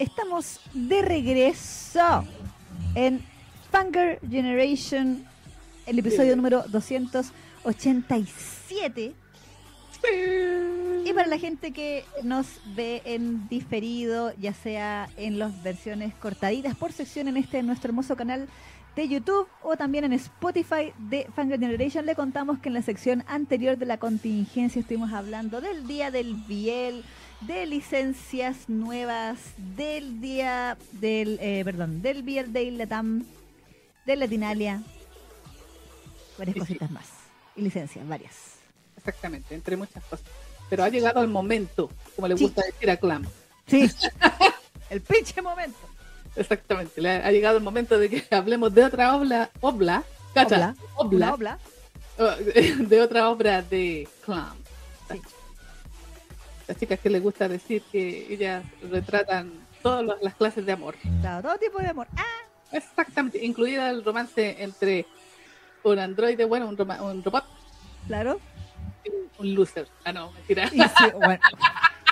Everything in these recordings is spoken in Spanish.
estamos de regreso en Fanger Generation, el episodio número 287. Y para la gente que nos ve en diferido, ya sea en las versiones cortaditas por sección en este nuestro hermoso canal de YouTube o también en Spotify de Fanger Generation, le contamos que en la sección anterior de la contingencia estuvimos hablando del día del Biel, de licencias nuevas, del día del, eh, perdón, del Biel de Latam, de Latinalia, varias cositas más. Y licencias, varias. Exactamente, entre muchas cosas. Pero ha llegado el momento, como le gusta decir a Clam. Sí, el pinche momento. Exactamente, le ha llegado el momento de que hablemos de otra obra, obla, obla, obla, obla, de otra obra de Clam. Sí. Las chicas que les gusta decir que ellas retratan todas las clases de amor. Claro, todo tipo de amor. Ah. Exactamente, incluida el romance entre un androide, bueno, un, un robot. Claro. un loser. Ah, no, mentira. Sí, bueno.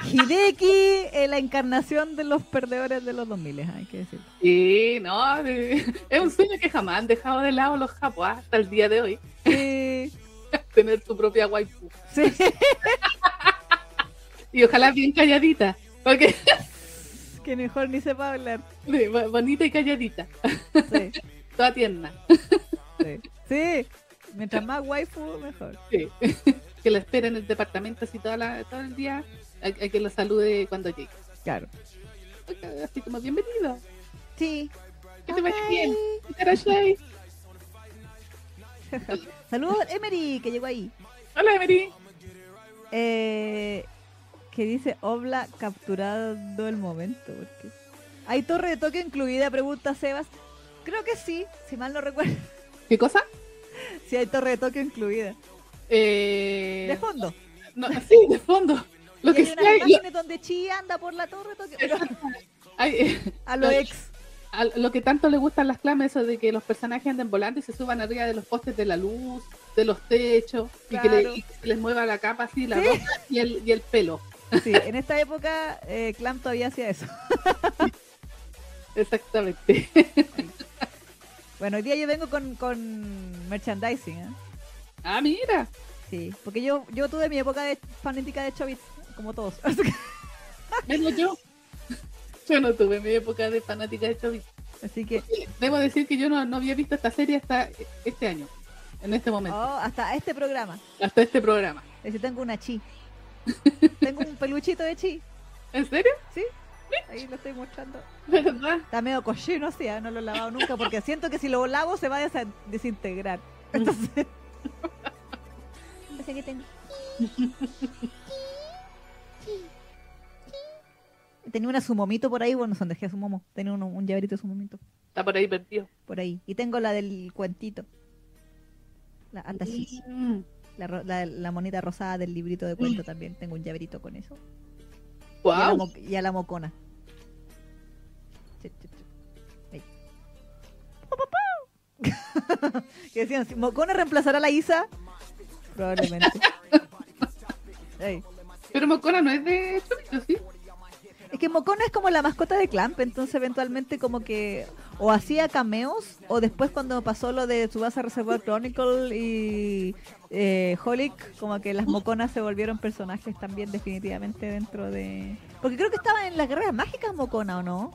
Hideki, eh, la encarnación de los perdedores de los 2000, hay que decir. Sí, no, es un sueño que jamás han dejado de lado los japos hasta el día de hoy. Sí. Tener tu propia waifu. Sí. y ojalá bien calladita, porque... que mejor ni sepa hablar. Sí, bonita y calladita. Sí. Toda tierna. Sí. sí. Mientras más waifu, mejor. Sí. que la espera en el departamento así toda la, todo el día hay, que lo salude cuando llegue. Claro. Así como bienvenido. Sí. Que te vaya bien. Saludos Emery, que llegó ahí. Hola Emery. Eh, que dice Obla capturando el momento. Porque... ¿Hay torre de toque incluida? Pregunta Sebas. Creo que sí, si mal no recuerdo. ¿Qué cosa? Si hay torre de toque incluida. Eh... De fondo. No, sí, de fondo. Lo que hay unas imágenes donde Chi anda por la torre. Toque, pero... a lo ex. A lo que tanto le gustan las clames, eso de que los personajes anden volando y se suban arriba de los postes de la luz, de los techos, y, que le, les mueva la capa así, la ropa y el, y el pelo. Sí, en esta época eh, Clam todavía hacía eso. Exactamente. Bueno, hoy día yo vengo con, con merchandising. ¿eh? Ah, mira. Sí, porque yo, yo tuve mi época de fanática de Chobits, como todos. Menos yo. Yo no tuve mi época de fanática de Chobits. Así que. debo decir que yo no, no había visto esta serie hasta este año, en este momento. Oh, hasta este programa. Hasta este programa. Es decir, tengo una chi. tengo un peluchito de chi. ¿En serio? Sí. Ahí lo estoy mostrando. ¿Verdad? Está medio cochino así, ¿eh? no lo he lavado nunca porque siento que si lo lavo se va a desintegrar. Entonces. Entonces, ¿qué tengo? Tenía una sumomito por ahí, bueno, son dejé sumomo. Tenía un, un llaverito de sumomito. Está por ahí perdido. Por ahí. Y tengo la del cuentito. La alta mm. La, la, la, monita rosada del librito de cuento también. Tengo un llaverito con eso. Wow. Y, a la, mocona. que decían, ¿Mocona reemplazará a la Isa? Probablemente. Pero Mocona no es de ¿sí? Es que Mocona es como la mascota de Clamp, entonces eventualmente como que o hacía cameos o después cuando pasó lo de Subasa Reservoir Chronicle y eh, Holic, como que las Moconas se volvieron personajes también definitivamente dentro de... Porque creo que estaba en las guerras mágicas Mocona, ¿o no?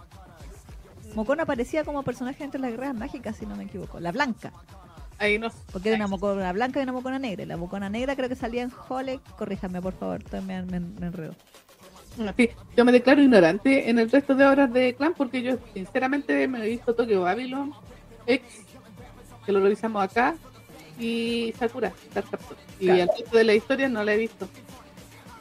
Mocona aparecía como personaje dentro de las guerras mágicas, si no me equivoco. La blanca. Ahí no. Porque era una mocona blanca y una mocona negra. la mocona negra creo que salía en Holic. Corríjame, por favor, también me, me enredo. Sí, yo me declaro ignorante en el resto de obras de Clan porque yo sinceramente me he visto Tokyo Babylon, X, que lo revisamos acá, y Sakura, Y el resto de la historia no la he visto.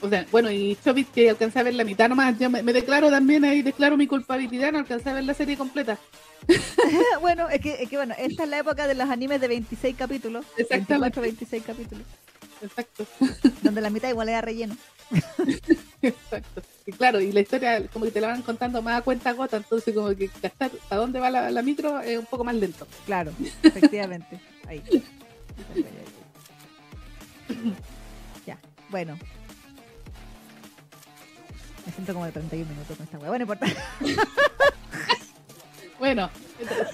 O sea, bueno, y Chobit que alcancé a ver la mitad nomás, yo me, declaro también ahí, declaro mi culpabilidad, no alcancé a ver la serie completa. bueno, es que, es que bueno, esta es la época de los animes de 26 capítulos. Exactamente. 26 capítulos. Exacto. Donde la mitad igual era relleno. Exacto. Y claro, y la historia como que te la van contando más a cuenta gota, entonces como que gastar a dónde va la, micro es un poco más lento. Claro, efectivamente. Ahí. ya, bueno. Me siento como de 31 minutos con esta weá. Bueno, importa. Bueno,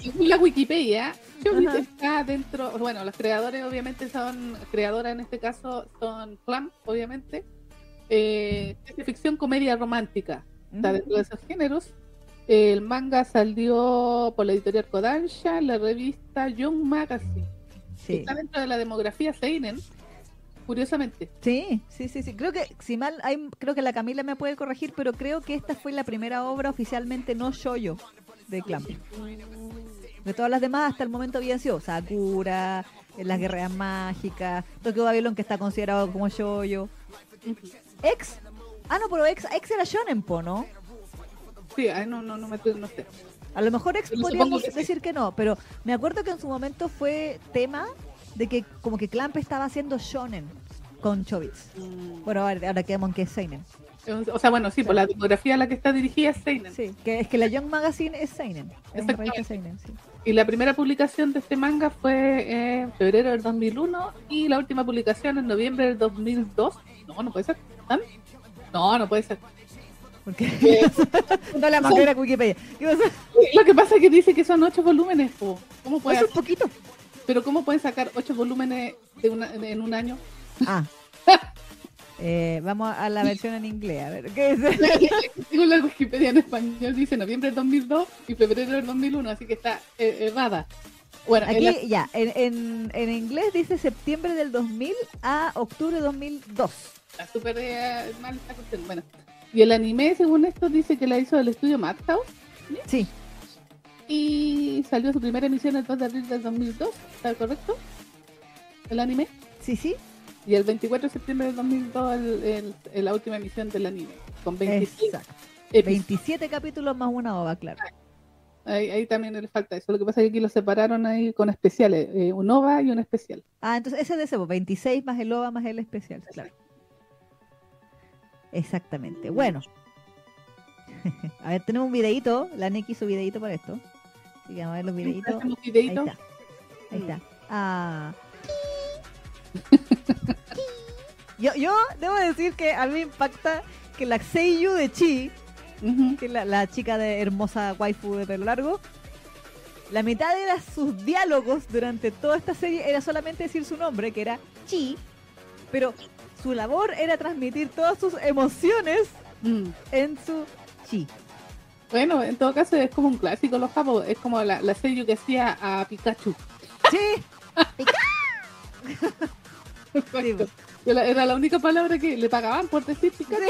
según la Wikipedia, Chobits está dentro, bueno, los creadores obviamente son, creadoras en este caso son Clamp, obviamente, eh, de ficción comedia romántica, está dentro de esos géneros. El manga salió por la editorial Kodansha la revista Young Magazine. Sí. Está dentro de la demografía Seinen, curiosamente. Sí, sí, sí, sí. Creo que, si mal, hay, creo que la Camila me puede corregir, pero creo que esta fue la primera obra oficialmente no shoyo de Clamp. De todas las demás, hasta el momento habían sido Sakura, eh, Las Guerreras Mágicas, Tokyo Babylon, que está considerado como shoyo. Ex. Ah, no, pero Ex, Ex era shonen, po, ¿no? Sí, ay, no, no, no, me, no sé. A lo mejor Ex podríamos sí. decir que no, pero me acuerdo que en su momento fue tema de que como que Clamp estaba haciendo shonen con Chobits. Bueno, ahora, ahora quedamos en que es Seinen. O sea, bueno, sí, por la demografía a la que está dirigida es Seinen. Sí, que es que la Young Magazine es Seinen. Es una Seinen, sí. Y la primera publicación de este manga fue en febrero del 2001 y la última publicación en noviembre del 2002. No, no puede ser. No, no puede ser. Eh, no la más era Wikipedia. Lo que pasa es que dice que son ocho volúmenes. po. ¿Cómo puede Es un poquito. Pero ¿cómo pueden sacar ocho volúmenes de una- en un año? Ah. Eh, vamos a la versión en inglés. A ver, ¿qué dice? La Wikipedia en español dice noviembre del 2002 y febrero del 2001, así que está eh, errada. Bueno, en Aquí la- ya, en, en, en inglés dice septiembre del 2000 a octubre de 2002. Está súper eh, mal esta cuestión. Bueno, y el anime, según esto, dice que la hizo el estudio Madhouse Sí, y salió su primera emisión el 2 de abril del 2002, ¿está correcto? El anime. sí, sí. Y el 24 de septiembre del 2002 el, el- el- la última emisión del anime, con 26 Exacto. episodios. 27 capítulos más una ova, claro. Ahí, ahí también le falta eso. Lo que pasa es que aquí lo separaron ahí con especiales, eh, un OVA y un especial. Ah, entonces ese de ese, pues, 26 más el OVA más el especial, claro. Exactamente. Bueno. a ver, tenemos un videito. La Neki hizo videito para esto. Así que vamos a ver los videitos. Ahí está. Ahí está. Ah. yo, yo debo decir que a mí me impacta que la Seiyu de Chi, que es la, la chica de hermosa waifu de pelo largo, la mitad de las- sus diálogos durante toda esta serie era solamente decir su nombre, que era Chi, pero su labor era transmitir todas sus emociones Mm. en su Chi. Bueno, en todo caso es como un clásico los japos, es como la, la serie que hacía a Pikachu. Sí. Que la- Era la única palabra que le pagaban por decir Pikachu.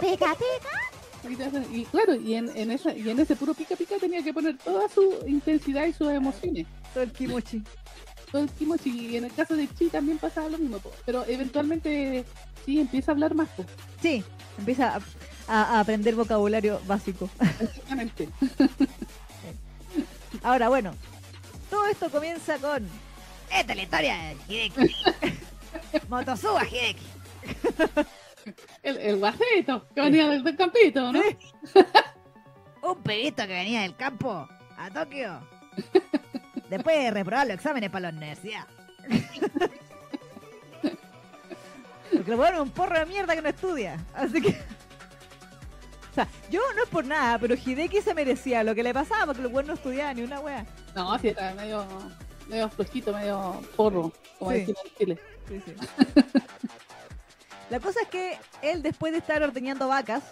pica, pica. Y claro, y en, en esa, y en ese puro pica pica tenía que poner toda su intensidad y sus emociones. Todo el kimochi. Kimochi. Y en el caso de Chi también pasaba lo mismo. po. Pero eventualmente sí empieza a hablar más. po. Sí, empieza a, a- a aprender vocabulario básico. Exactamente. Ahora, bueno, todo esto comienza con. Esta es la historia de Hideki. Motosuba Hideki. El, el guaceto que venía del, del campito, ¿no? Un pibito que venía del campo a Tokio. Después de reprobar los exámenes para la universidad. Porque lo ponen un porro de mierda que no estudia. Así que. O sea, yo no es por nada, pero Hideki se merecía lo que le pasaba porque el weón no estudiaba ni una wea. No, sí, era medio, medio flojito, medio porro, como Sí. decimos en Chile. Sí, sí. La cosa es que él, después de estar ordeñando vacas,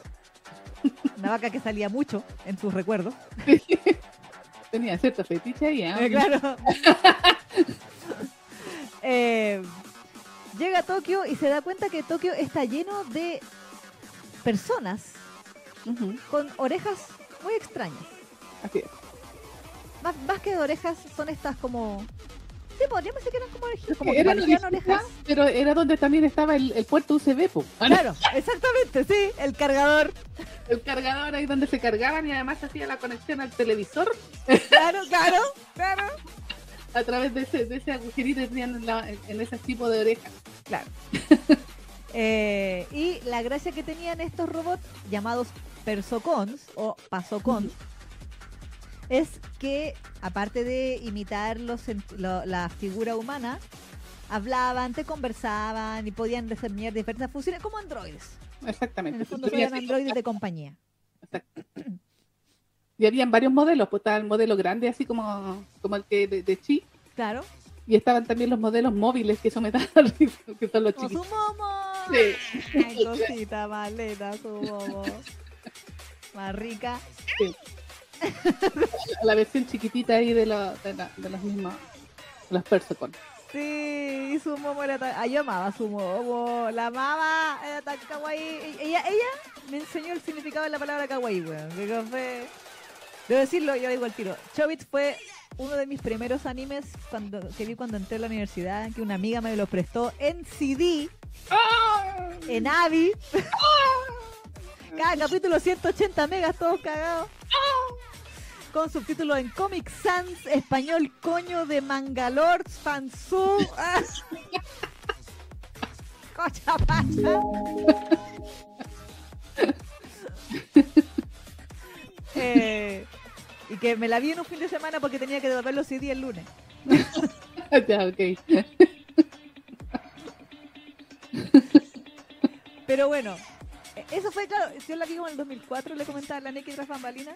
una vaca que salía mucho en sus recuerdos, Tenía cierta fetiche ahí, ¿eh? eh, claro, eh, llega a Tokio y se da cuenta que Tokio está lleno de personas con orejas muy extrañas. Así es. Más, más que de orejas, son estas como... Sí, podríamos decir que eran como orejas, como que Eran parecían orejitas, orejas. pero era donde también estaba el, el puerto USB, po. Claro, exactamente, sí, el cargador. el cargador ahí donde se cargaban y además hacía la conexión al televisor Claro, claro, claro. a través de ese, de ese agujerito que tenían en, la- en- en ese tipo de orejas. Claro. Eh, y la gracia que tenían estos robots llamados persocons o pasocons es que aparte de imitar los, lo- la figura humana, hablaban, te conversaban y podían desempeñar diferentes funciones como androides. exactamente. En el fondo eran androides de compañía. Exacto. Y habían varios modelos, pues estaba el modelo grande, así como, como el que de, de Chi, Claro. y estaban también los modelos móviles, que eso me da que son los chiquitos. su momo. Sí. Ay, cosita más lenta, su momo. Más rica. La versión chiquitita ahí de, la- de los mismos, de los Persocon. Sí, y su momo era tan... Ah, yo amaba su momo. La amaba, era tan kawaii. Ella, ella me enseñó el significado de la palabra kawaii, weón. Fue... Debo decirlo, yo digo al tiro. Chobits fue uno de mis primeros animes cuando, que vi cuando entré a la universidad, que una amiga me lo prestó en CD, en AVI. Cada capítulo 180 megas, todos cagados. Con subtítulos en Comic Sans, español coño de Mangalore, Fansú. Cocha pacha. Eh, y que me la vi en un fin de semana porque tenía que devolver los CD el lunes. ya, ok. Pero bueno, eso fue, claro, yo la vi como en el 2004, le comentaba a la Neki tras bambalina,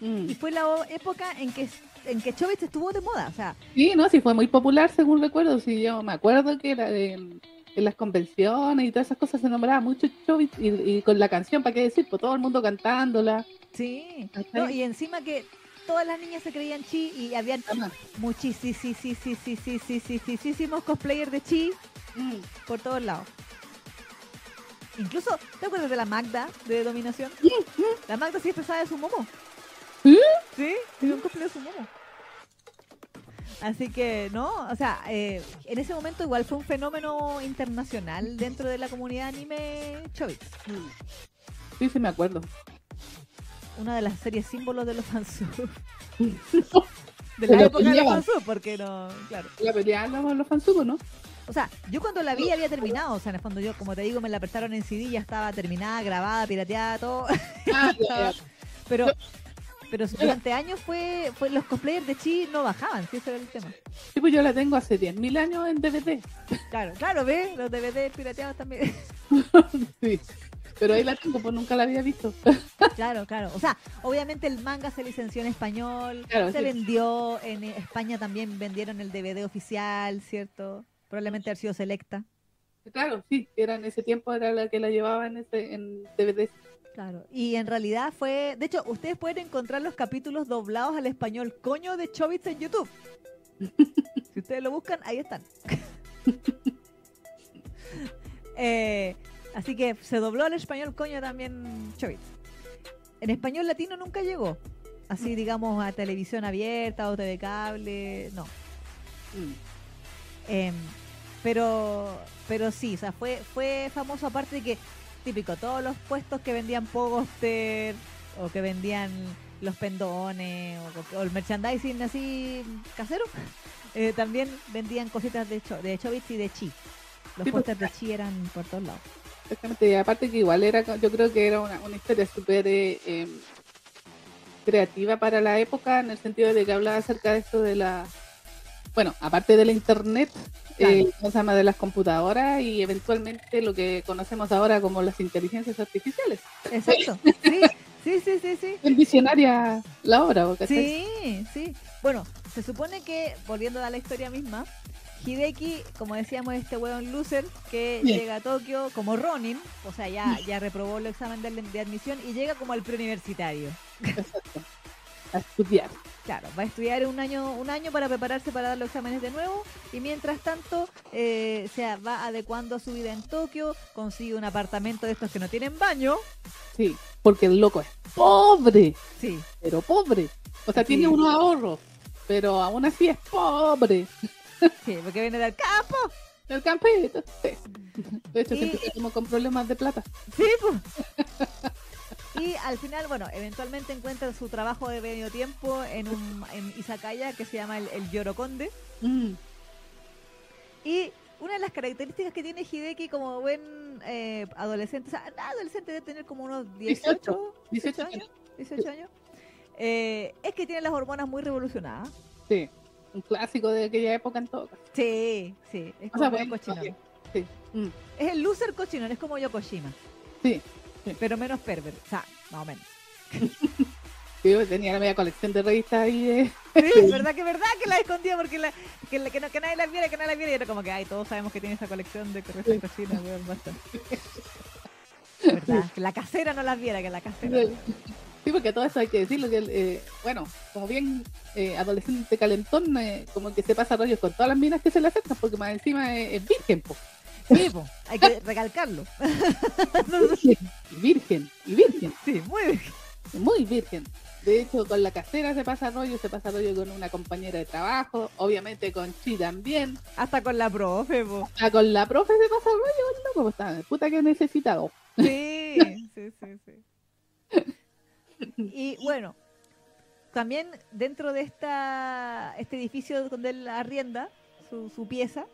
Mm. y fue la época en que en que Chobits estuvo de moda, o sea, Sí, no, sí fue muy popular según recuerdo. Sí, yo me acuerdo que era en, en las convenciones y todas esas cosas se nombraba mucho Chobits y, y con la canción, ¿para qué decir? Pues todo el mundo cantándola. sí, no, y encima que todas las niñas se creían chi y habían Ajá. muchísimos cosplayers de chi Mm. por todos lados. Incluso, ¿te acuerdas de la Magda de Dominación? La Magda sí pesada de su momo. ¿Sí? Sí, tiene un cosplay de su momo. Así que, no, o sea, eh, en ese momento igual fue un fenómeno internacional dentro de la comunidad anime Chobits. Mm. Sí, sí me acuerdo. Una de las series símbolos de los fansub. de la época de los fansub, porque no, claro. La peleaban los, los fansubos, ¿no? O sea, yo cuando la vi había terminado, o sea, en el fondo yo, como te digo, me la prestaron en CD, ya estaba terminada, grabada, pirateada, todo. Ah. Pero, pero durante años fue, fue los cosplayers de Chi no bajaban, si ese era el tema. Sí, pues yo la tengo hace 10.000 años en DVD. Claro, claro, ¿ves? Los DVD pirateados también. Sí. Pero ahí la tengo, pues nunca la había visto. claro, claro. O sea, obviamente el manga se licenció en español, Claro, se sí. vendió, en España también vendieron el DVD oficial, ¿cierto? Probablemente haber sido selecta. Claro, sí, era en ese tiempo era la que la llevaba en, ese, en DVD. Claro, y en realidad fue, de hecho, ustedes pueden encontrar los capítulos doblados al español coño de Chobits en YouTube. si ustedes lo buscan, ahí están. Eh, así que se dobló al español coño también Chobits. En español latino nunca llegó. Así, digamos, a televisión abierta o TV cable, no. Mm. Em, pero pero sí, o sea, fue fue famoso aparte de que típico todos los puestos que vendían póster o que vendían los pendones o, o el merchandising así casero, eh, también vendían cositas de cho, de Chobits y de Chi. Los Sí, pues, de Chi eran por todos lados. Exactamente, y aparte que igual era, yo creo que era una, una historia súper eh, em, creativa para la época, en el sentido de que hablaba acerca de esto de la, bueno, aparte de la internet, Claro. eh, de las computadoras y eventualmente lo que conocemos ahora como las inteligencias artificiales. Exacto. Sí, sí, sí, sí, sí. Es visionaria la obra, ¿o cachai? Sí, sí. Bueno, se supone que, volviendo a la historia misma, Hideki, como decíamos, este weón loser que Sí. llega a Tokio como Ronin, o sea, ya, ya reprobó el examen de, de admisión y llega como al preuniversitario. Exacto. A estudiar. Claro, va a estudiar un año, un año para prepararse para dar los exámenes de nuevo y mientras tanto eh, se va adecuando a su vida en Tokio, consigue un apartamento de estos que no tienen baño. Sí, porque el loco es pobre, Sí, pero pobre. O sea, Sí. tiene unos ahorros, pero aún así es pobre. sí, porque viene del campo. El campito. Sí. De hecho, Y- siempre estamos con problemas de plata. Sí, pues. Y al final, bueno, eventualmente encuentra su trabajo de medio tiempo en un en Izakaya que se llama el, el Yorokonde. Mm, Y una de las características que tiene Hideki como buen eh, adolescente, o sea, adolescente debe tener como unos 18, 18 años, 18 años, eh, es que tiene las hormonas muy revolucionadas. Sí, un clásico de aquella época en todo caso. Sí, sí, es O como sea, medio bueno, cochinón. Sí. mm, Es el loser cochinón, es como Yokoshima. Sí. Pero menos pervert. O sea, más o menos. Yo tenía la media colección de revistas ahí de... Sí, verdad que verdad que la escondía porque la, que, la- que, no- que nadie la viera, que nadie la viera. Y era como que, ay, todos sabemos que tiene esa colección de revistas cochinas, weón, basta. Verdad, que la casera no las viera, que la casera. Sí, porque todo eso hay que decirlo, que eh, bueno, como bien eh, adolescente calentón, eh, como que se pasa rollos con todas las minas que se le acercan, porque más encima es, es virgen, po. Sí, po, hay que recalcarlo. Y virgen, y virgen, Sí, muy bien. muy virgen. De hecho, con la casera se pasa rollo, se pasa rollo con una compañera de trabajo, obviamente con Chi también. Hasta con la profe, po. Ah, con la profe se pasa rollo, loco, pues está, puta que necesitado. Sí, sí, sí, sí. Y bueno, también dentro de esta este edificio donde él arrienda su, su pieza,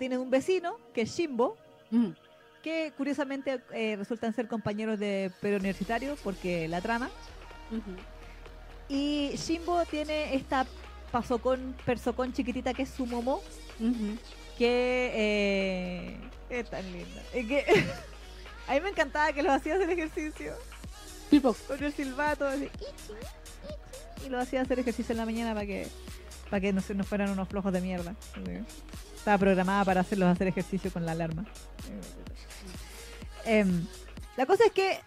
tiene un vecino que es Shimbo, Mm, que curiosamente eh, resultan ser compañeros de preuniversitario porque la trama. ujú. Y Shimbo tiene esta pasocón, persocón chiquitita que es su momo, que eh, es tan linda. Es que a mí me encantaba que los hacía hacer ejercicio Tipo, con el silbato así, y lo hacía hacer ejercicio en la mañana para que para que no se nos fueran unos flojos de mierda. Así. Estaba programada para hacerlos hacer ejercicio con la alarma. Em, la cosa es que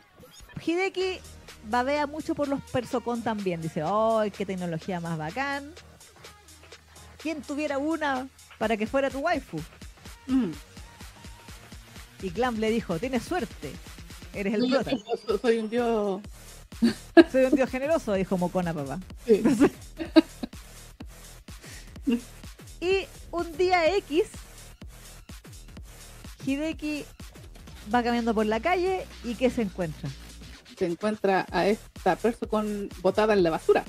Hideki babea mucho por los Persocon también. Dice, ¡ay, qué tecnología más bacán! ¿Quién tuviera una para que fuera tu waifu? mm. Y Clamp le dijo, tienes suerte. Eres el prota. so- soy un dios. Soy un dios generoso, dijo Mocona papá. Sí. Y un día X, Hideki va caminando por la calle y ¿qué se encuentra? Se encuentra a esta persona con botada en la basura.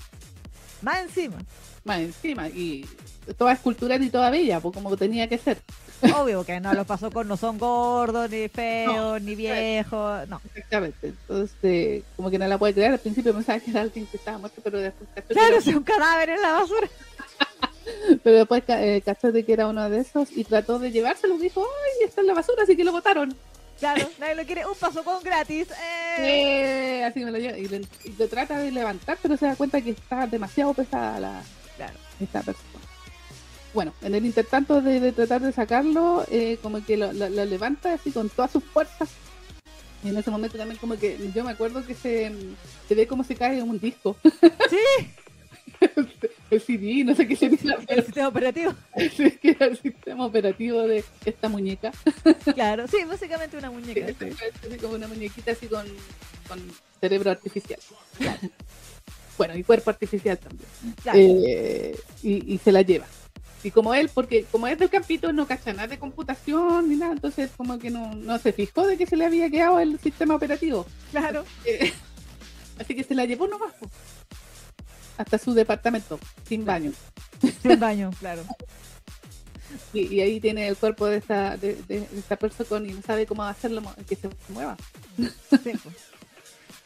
Más encima, más encima y toda escultural y toda bella, pues como tenía que ser. obvio que no los pasó con no son gordos, ni feos, ni viejos, no. Exactamente. Entonces, como que no la puede creer. Al principio pensaba que era alguien que estaba muerto, pero después Claro, es un cadáver en la basura. Pero después eh, cachó de que era uno de esos y trató de llevárselo. Dijo, ay, está en la basura, así que lo botaron. Claro, nadie lo quiere. Un paso con gratis. eh. Eh, así me lo lleva. Y, le- y lo trata de levantar, pero se da cuenta que está demasiado pesada la, Claro. esta persona. Bueno, en el intertanto de, de tratar de sacarlo, eh, como que lo, lo- lo levanta así con todas sus fuerzas. Y en ese momento también como que yo me acuerdo que se, se ve como se cae un disco. Sí, el CD, no sé qué sería, pero el sistema operativo. es que era el sistema operativo de esta muñeca. Claro, sí, básicamente una muñeca. sí. como una muñequita así con, con cerebro artificial. Bueno, y cuerpo artificial también. Claro. Eh, y, y se la lleva. Y como él, porque como es del campito, no cacha nada de computación ni nada, entonces como que no, no se fijó de que se le había quedado el sistema operativo. Claro. Eh, así que se la llevó nomás hasta su departamento, sin baño. Sin baño, claro. Y, y ahí tiene el cuerpo de esta, de, de- de esta persona y no sabe cómo hacerlo que se mueva. Sí, pues.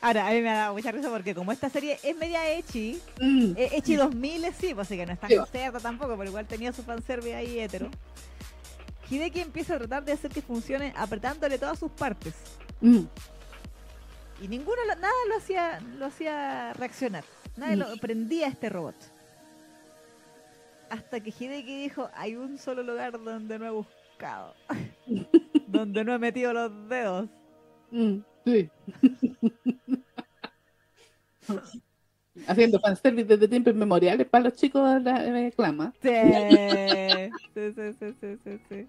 Ahora, a mí me ha dado mucha risa porque como esta serie es media echi, Mm, eh, echi 2000 sí, pues así que no es tan Sí. tampoco, pero igual tenía su fanservice ahí hetero. Hideki empieza a tratar de hacer que funcione apretándole todas sus partes. mm. Y ninguno, nada lo hacía, lo hacía reaccionar. Nadie lo prendía a este robot. Hasta que Hideki dijo, hay un solo lugar donde no he buscado. donde no he metido los dedos. Mm, sí. Haciendo fanservice desde tiempos inmemoriales para los chicos de la de clama. Sí. sí, sí, sí, sí, sí, sí.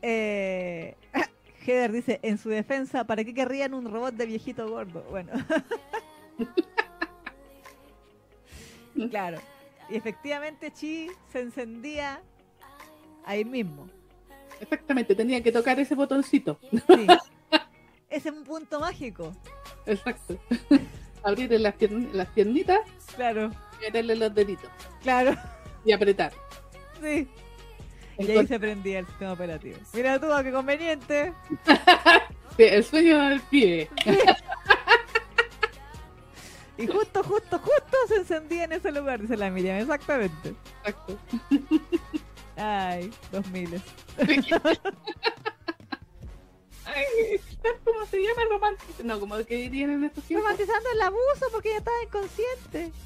Eh, Heather dice, en su defensa, ¿para qué querrían un robot de viejito gordo? Bueno. claro. Y efectivamente Chi se encendía ahí mismo. Exactamente, tenía que tocar ese botoncito. Sí. Ese es un punto mágico. Exacto. Abrirle las, piern- las piernitas Claro, y meterle los deditos claro. y apretar. Sí. Y ahí se prendía el sistema operativo. Mira tú, qué conveniente. Sí, el sueño del pie. Y justo, justo, justo se encendía en ese lugar, dice la Miriam, exactamente. Exacto. Ay, dos miles. estar, ¿cómo se llama? Romántico. No, como que dirían en estos tiempos. Romantizando el abuso porque ya estaba inconsciente.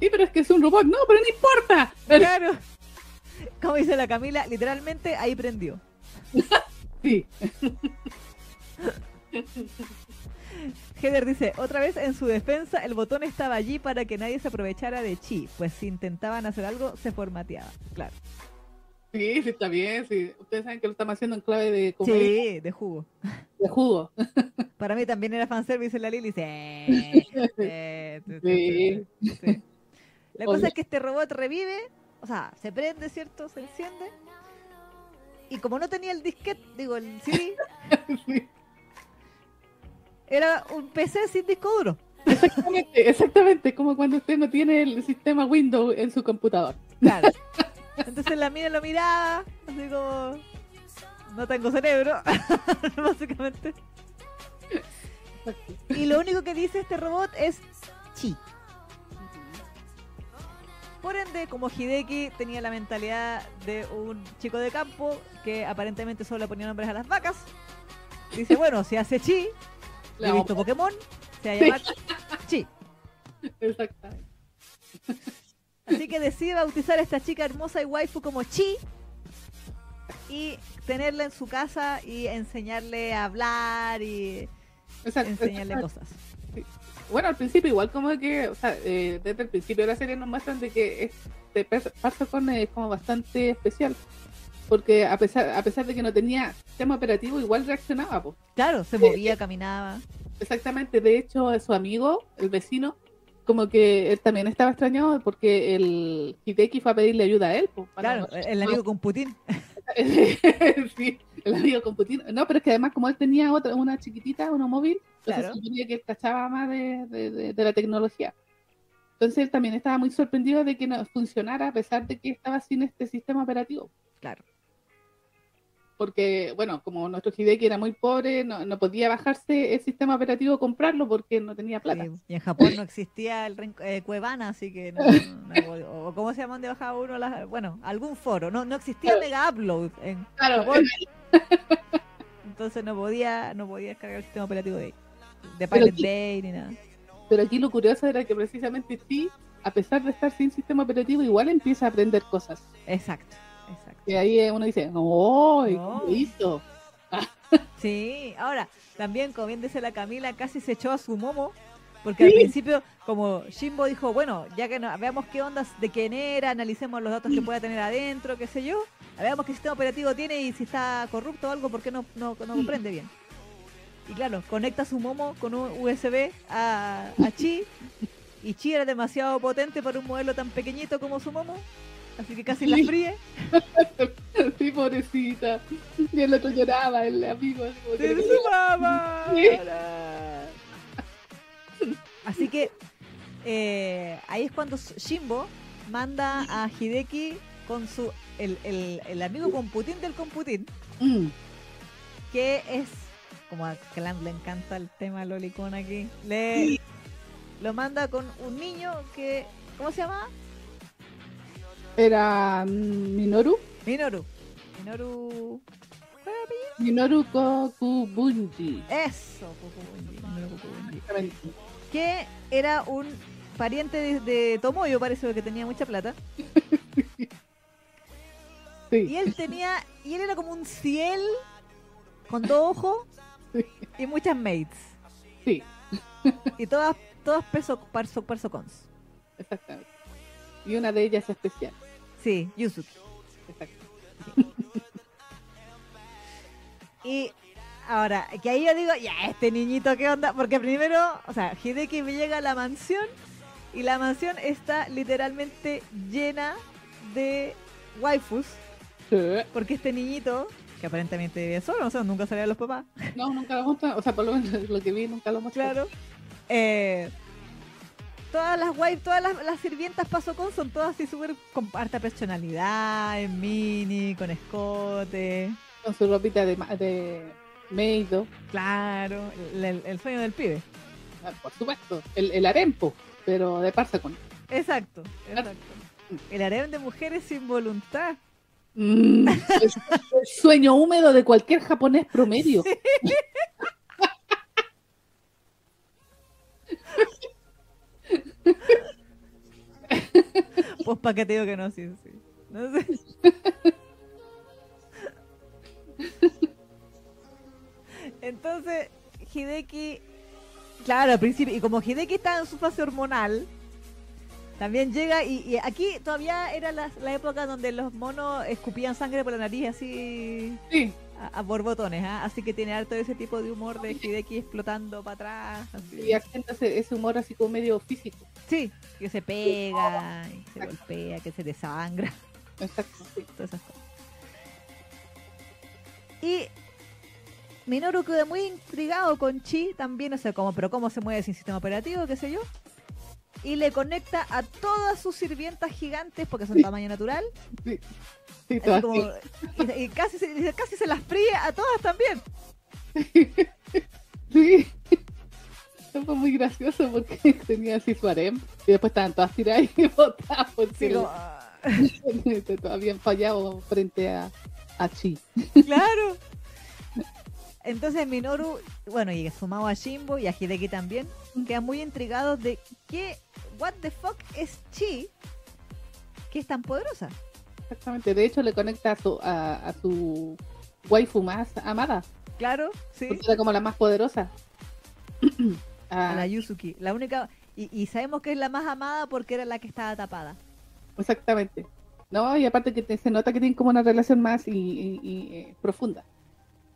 Sí, pero es que es un robot. No, pero no importa. Claro. Como dice la Camila, literalmente ahí prendió. Sí. Heather dice, otra vez en su defensa, el botón estaba allí para que nadie se aprovechara de Chi, pues si intentaban hacer algo, se formateaba. Claro. Sí, sí, está bien. Sí. Ustedes saben que lo estamos haciendo en clave de comedia, Sí, de jugo. de jugo. Para mí también era fanservice la Lili. Sí. La cosa es que este robot revive, o sea, se prende, ¿cierto? Se enciende. Y como no tenía el disquete, digo, el CD, Sí, era un PC sin disco duro. Exactamente, exactamente. Como cuando usted no tiene el sistema Windows en su computador. Claro. Entonces la mina lo miraba, así como, no tengo cerebro, básicamente. Y lo único que dice este robot es chi. Por ende, como Hideki tenía la mentalidad de un chico de campo que aparentemente solo le ponía nombres a las vacas, dice, bueno, si hace chi, he visto. Pokémon, se va a llamar chi. Exactamente. Así que decide bautizar a esta chica hermosa y waifu como Chi y tenerla en su casa y enseñarle a hablar y Exacto, enseñarle exacto. cosas. Bueno, al principio igual como que, o sea, eh, desde el principio de la serie nos muestran de que este per- Parsacon es como bastante especial. Porque a pesar, a pesar de que no tenía sistema operativo, igual reaccionaba, pues. Claro, se movía, caminaba. Exactamente, de hecho, su amigo, el vecino, como que él también estaba extrañado porque el Hideki fue a pedirle ayuda a él. Para- Claro, el amigo con Putin. sí, el amigo con Putin. No, pero es que además como él tenía otra, una chiquitita, uno móvil, entonces Claro. suponía que él cachaba más de, de- de- de la tecnología. Entonces él también estaba muy sorprendido de que no funcionara a pesar de que estaba sin este sistema operativo. Claro. Porque, bueno, como nuestro Hideki era muy pobre, no, no podía bajarse el sistema operativo comprarlo porque no tenía plata. Sí, Y en Japón no existía el eh, Cuevana, así que no, no- o, o cómo se llama donde bajaba uno las, bueno, algún foro. No, no existía. Mega Upload en Claro, Japón. Entonces no podía, no podía descargar el sistema operativo de, de aquí- Bay ni nada. Pero aquí lo curioso era que precisamente sí, a pesar de estar sin sistema operativo, igual empieza a aprender cosas. Exacto, Y ahí uno dice, ¡oh! ¿y No. ¿Cómo lo hizo? Sí, ahora, también como bien dice la Camila, casi se echó a su momo, porque al principio, como Jimbo dijo, bueno, ya que no, veamos qué ondas de quién era, analicemos los datos que pueda tener adentro, qué sé yo, veamos qué sistema operativo tiene y si está corrupto o algo, porque no, no, no comprende bien. Y claro, conecta su momo con un USB a, a Chi, y Chi era demasiado potente para un modelo tan pequeñito como su momo, así que casi la fríe. Sí, pobrecita. Y el otro lloraba, el amigo. así como que ¡De le- su mamá! Sí. Así que eh, ahí es cuando Shimbo manda a Hideki con su el, el, el amigo computín del computín, Mm, que es como a Clan le encanta el tema lolicón aquí. Le lo manda con un niño que ¿cómo se llama? Era mm, Minoru. Minoru. Minoru. Minoru Kokubunji. Eso, Kokubunji, Minoru Kokubunji. Exactamente. que era un pariente de, de Tomoyo, parece que tenía mucha plata. Sí. Y él tenía, y él era como un ciel con dos ojos Sí. y muchas mates. Sí, Y todas, todas perso, parso, persocons. exactamente. Y una de ellas especial. Sí. Exacto. Y ahora, que ahí yo digo, ya, este niñito, ¿qué onda? Porque primero, o sea, Hideki me llega a la mansión y la mansión está literalmente llena de waifus. Sí. Porque este niñito, que aparentemente vive solo, o sea, nunca salía de los papás, No, nunca lo mostré. O sea, por lo menos lo que vi nunca lo mostré. claro. Eh, todas las wife, todas las, las sirvientas paso con son todas así súper con harta personalidad, en mini, con escote. Con su ropita de, de meido. Claro, el, el- el sueño del pibe. Ah, Por supuesto. El, el arempo, pero de Parsacon. Exacto, exacto. El harem de mujeres sin voluntad. Mm, el sueño húmedo de cualquier japonés promedio. Pues para qué te digo que no, sí, sí. Entonces, Hideki, claro, al principio, y como Hideki está en su fase hormonal, también llega, y, y aquí todavía era la, la época donde los monos escupían sangre por la nariz así. Sí, a, a borbotones, ¿ah? así que tiene harto ese tipo de humor de Hideki explotando para atrás. así. y acenta ese, ese humor así como medio físico. Sí, que se pega, y se golpea, que se desangra. Exacto, sí. todas esas cosas. Y Minoru queda muy intrigado con Chi también, no sé cómo, pero cómo se mueve sin sistema operativo, qué sé yo. Y le conecta a todas sus sirvientas gigantes, porque son tamaño natural. Sí, sí, así todas como- y, y casi, se, casi se las fríe a todas también. Sí. Eso fue muy gracioso porque tenía así su harem y después estaban todas tiradas y botadas Sí, como, ah, habían fallado frente a, a Chi. claro. Entonces Minoru, bueno, y sumado a Shimbo y a Hideki también, quedan muy intrigados de qué, what the fuck es Chi, que es tan poderosa. Exactamente. De hecho, le conecta a su, a, a su waifu más amada, Claro, sí. era como la más poderosa. A Ah, la Yuzuki, la única, y, y sabemos que es la más amada porque era la que estaba tapada. exactamente. No, y aparte que te- se nota que tienen como una relación más y, y- y, eh, profunda.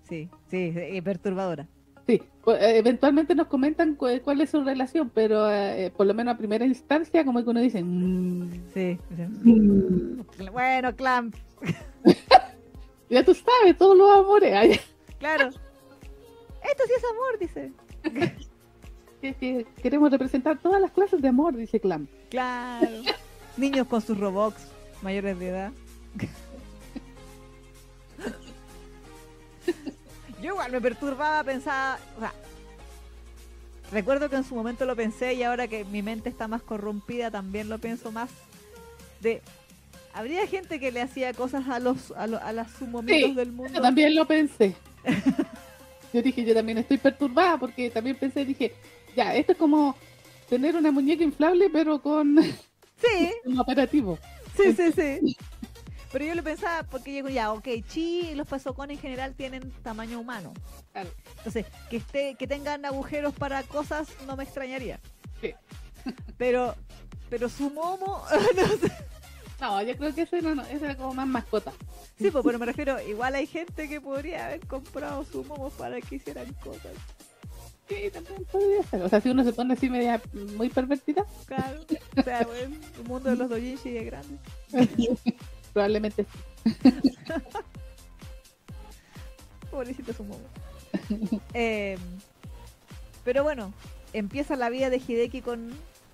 Sí, sí, sí, perturbadora. Sí, cu- eh, eventualmente nos comentan cu- cuál es su relación, pero eh, por lo menos a primera instancia, como que uno dice, "Mm, Sí. mm". Bueno, Clamp, ya tú sabes, todos los amores. Ay, claro. Esto sí es amor, dice. que- que queremos representar todas las clases de amor, dice Clam. Claro. Niños con sus robots mayores de edad. Yo igual me perturbaba, pensaba, o sea, recuerdo que en su momento lo pensé y ahora que mi mente está más corrompida también lo pienso más de habría gente que le hacía cosas a los a, lo- a las sumomitos Sí, del mundo. Yo también lo pensé. Yo dije, yo también estoy perturbada porque también pensé, dije, ya, esto es como tener una muñeca inflable pero con Sí, un operativo. sí, sí, sí. Pero yo lo pensaba porque digo, ya, ok, Chi y los pasocones en general tienen tamaño humano. Claro. Entonces, que esté, que tengan agujeros para cosas no me extrañaría. Sí. Pero, pero su momo, no sé. No, yo creo que ese no, no, ese era como más mascota. Sí, pues, pero me refiero, igual hay gente que podría haber comprado su momo para que hicieran cosas. Sí, también podría ser. O sea, si uno se pone así media muy pervertida, Claro. O sea, bueno, el mundo de los doujinshi es grande. probablemente sí. Pobrecito su momo. Eh, pero bueno, empieza la vida de Hideki con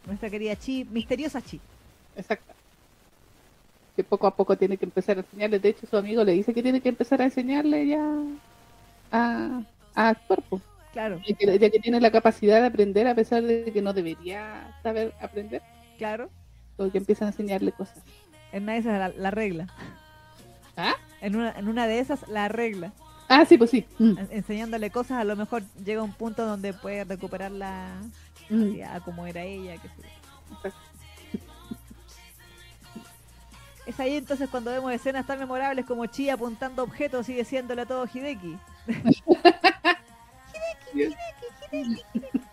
nuestra querida Chi, misteriosa Chi. Exacto. Que poco a poco tiene que empezar a enseñarle. De hecho, su amigo le dice que tiene que empezar a enseñarle ya a, a actuar, pues. Claro, Ya que, ya que tiene la capacidad de aprender a pesar de que no debería saber aprender, claro. porque empiezan a enseñarle cosas. En una de esas la, la regla. ¿Ah? En una, en una de esas la regla. Ah, sí, pues sí. Mm, En- enseñándole cosas, a lo mejor llega un punto donde puede recuperar la mm, ya como era ella. Que exacto. Es ahí entonces cuando vemos escenas tan memorables como Chi apuntando objetos y diciéndole a todo Hideki.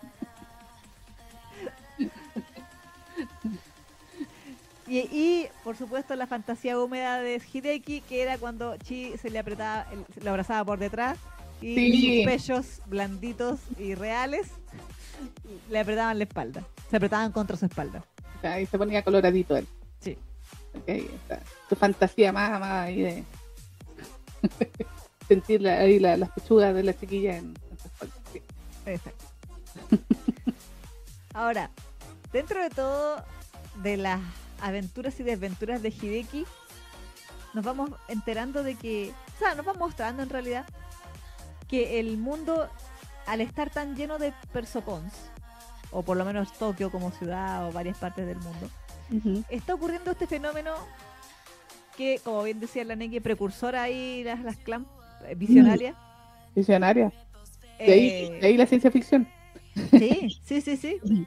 Y, y, por supuesto la fantasía húmeda de Hideki, que era cuando Chi se le apretaba, le abrazaba por detrás y Sí. sus pechos blanditos y reales le apretaban la espalda, se apretaban contra su espalda. Ahí se ponía coloradito él. Sí. Ok, esa- su fantasía más, más ahí de sentir la- ahí la- las pechugas de la chiquilla en, en su espalda. Sí. Exacto. Ahora, dentro de todo de las aventuras y desventuras de Hideki, nos vamos enterando de que, o sea, nos va mostrando en realidad que el mundo, al estar tan lleno de persocons, o por lo menos Tokio como ciudad o varias partes del mundo, está ocurriendo este fenómeno que, como bien decía la Neki, precursora ahí, las, las clan eh, visionarias. Visionaria. De ahí, Eh, de ahí la ciencia ficción. Sí, sí, sí, sí.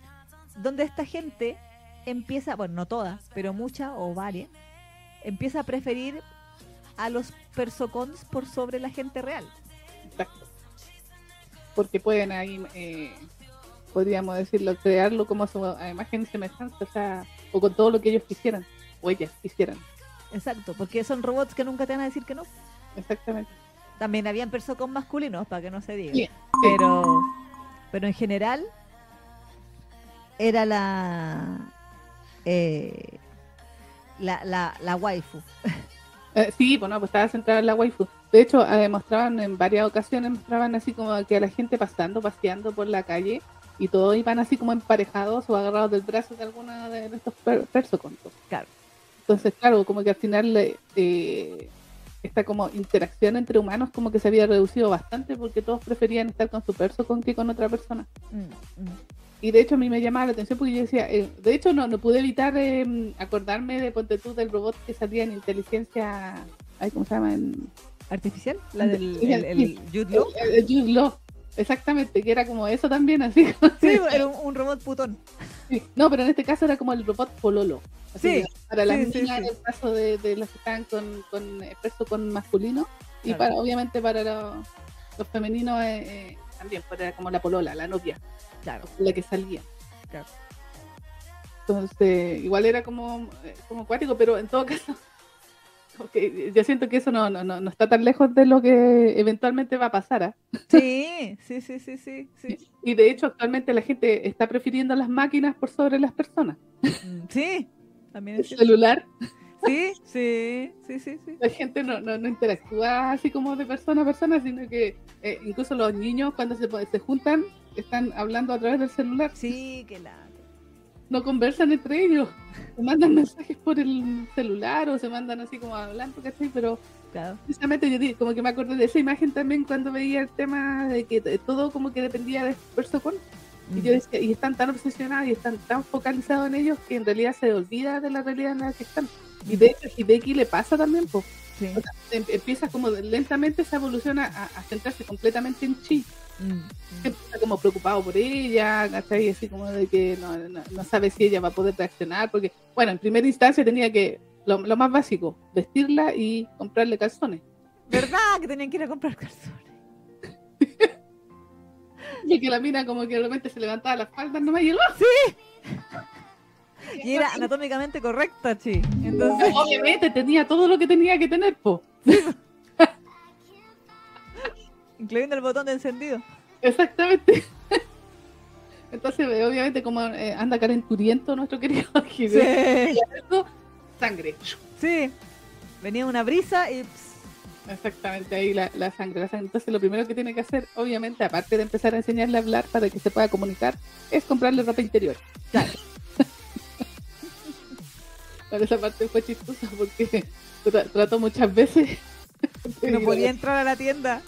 Donde esta gente empieza, bueno, no toda, pero mucha o varias, empieza a preferir a los persocons por sobre la gente real. Exacto. Porque pueden ahí, eh, podríamos decirlo, crearlo como a su a imagen y semejanza, o sea, o con todo lo que ellos quisieran, o ellas quisieran. Exacto, porque son robots que nunca te van a decir que no. Exactamente. También habían persocons masculinos, para que no se diga. Sí, Pero, pero en general era la eh, la, la, la waifu. Eh, sí, bueno, pues estaba centrada en la waifu. De hecho, eh, mostraban en varias ocasiones, mostraban así como que a la gente pasando, paseando por la calle, y todos iban así como emparejados o agarrados del brazo de alguna de estos per persocontos. Claro. Entonces, claro, como que al final eh, esta como interacción entre humanos como que se había reducido bastante porque todos preferían estar con su persocon que con otra persona. Mm, mm. Y de hecho a mí me llamaba la atención porque yo decía, eh, de hecho no, no pude evitar eh, acordarme de Ponte tú del robot que salía en inteligencia, ay, ¿cómo se llama? En, ¿Artificial? La del el, el Jude Law. el- el Jude Law. Exactamente, que era como eso también, así. Sí, era un, un robot putón. Sí. No, pero en este caso era como el robot Pololo. Así Sí, para las sí, niñas en el caso de, de las que estaban con, con expreso con masculino y Claro. para obviamente para los, los femeninos eh, eh, también, para como la polola, la novia, Claro. la que salía. Claro. Entonces, igual era como, eh, como acuático, pero en todo caso, como que yo siento que eso no, no, no, no está tan lejos de lo que eventualmente va a pasar. ¿ah? Sí, sí, sí, sí, sí. Y de hecho, actualmente la gente está prefiriendo las máquinas por sobre las personas. Mm, Sí, también El es celular Sí, sí, sí, sí, sí. la gente no, no, no interactúa así como de persona a persona, sino que eh, incluso los niños cuando se, se juntan están hablando a través del celular, Sí, que la. no conversan entre ellos, se mandan mensajes por el celular o se mandan así como hablando, ¿cachai? Pero Claro. precisamente yo di- como que me acordé de esa imagen también cuando veía el tema de que todo como que dependía de Persocon y yo decía, y están tan obsesionados y están tan focalizados en ellos que en realidad se olvida de la realidad en la que están. Y de hecho, Hideki le pasa también, pues. Sí. O sea, em- empieza como lentamente se evoluciona a, a centrarse completamente en Chi. Mm, está como preocupado por ella, ¿cachai? Así como de que no, no, no sabe si ella va a poder reaccionar, porque, bueno, en primera instancia tenía que, lo, lo más básico, vestirla y comprarle calzones. ¿Verdad que tenían que ir a comprar calzones? Y que la mina como que de repente se levantaba las faldas nomás y el Y era anatómicamente correcta, chi. Entonces, Obviamente tenía todo lo que tenía que tener, po. Incluyendo el botón de encendido. Exactamente. Entonces, eh, obviamente, como eh, anda calenturiento nuestro querido Hideki, Sí. eso, sangre. Sí. Venía una brisa y. ps, Exactamente, ahí la, la sangre, la sangre. Entonces, lo primero que tiene que hacer, obviamente, aparte de empezar a enseñarle a hablar para que se pueda comunicar, es comprarle ropa interior. Claro. Pero esa parte fue chistosa porque tra- trató muchas veces. no podía entrar a la tienda.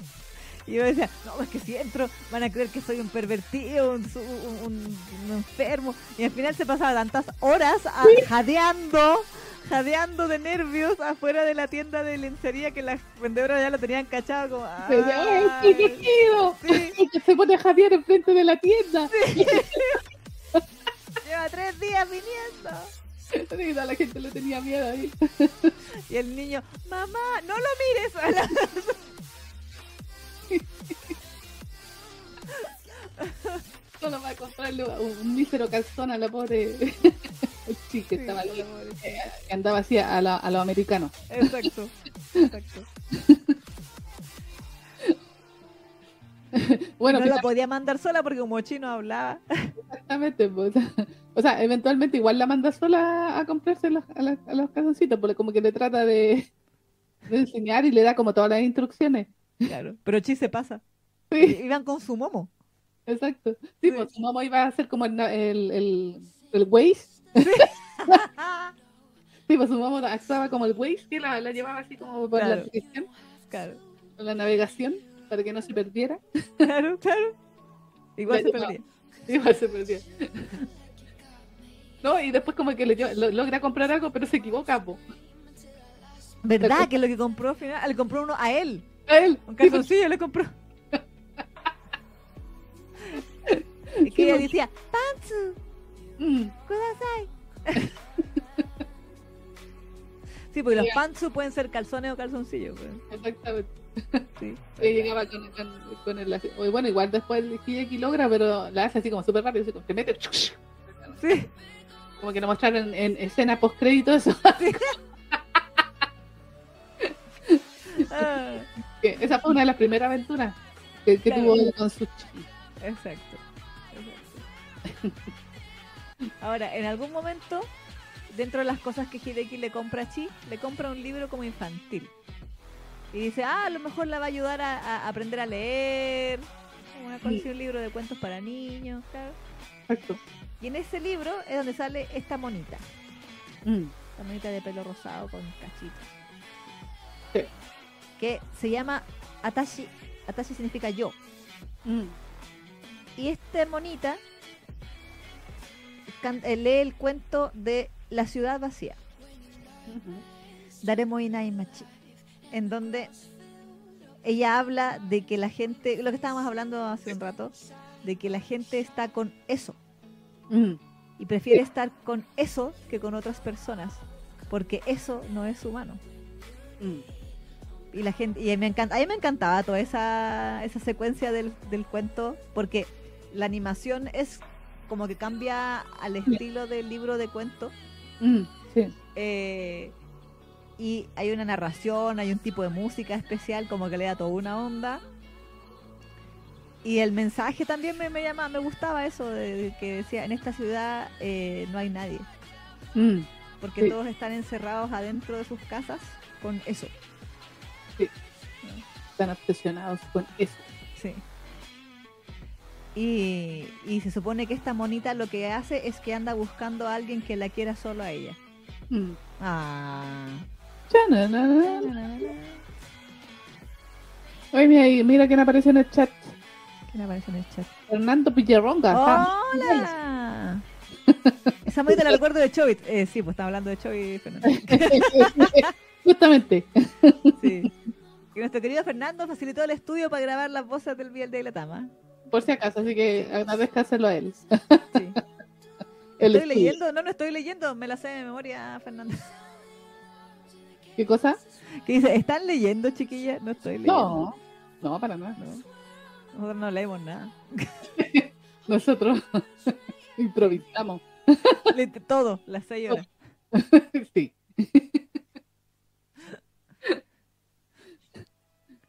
Y yo decía, no, es que si entro van a creer que soy un pervertido, un, un- un- enfermo. Y al final se pasaba tantas horas a- jadeando, jadeando de nervios afuera de la tienda de lencería que las vendedoras ya lo tenían cachado como... ¡Ay, "Ay, qué querido! sí, Que se pone Javier enfrente de la tienda. lleva tres días viniendo. Sí, la gente le tenía miedo ahí. Y el niño, mamá, no lo mires. Solo va a comprarle un, mísero calzón a la pobre chica que estaba ahí, eh, que andaba así a, la- a los americanos. Exacto, exacto. Bueno, no la podía mandar sola porque como chino hablaba. exactamente. pues, o sea, eventualmente igual la manda sola a comprarse los, a, la- a los calzoncitos, porque como que le trata de, de enseñar y le da como todas las instrucciones. Claro. Pero Chi se pasa. Sí, Iban con su momo. exacto. Sí, pues su mamá iba a hacer como el, el, el, el Waze. Sí, pues su mamá actuaba como el Waze, que la, la llevaba así como por la Claro. dirección, claro, por la navegación, para que no se perdiera. claro, claro. Igual se perdía. Igual se perdió. No, y después como que le lo- logra comprar algo, pero se equivoca, po. ¿Verdad? Que lo que compró al final. Le compró uno a él. A él. Un calzoncillo le compró. Es que ella decía, Pantsu, Mm, kudasai. Sí, porque los pantsu pueden ser calzones o calzoncillos. pues. Exactamente. Sí. Y llegaba con, con, con el o bueno, igual después el Hideki logra, pero la hace así como súper rápido, así como que mete. Sí. Como que nos mostraron en escena post crédito eso. Ah, que esa fue una de las primeras aventuras que, que Claro. tuvo con su chi. exacto. exacto. Ahora, en algún momento, dentro de las cosas que Hideki le compra a Chi, le compra un libro como infantil. Y dice, ah, a lo mejor la va a ayudar a, a aprender a leer. Una cosa así, un libro de cuentos para niños, claro. Exacto. Y en ese libro es donde sale esta monita. Mm, La monita de pelo rosado con cachitos. Sí. Que se llama Atashi. Atashi significa yo. mm, Y esta monita eh, lee el cuento de La ciudad vacía, ujú. Daremo Inai Machi, en donde ella habla de que la gente, lo que estábamos hablando hace un rato, de que la gente está con eso Mm, y prefiere estar con eso que con otras personas, porque eso no es humano. mm. Y la gente, y me encanta, a mí me encantaba toda esa, esa secuencia del, del cuento, porque la animación es como que cambia al estilo del libro de cuento. Mm, sí. eh, y hay una narración, hay un tipo de música especial, como que le da toda una onda. Y el mensaje también me, me llama, me gustaba eso, de, de que decía, en esta ciudad eh, no hay nadie, Mm, porque Sí. todos están encerrados adentro de sus casas con eso. Están obsesionados con eso. Sí. Y, y se supone que esta monita lo que hace es que anda buscando a alguien que la quiera solo a ella. Mm. Ah. Oye, mira, mira quién aparece en el chat. ¿Quién aparece en el chat? Fernando Pillarronga. está- ¡Hola! Esa monita la recuerdo de Chovit. Eh, sí, pues estaba hablando de Chovit. Fernando. Justamente. Sí. Y nuestro querido Fernando facilitó el estudio para grabar las voces del Biel de la Tama. Por si acaso, así que agradezcaselo a él. Sí. El ¿Estoy estudio. leyendo? No, no estoy leyendo. Me la sé de memoria, Fernando. ¿Qué cosa? Que dice, ¿están leyendo, chiquillas? No estoy leyendo. No, no, para nada. Nosotros no leemos nada. Nosotros improvisamos. Todo, las seis horas. sí.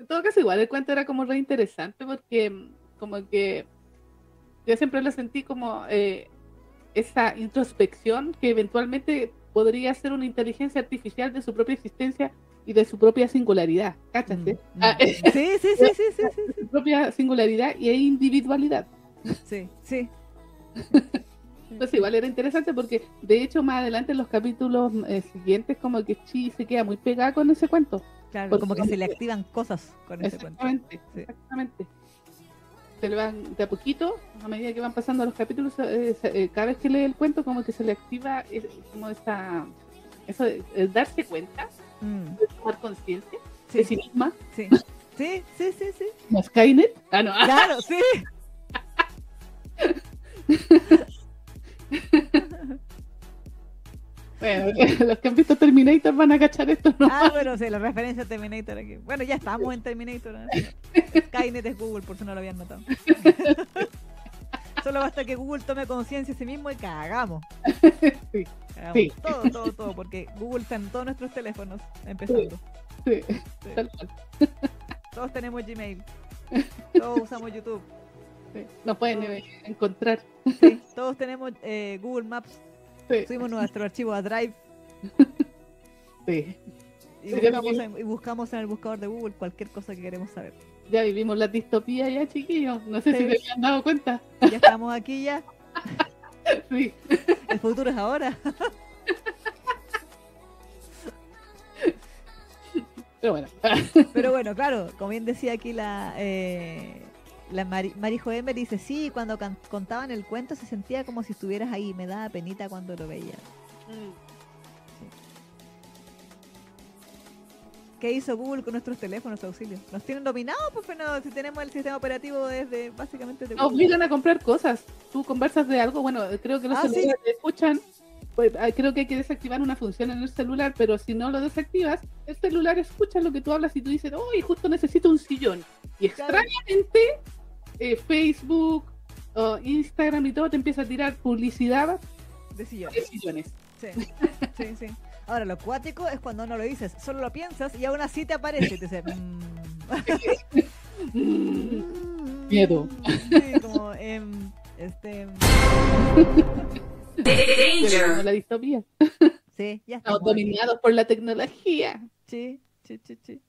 Todo caso, igual el cuento era como re interesante porque mm, como que yo siempre lo sentí como eh, esa introspección que eventualmente podría ser una inteligencia artificial de su propia existencia y de su propia singularidad. ¿Cáchate? Mm, mm. Ah, eh, Sí, sí, sí, sí, sí, sí, su propia singularidad y individualidad. sí, sí. Pues igual era interesante porque de hecho más adelante en los capítulos eh, siguientes como que Chi se queda muy pegada con ese cuento. Claro, Porque- como que se le activan cosas con ese cuento. Exactamente, Sí. exactamente. Se le van de a poquito, a medida que van pasando los capítulos, eh, eh, cada vez que lee el cuento como que se le activa eh, como esa eso de, de darse cuenta, Mm, de tomar conciencia de sí Sí, misma. sí, sí, sí, sí, sí. ¿No Skynet? Ah, no. Claro, sí. Bueno, los que han visto Terminator van a cachar esto, ¿no? Ah, bueno, sí, la referencia a Terminator aquí. Bueno, ya estamos en Terminator. ¿no? Skynet es Google, por si no lo habían notado. Solo basta que Google tome conciencia de sí mismo y cagamos. Sí, Cagamos Sí. Todo, todo, todo, porque Google está en todos nuestros teléfonos, empezando. sí, Sí. tal cual. Todos tenemos Gmail. Todos usamos YouTube. sí. Nos pueden eh, encontrar. Sí, todos tenemos eh, Google Maps. Sí, Subimos nuestro archivo a Drive sí. y buscamos, en, y buscamos en el buscador de Google cualquier cosa que queremos saber. Ya vivimos la distopía ya, chiquillos. No sé Sí. si se habían dado cuenta. Ya estamos aquí ya. Sí. El futuro es ahora. Pero bueno. Pero bueno, claro, como bien decía aquí la, eh, la Mari, Marijo Emer, dice, sí, cuando can- contaban el cuento se sentía como si estuvieras ahí, me daba penita cuando lo veía. ¿Qué hizo Google con nuestros teléfonos auxilio? Nos tienen dominados, pues pero si tenemos el sistema operativo desde básicamente de Nos obligan a comprar cosas. Tú conversas de algo, bueno, creo que los Ah, sí. celulares te escuchan. Pues, ah, creo que hay que desactivar una función en el celular, pero si no lo desactivas, el celular escucha lo que tú hablas y tú dices, uy, justo necesito un sillón. Y Claro. Eh, Facebook, Instagram y todo te empieza a tirar publicidad de sillones. Sí, sí, sí. Ahora, lo cuático es cuando no lo dices, solo lo piensas y aún así te aparece y te dice... mm, Miedo. Sí, como... em, este... Llegamos a la distopía. Sí, ya Estamos dominados por la tecnología. Sí, sí, sí, sí.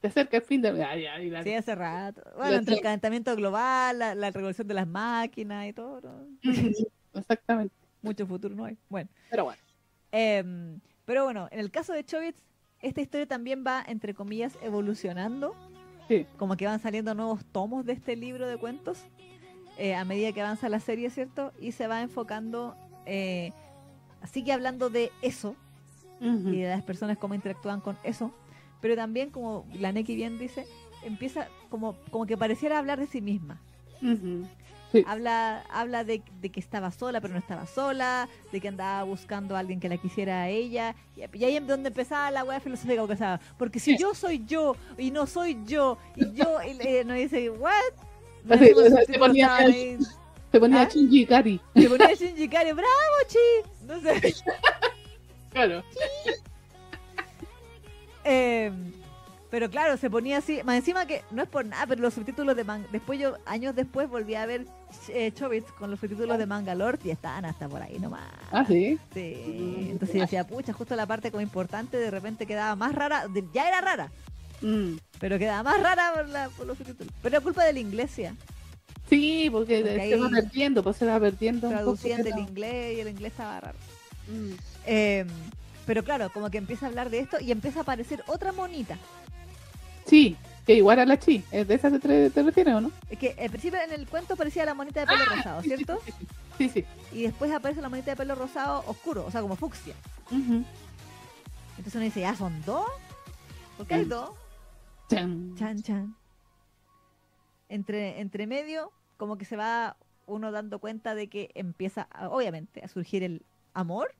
Te acerca el fin de... Ay, ay, ay. Sí, hace rato. Bueno, entre el calentamiento global, la, la revolución de las máquinas y todo, ¿no? Exactamente. mucho futuro no hay. Bueno, Pero bueno. em, pero bueno, en el caso de Chobits, esta historia también va, entre comillas, evolucionando. Sí. Como que van saliendo nuevos tomos de este libro de cuentos eh, a medida que avanza la serie, ¿cierto? Y se va enfocando, eh, sigue hablando de eso y de las personas cómo interactúan con eso, pero también, como la Neki bien dice, empieza como, como que pareciera hablar de sí misma. Habla, habla de, de que estaba sola, pero no estaba sola, de que andaba buscando a alguien que la quisiera a ella. Y, y ahí es donde empezaba la weá filosófica, que estaba, porque si yo soy yo y no soy yo, y yo, y, eh, no dice, ¿what? No Sí, se ponía ahí, Se ponía ¿Ah? Shinji Ikari. se ponía Shinji Ikari, ¡bravo, chi! No sé. Claro. Eh, pero claro, se ponía así, más encima que no es por nada, pero los subtítulos de Mangalore, después yo, años después volví a ver eh, Chobits con los subtítulos de Mangalore y estaban hasta por ahí nomás. Ah, sí. Sí, entonces yo decía, pucha, justo la parte como importante de repente quedaba más rara, de- ya era rara, Mm. pero quedaba más rara por, la- por los subtítulos. Pero es culpa de la iglesia, Sí, porque, Porque se va perdiendo, pues se va perdiendo. traducían del inglés y el inglés estaba raro. Mm. Eh, pero claro, como que empieza a hablar de esto y empieza a aparecer otra monita. Sí, que igual a la chi. ¿Es ¿De esa te, te, refieres o no? Es que al principio en el cuento parecía la monita de pelo rosado, Ah, sí, ¿cierto? Sí, sí. sí, sí. Y después aparece la monita de pelo rosado oscuro, o sea, como fucsia. Entonces uno dice, ¿ya son dos? ¿Por qué hay Mm. dos? Chan. Chan, chan. Entre, entre medio, como que se va uno dando cuenta de que empieza, obviamente, a surgir el amor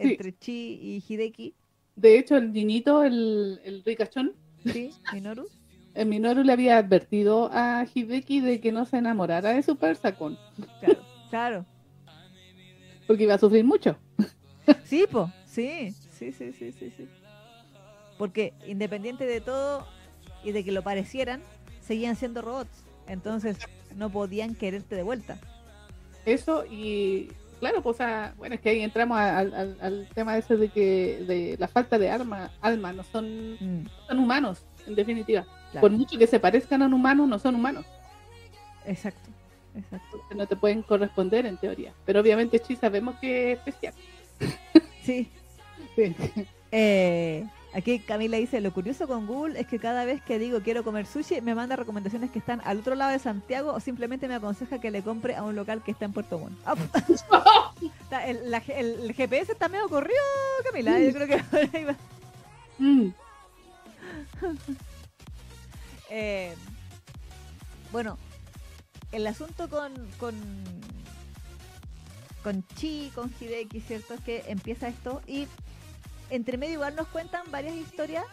Sí. entre Chi y Hideki, De hecho, el niñito, el, el ricachón, ¿sí? Minoru. el Minoru le había advertido a Hideki de que no se enamorara de su persacón, Claro, claro. porque iba a sufrir mucho. Sí, po, sí, sí, sí, sí, sí, sí. Porque independiente de todo y de que lo parecieran, seguían siendo robots. Entonces no podían quererte de vuelta. Eso y claro, pues o sea, bueno, es que ahí entramos al, al- al tema ese de que de la falta de arma, alma, no son, Mm, son humanos, en definitiva. claro. Por mucho que se parezcan a un humano, no son humanos. Exacto, exacto. No te pueden corresponder en teoría. Pero obviamente Chi sabemos que es especial. Sí. Sí. Eh, aquí Camila dice, lo curioso con Google es que cada vez que digo quiero comer sushi, me manda recomendaciones que están al otro lado de Santiago o simplemente me aconseja que le compre a un local que está en Puerto Montt. Ah, está- el, la- el- el GPS está medio corrido, Camila. Yo creo que por ahí va. Mm, Eh, bueno, el asunto con, con con Chi, con Hideki, ¿cierto? Es que empieza esto y entre medio igual nos cuentan varias historias.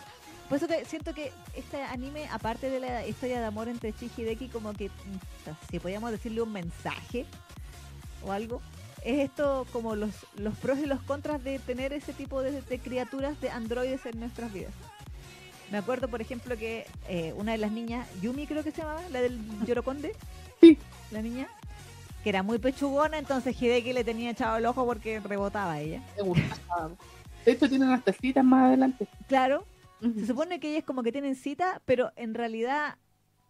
Por eso que siento que este anime, aparte de la historia de amor entre Chi y Hideki, como que, mm, si podíamos decirle un mensaje o algo, es esto como los, los pros y los contras de tener ese tipo de, de criaturas, de androides en nuestras vidas. Me acuerdo, por ejemplo, que eh, una de las niñas, Yumi creo que se llamaba, la del Yorokonde, Sí. la niña, que era muy pechugona, entonces Hideki le tenía echado el ojo porque rebotaba a ella. De hecho, tienen unas tacitas más adelante. Claro, se supone que ellas como que tienen cita, pero en realidad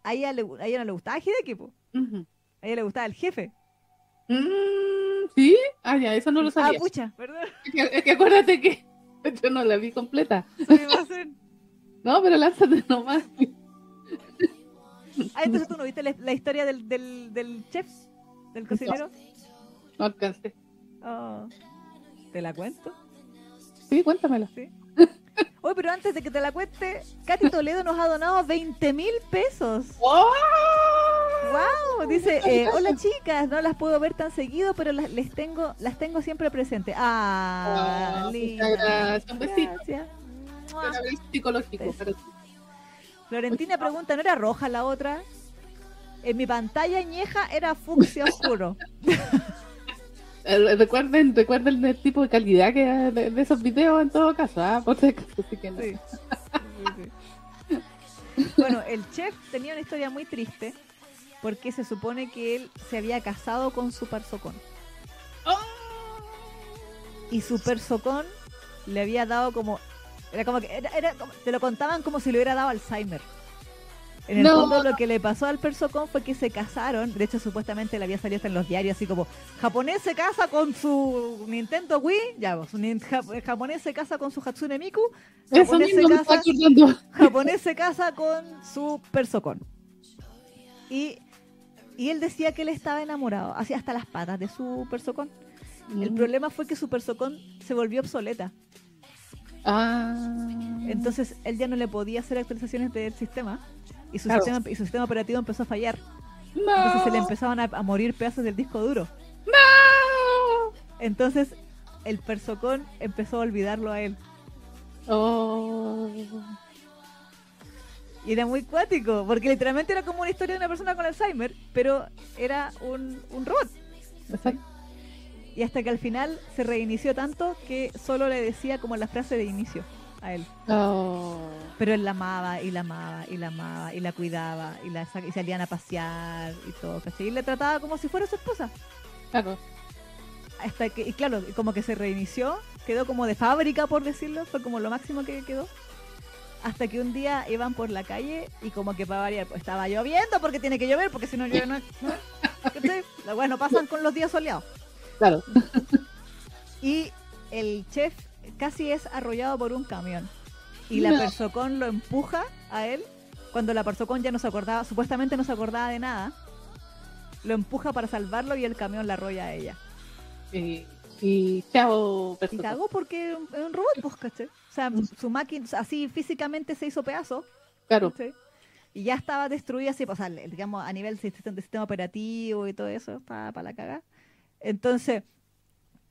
a ella, le, a ella no le gustaba Hideki, po. Ujú. a ella le gustaba el jefe. Mm, ¿Sí? Ah, ya, eso no lo Ah, sabía. pucha, perdón. Es que, es que acuérdate que yo no la vi completa. No, pero lánzate nomás. Ah, entonces tú no viste la, la historia del, del, del chef, del cocinero. No alcancé. Oh, ¿Te la cuento? Sí, cuéntamela. Sí. Oye, pero antes de que te la cuente, Katy Toledo nos ha donado 20 mil pesos. ¡Oh! ¡Wow! Dice, eh, hola chicas, no las puedo ver tan seguido, pero las, les tengo, las tengo siempre presentes. Ah, Ah, linda. muchas gracias. Un besito. Gracias. Psicológico. Beso. para ti. Florentina pregunta, ¿no era roja la otra? En mi pantalla ñeja era fucsia oscuro. Eh, Recuerden, recuerden el tipo de calidad que de, de esos videos en todo caso, ¿ah? Por si acaso, así que no. Sí. Sí, sí. Bueno, el chef tenía una historia muy triste porque se supone que él se había casado con su persocón. ¡Oh! Y su persocón le había dado como... Era como que... Era, era como- te lo contaban como si le hubiera dado Alzheimer. En el No. fondo lo que le pasó al persocón fue que se casaron. De hecho, supuestamente le había salido hasta en los diarios así como... Japonés se casa con su Nintendo Wii. Ya, pues, nin- ja- japonés se casa con su Hatsune Miku. Japonés se casa japonés se casa con su persocón. Y, y él decía que él estaba enamorado, así hasta las patas de su persocón. El problema fue que su persocón se volvió obsoleta. Ah. Entonces él ya no le podía hacer actualizaciones del sistema. Y su, Claro. sistema, y su sistema operativo empezó a fallar. no. Entonces se le empezaban a, a morir pedazos del disco duro. ¡No! Entonces el persocón empezó a olvidarlo a él. Oh. Y era muy cuático, porque literalmente era como una historia de una persona con Alzheimer, pero era un, un robot. Exacto. Y hasta que al final se reinició tanto que solo le decía como la frase de inicio a él. Oh. Pero él la amaba y la amaba y la amaba y la cuidaba y, la y salían a pasear y todo. ¿cachai? Y le trataba como si fuera su esposa. Claro. Hasta que, y claro, como que se reinició, quedó como de fábrica, por decirlo, fue como lo máximo que quedó. Hasta que un día iban por la calle y como que para variar, pues estaba lloviendo porque tiene que llover, porque si no llueve no... ¿Cachai? Las no pasan con los días soleados. Claro. Y el chef casi es arrollado por un camión. Y la persocón lo empuja a él cuando la persocón ya no se acordaba, supuestamente no se acordaba de nada. Lo empuja para salvarlo y el camión la arrolla a ella. Y, y chao, Y persona. cagó porque era un, robot, pues, ¿cachai? O sea, su máquina, así físicamente se hizo pedazo. Claro. Y ya estaba destruida, así, pues, o sea, digamos, a nivel de sistema, de sistema operativo y todo eso, para la cagada. Entonces,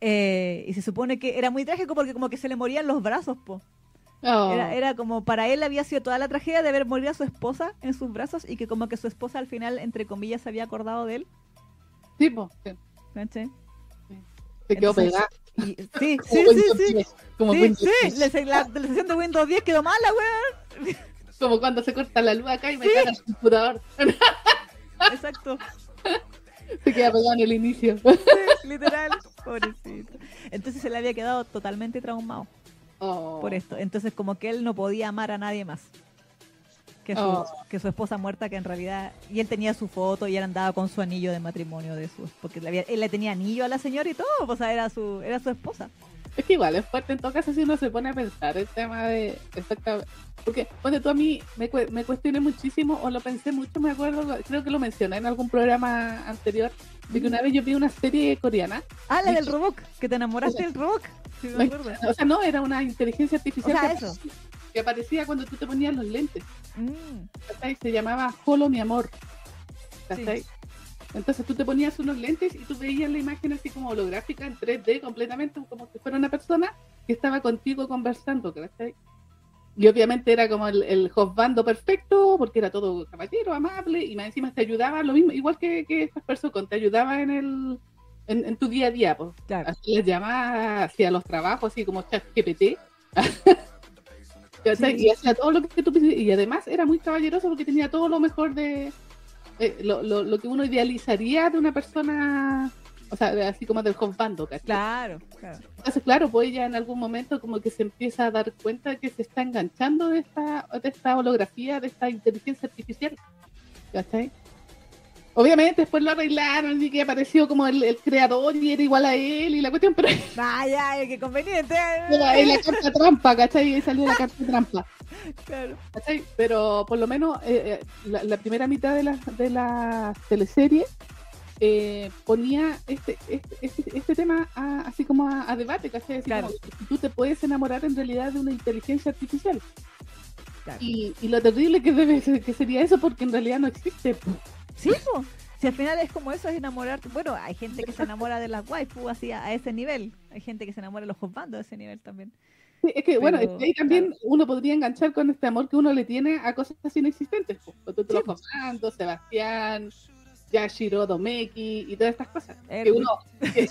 eh, y se supone que era muy trágico porque como que se le morían los brazos, po. Oh. Era, era como para él había sido toda la tragedia de ver morir a su esposa en sus brazos y que como que su esposa al final, entre comillas, se había acordado de él. Sí, po, sí. ¿cachai? Se quedó pegada. Sí, sí, sí, sí. 10, Como Sí, sí, 10. la, la actualización de Windows 10 quedó mala, weón. Como cuando se corta la luz acá y me Sí. caga el computador. Exacto. Se queda pegado en el inicio. Sí, literal. Pobrecito. Entonces se le había quedado totalmente traumado Oh. por esto. Entonces como que él no podía amar a nadie más. Que su, Oh. que su esposa muerta, que en realidad... Y él tenía su foto y él andaba con su anillo de matrimonio de su... Porque le había- él le tenía anillo a la señora y todo. O sea, era su, era su esposa. Es que igual es fuerte en todo caso si uno se pone a pensar el tema de exactamente. Porque, cuando tú a mí me, me cuestioné muchísimo, o lo pensé mucho, me acuerdo, creo que lo mencioné en algún programa anterior, de que una vez yo vi una serie coreana. Ah, la De del robot. Que te enamoraste del robot. Sí, me acuerdo. O sea, no, era una inteligencia artificial O sea, que, eso. aparecía, que aparecía cuando tú te ponías los lentes. Mm. Se llamaba Holo mi amor. Sí. Entonces tú te ponías unos lentes y tú veías la imagen así como holográfica en 3D completamente, como si fuera una persona que estaba contigo conversando, ¿cachai? Y obviamente era como el, el hostbando perfecto, porque era todo caballero, amable, y más encima te ayudaba, lo mismo, igual que, que estas personas, te ayudaba en el en, en tu día a día, pues. claro. Hacía las llamadas, hacía los trabajos, así como chat GPT. Sí. Y hacía todo lo que tú. Y además era muy caballeroso porque tenía todo lo mejor de. Eh, lo, lo, lo que uno idealizaría de una persona. O sea, así como del hostbando, ¿cachai? Claro, claro. Entonces, claro, pues ella en algún momento como que se empieza a dar cuenta de que se está enganchando de esta, de esta holografía, de esta inteligencia artificial. ¿Cachai? Obviamente después lo arreglaron y que apareció como el, el creador y era igual a él y la cuestión, pero Vaya, qué conveniente. era la carta trampa, ¿cachai? Y salió la carta trampa, Claro. ¿cachai? Pero por lo menos eh, eh, la, la primera mitad de la, de la teleserie eh, ponía este, este, este, este tema a- así como a, a debate, ¿cachai? Así Claro. como tú te puedes enamorar en realidad de una inteligencia artificial. Claro. Y, y lo terrible que debe ser- que sería eso porque en realidad no existe. Sí, po. Si al final es como eso, es enamorarte. Bueno, hay gente que se enamora de las waifu así a, a ese nivel. Hay gente que se enamora de los husbandos a ese nivel también. Sí, es que, bueno, Pero, que ahí también claro. uno podría enganchar con este amor que uno le tiene a cosas inexistentes. Pues, Sí, los pues. Comando, Sebastián, Yashiro, Domeki y todas estas cosas. Que Erwin. uno, que,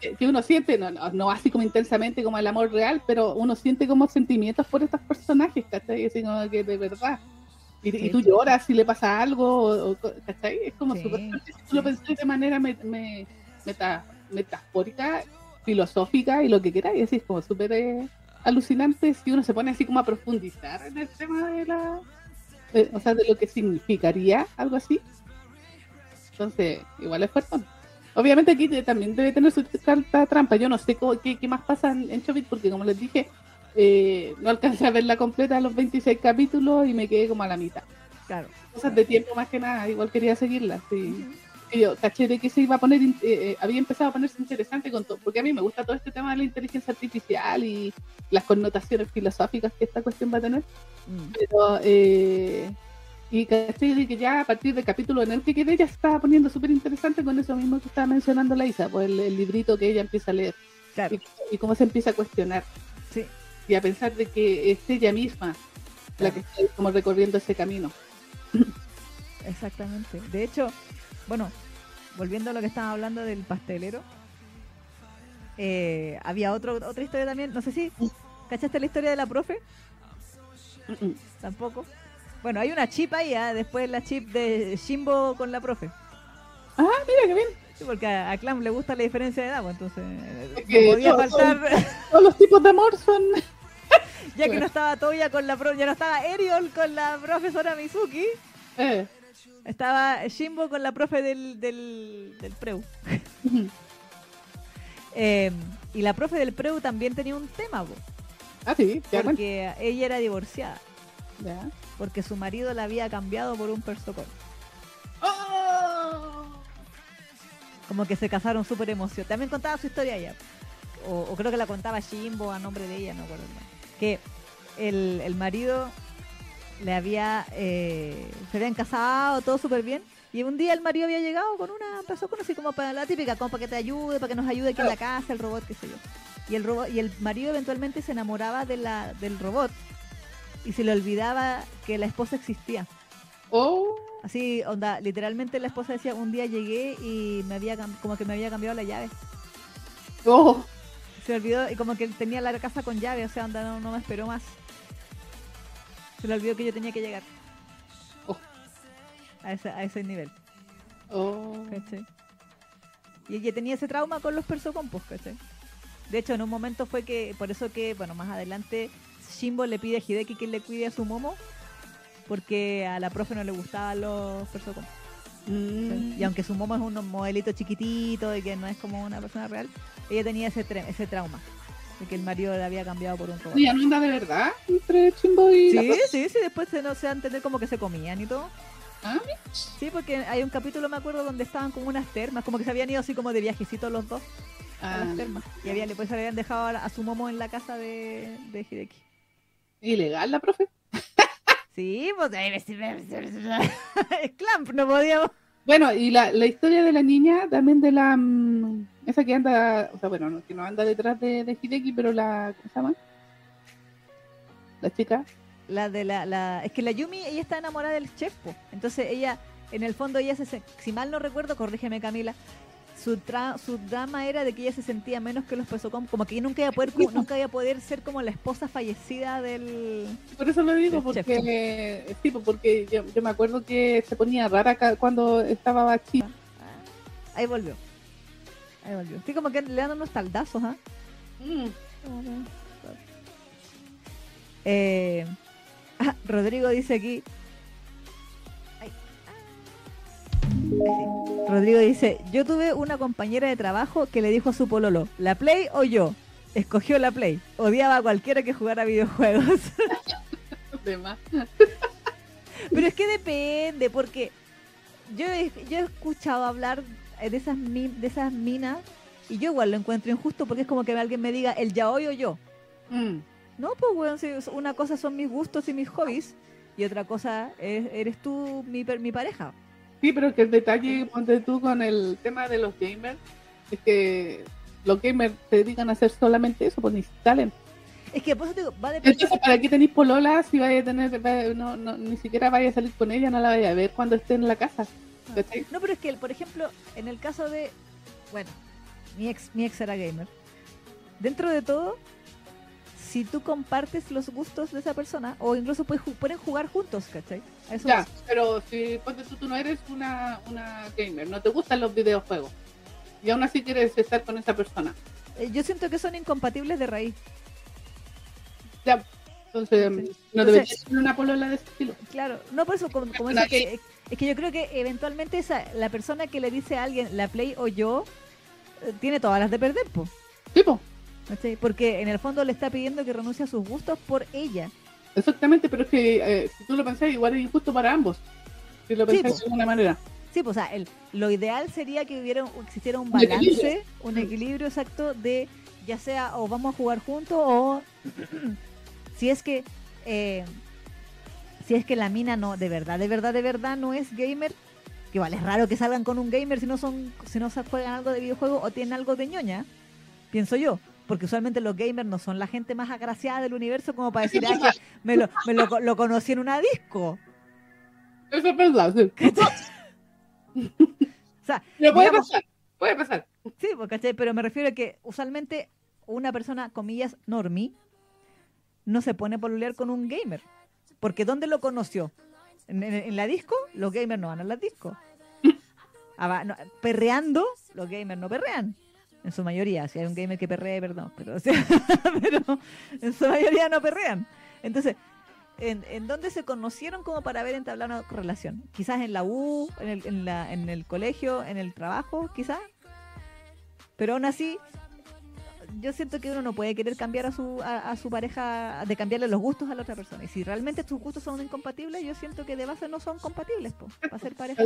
que- que uno siente, no, no, no así como intensamente como el amor real, pero uno siente como sentimientos por estos personajes, ¿cachai? Así como que de verdad. Y, y Sí. tú lloras si le pasa algo, o, ¿cachai? Es como Sí, súper. Si tú lo sí. pensás de manera me- me- meta- metafórica, filosófica y lo que quieras, y así es como súper eh, alucinante si uno se pone así como a profundizar en el tema de la. de- o sea, de lo que significaría algo así. Entonces, igual es fuerte. Obviamente aquí también debe tener su carta trampa. Yo no sé cómo- qué, qué más pasa en, en Chobit, porque como les dije, eh, no alcancé a verla completa a los 26 capítulos y me quedé como a la mitad. Claro. Cosas de tiempo más que nada, igual quería seguirla. Sí. Y yo caché de que se iba a poner, eh, eh, había empezado a ponerse interesante con todo, porque a mí me gusta todo este tema de la inteligencia artificial y las connotaciones filosóficas que esta cuestión va a tener. Mm. Pero, eh, y caché de que ya a partir del capítulo en el que quedé ya se estaba poniendo súper interesante con eso mismo que estaba mencionando la Isa, pues el, el librito que ella empieza a leer Claro. y, y cómo se empieza a cuestionar Sí. y a pensar de que es ella misma la que está como recorriendo ese camino. Exactamente. De hecho, bueno, volviendo a lo que estaba hablando del pastelero, eh, había otro, otra historia también. No sé si cachaste la historia de la profe. Tampoco. Bueno, hay una chip ahí, ah, después la chip de Shimbo con la profe. Ah, mira qué bien. Sí, porque a, a Clam le gusta la diferencia de edad, pues, entonces Es no que podía todos faltar, Todos los tipos de amor son ya que no estaba Toya con la pro, ya no estaba Eriol con la profesora Mizuki, eh, estaba Shimbo con la profe del, del, del Preu. Eh, y la profe del Preu también tenía un tema, po, Ah, sí, ya, bueno, porque ella era divorciada, ya. porque su marido la había cambiado por un persocón. ¡Oh! Como que se casaron súper emocionados. También contaba su historia ella. O, o creo que la contaba Shimbo a nombre de ella, no recuerdo. Que el, el marido le había. eh, se habían casado, todo súper bien. Y un día el marido había llegado con una persona así como para la típica, como para que te ayude, para que nos ayude aquí en la casa, el robot, qué sé yo. Y el robot, y el marido eventualmente se enamoraba de la, del robot y se le olvidaba que la esposa existía. Oh, Así, onda, literalmente la esposa decía, un día llegué y me había como que me había cambiado la llave. oh, Se olvidó y como que tenía la casa con llave, o sea, onda, no, no me esperó más. Se le olvidó que yo tenía que llegar. Oh. A, ese, a ese nivel, oh. ¿cachai? Y ella tenía ese trauma con los persocompos, ¿cachai? De hecho, en un momento fue que, por eso que, bueno, más adelante, Shimbo le pide a Hideki que le cuide a su momo, porque a la profe no le gustaban los persocompos. Mm. Y aunque su momo es un modelito chiquitito y que no es como una persona real, ella tenía ese, ese trauma de que el marido la había cambiado por un robot. Oye, ¿no anda de verdad entre Chimbo y Sí, sí, sí, después se, no, se a entender como que se comían y todo. Ah, Sí, porque hay un capítulo, me acuerdo, donde estaban como unas termas, como que se habían ido así como de viajecitos los dos a ah, las termas. Y había, después se habían dejado a, su momo en la casa de, de Hideki. ilegal la profe. Sí, pues Clamp, no podíamos. Bueno, y la, la historia de la niña, también de la. mm, esa que anda, o sea, bueno, no, que no anda detrás de, de Hideki, pero la. ¿Cómo se llama? La chica. La de la, la, es que la Yumi, ella está enamorada del chef, po. entonces ella, en el fondo ella se, si mal no recuerdo, corrígeme Camila, su, tra- su drama era de que ella se sentía menos que los Pesocom, como que nunca iba a poder, como- nunca iba a poder ser como la esposa fallecida del, Por eso lo digo, porque. Sí, porque yo, yo me acuerdo que se ponía rara cuando estaba bachita. ahí volvió, ahí volvió, sí como que le dan unos taldazos, ¿ah? Mm. Eh, ah, Rodrigo dice aquí. Ay. Ahí sí. Rodrigo dice: Yo tuve una compañera de trabajo que le dijo a su pololo: ¿La Play o yo? Escogió la Play. Odiaba a cualquiera que jugara videojuegos. Pero es que depende, porque yo he, yo he escuchado hablar de esas, de esas minas, y yo igual lo encuentro injusto porque es como que alguien me diga el ya hoy o yo. Mm. No, pues, weón, si una cosa son mis gustos y mis hobbies, y otra cosa es, eres tú, mi, mi pareja. Sí, pero que el detalle, ponte tú con el tema de los gamers, es que los gamers se dedican a hacer solamente eso, pues ni salen. Es que te digo, va a depender. Entonces, ¿para qué tenéis polola si vaya a tener, no, no, ni siquiera vaya a salir con ella, no la vaya a ver cuando esté en la casa? ¿Cachai? No, pero es que, por ejemplo, en el caso de. Bueno, mi ex, mi ex era gamer. Dentro de todo, si tú compartes los gustos de esa persona, o incluso puedes, pueden jugar juntos, ¿cachai? Eso Ya, pero si ponte tú, tú no eres una, una gamer, no te gustan los videojuegos, y aún así quieres estar con esa persona. eh, yo siento que son incompatibles de raíz. Ya, entonces, no deberías tener una polola de ese estilo. Claro, no por eso, como, como dice que, es que yo creo que eventualmente esa, la persona que le dice a alguien la play o yo eh, tiene todas las de perder, pues. Tipo, Porque en el fondo le está pidiendo que renuncie a sus gustos por ella. exactamente, pero es que eh, si tú lo pensás, igual es injusto para ambos. Si lo Sí, pensás po. de alguna manera. Sí, pues o sea, el, lo ideal sería que hubiera existiera un Un equilibrio. balance, un equilibrio exacto de ya sea o vamos a jugar juntos o si es que eh, si es que la mina no de verdad, de verdad, de verdad no es gamer, que igual es raro que salgan con un gamer si no son si no juegan algo de videojuego o tienen algo de ñoña, pienso yo. Porque usualmente los gamers no son la gente más agraciada del universo como para decir, ah, que me, lo, me lo, lo conocí en una disco. Eso es verdad, sí. O sea, Pero puede digamos- pasar, puede pasar. Sí, pues, ¿cachai? Pero me refiero a que usualmente una persona, comillas, normie, no se pone a pololear con un gamer. Porque ¿dónde lo conoció? ¿En, en- en la disco? Los gamers no van a las discos. Ah, no, perreando, los gamers no perrean. En su mayoría, si hay un gamer que perree, perdón, pero, o sea, pero en su mayoría no perrean. Entonces, ¿en, en dónde se conocieron como para haber entablado una relación? Quizás en la U, en el, en la, en el colegio, en el trabajo, quizás. Pero aún así, yo siento que uno no puede querer cambiar a su, a, a su pareja, de cambiarle los gustos a la otra persona. Y si realmente tus gustos son incompatibles, yo siento que de base no son compatibles, po, para ser pareja.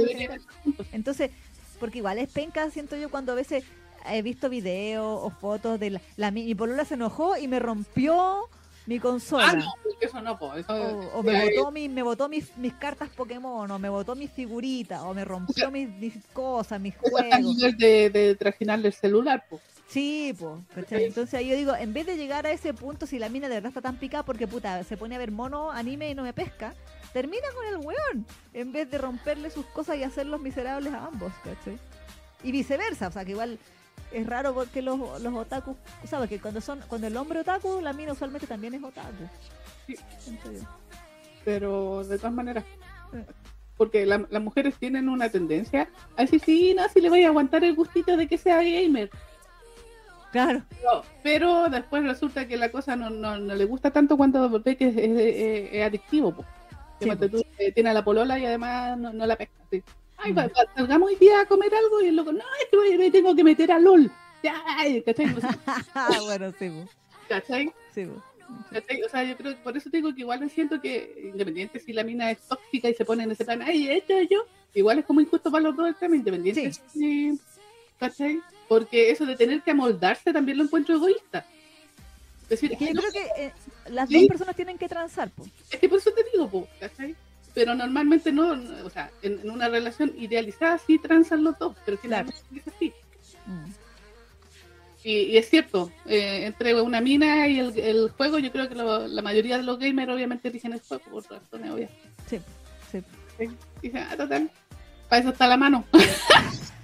Entonces, porque igual es penca, siento yo, cuando a veces he visto videos o fotos de la, la mi, polola se enojó y me rompió mi consola. Ah, no, eso no, po. Eso, O, o me eh, botó, mi, me botó mis, mis cartas Pokémon, o me botó mis figuritas, o me rompió mis, mis cosas, mis juegos. de, de trajinarle el celular, pues. Sí, pues. Entonces ahí yo digo, en vez de llegar a ese punto, si la mina de verdad está tan picada porque puta, se pone a ver mono, anime y no me pesca, termina con el weón. En vez de romperle sus cosas y hacerlos miserables a ambos, ¿cachai? Y viceversa, o sea que igual es raro porque los, los otakus, ¿sabes? Que cuando son, cuando el hombre otaku, la mina usualmente también es otaku. Sí. Pero de todas maneras. Eh. Porque la- las mujeres tienen una tendencia a decir, sí, no, si le voy a aguantar el gustito de que sea gamer. Claro. Pero, pero después resulta que la cosa no, no, no le gusta tanto cuando ve que es, es- es- es adictivo. Po. Sí, tú eh, tiene a la polola y además no, no la pesca. sí. Ay, Mm. va- va- salgamos hoy día a comer algo y el loco, no, es que me tengo que meter a LOL. Ay, ¿cachai? Bueno, sí, po. ¿cachai? sí. O sea, yo creo que por eso digo que igual me siento que, independiente si la mina es tóxica y se pone en ese plan, ay, esto yo, igual es como injusto para los dos el tema, independiente. si- ¿Cachai? Porque eso de tener que amoldarse también lo encuentro egoísta. Es decir, Es que ay, yo no, creo que eh, las Sí. dos personas tienen que transar, po. es que por eso te digo, po, ¿cachai? Pero normalmente no, o sea, en, en una relación idealizada sí transan los dos, pero finalmente es así. Mm. Y, y es cierto, eh, entre una mina y el, el juego, yo creo que lo- la mayoría de los gamers obviamente eligen el juego por razones obvias. Sí, sí. Sí. Dicen, ah, total, para eso está la mano.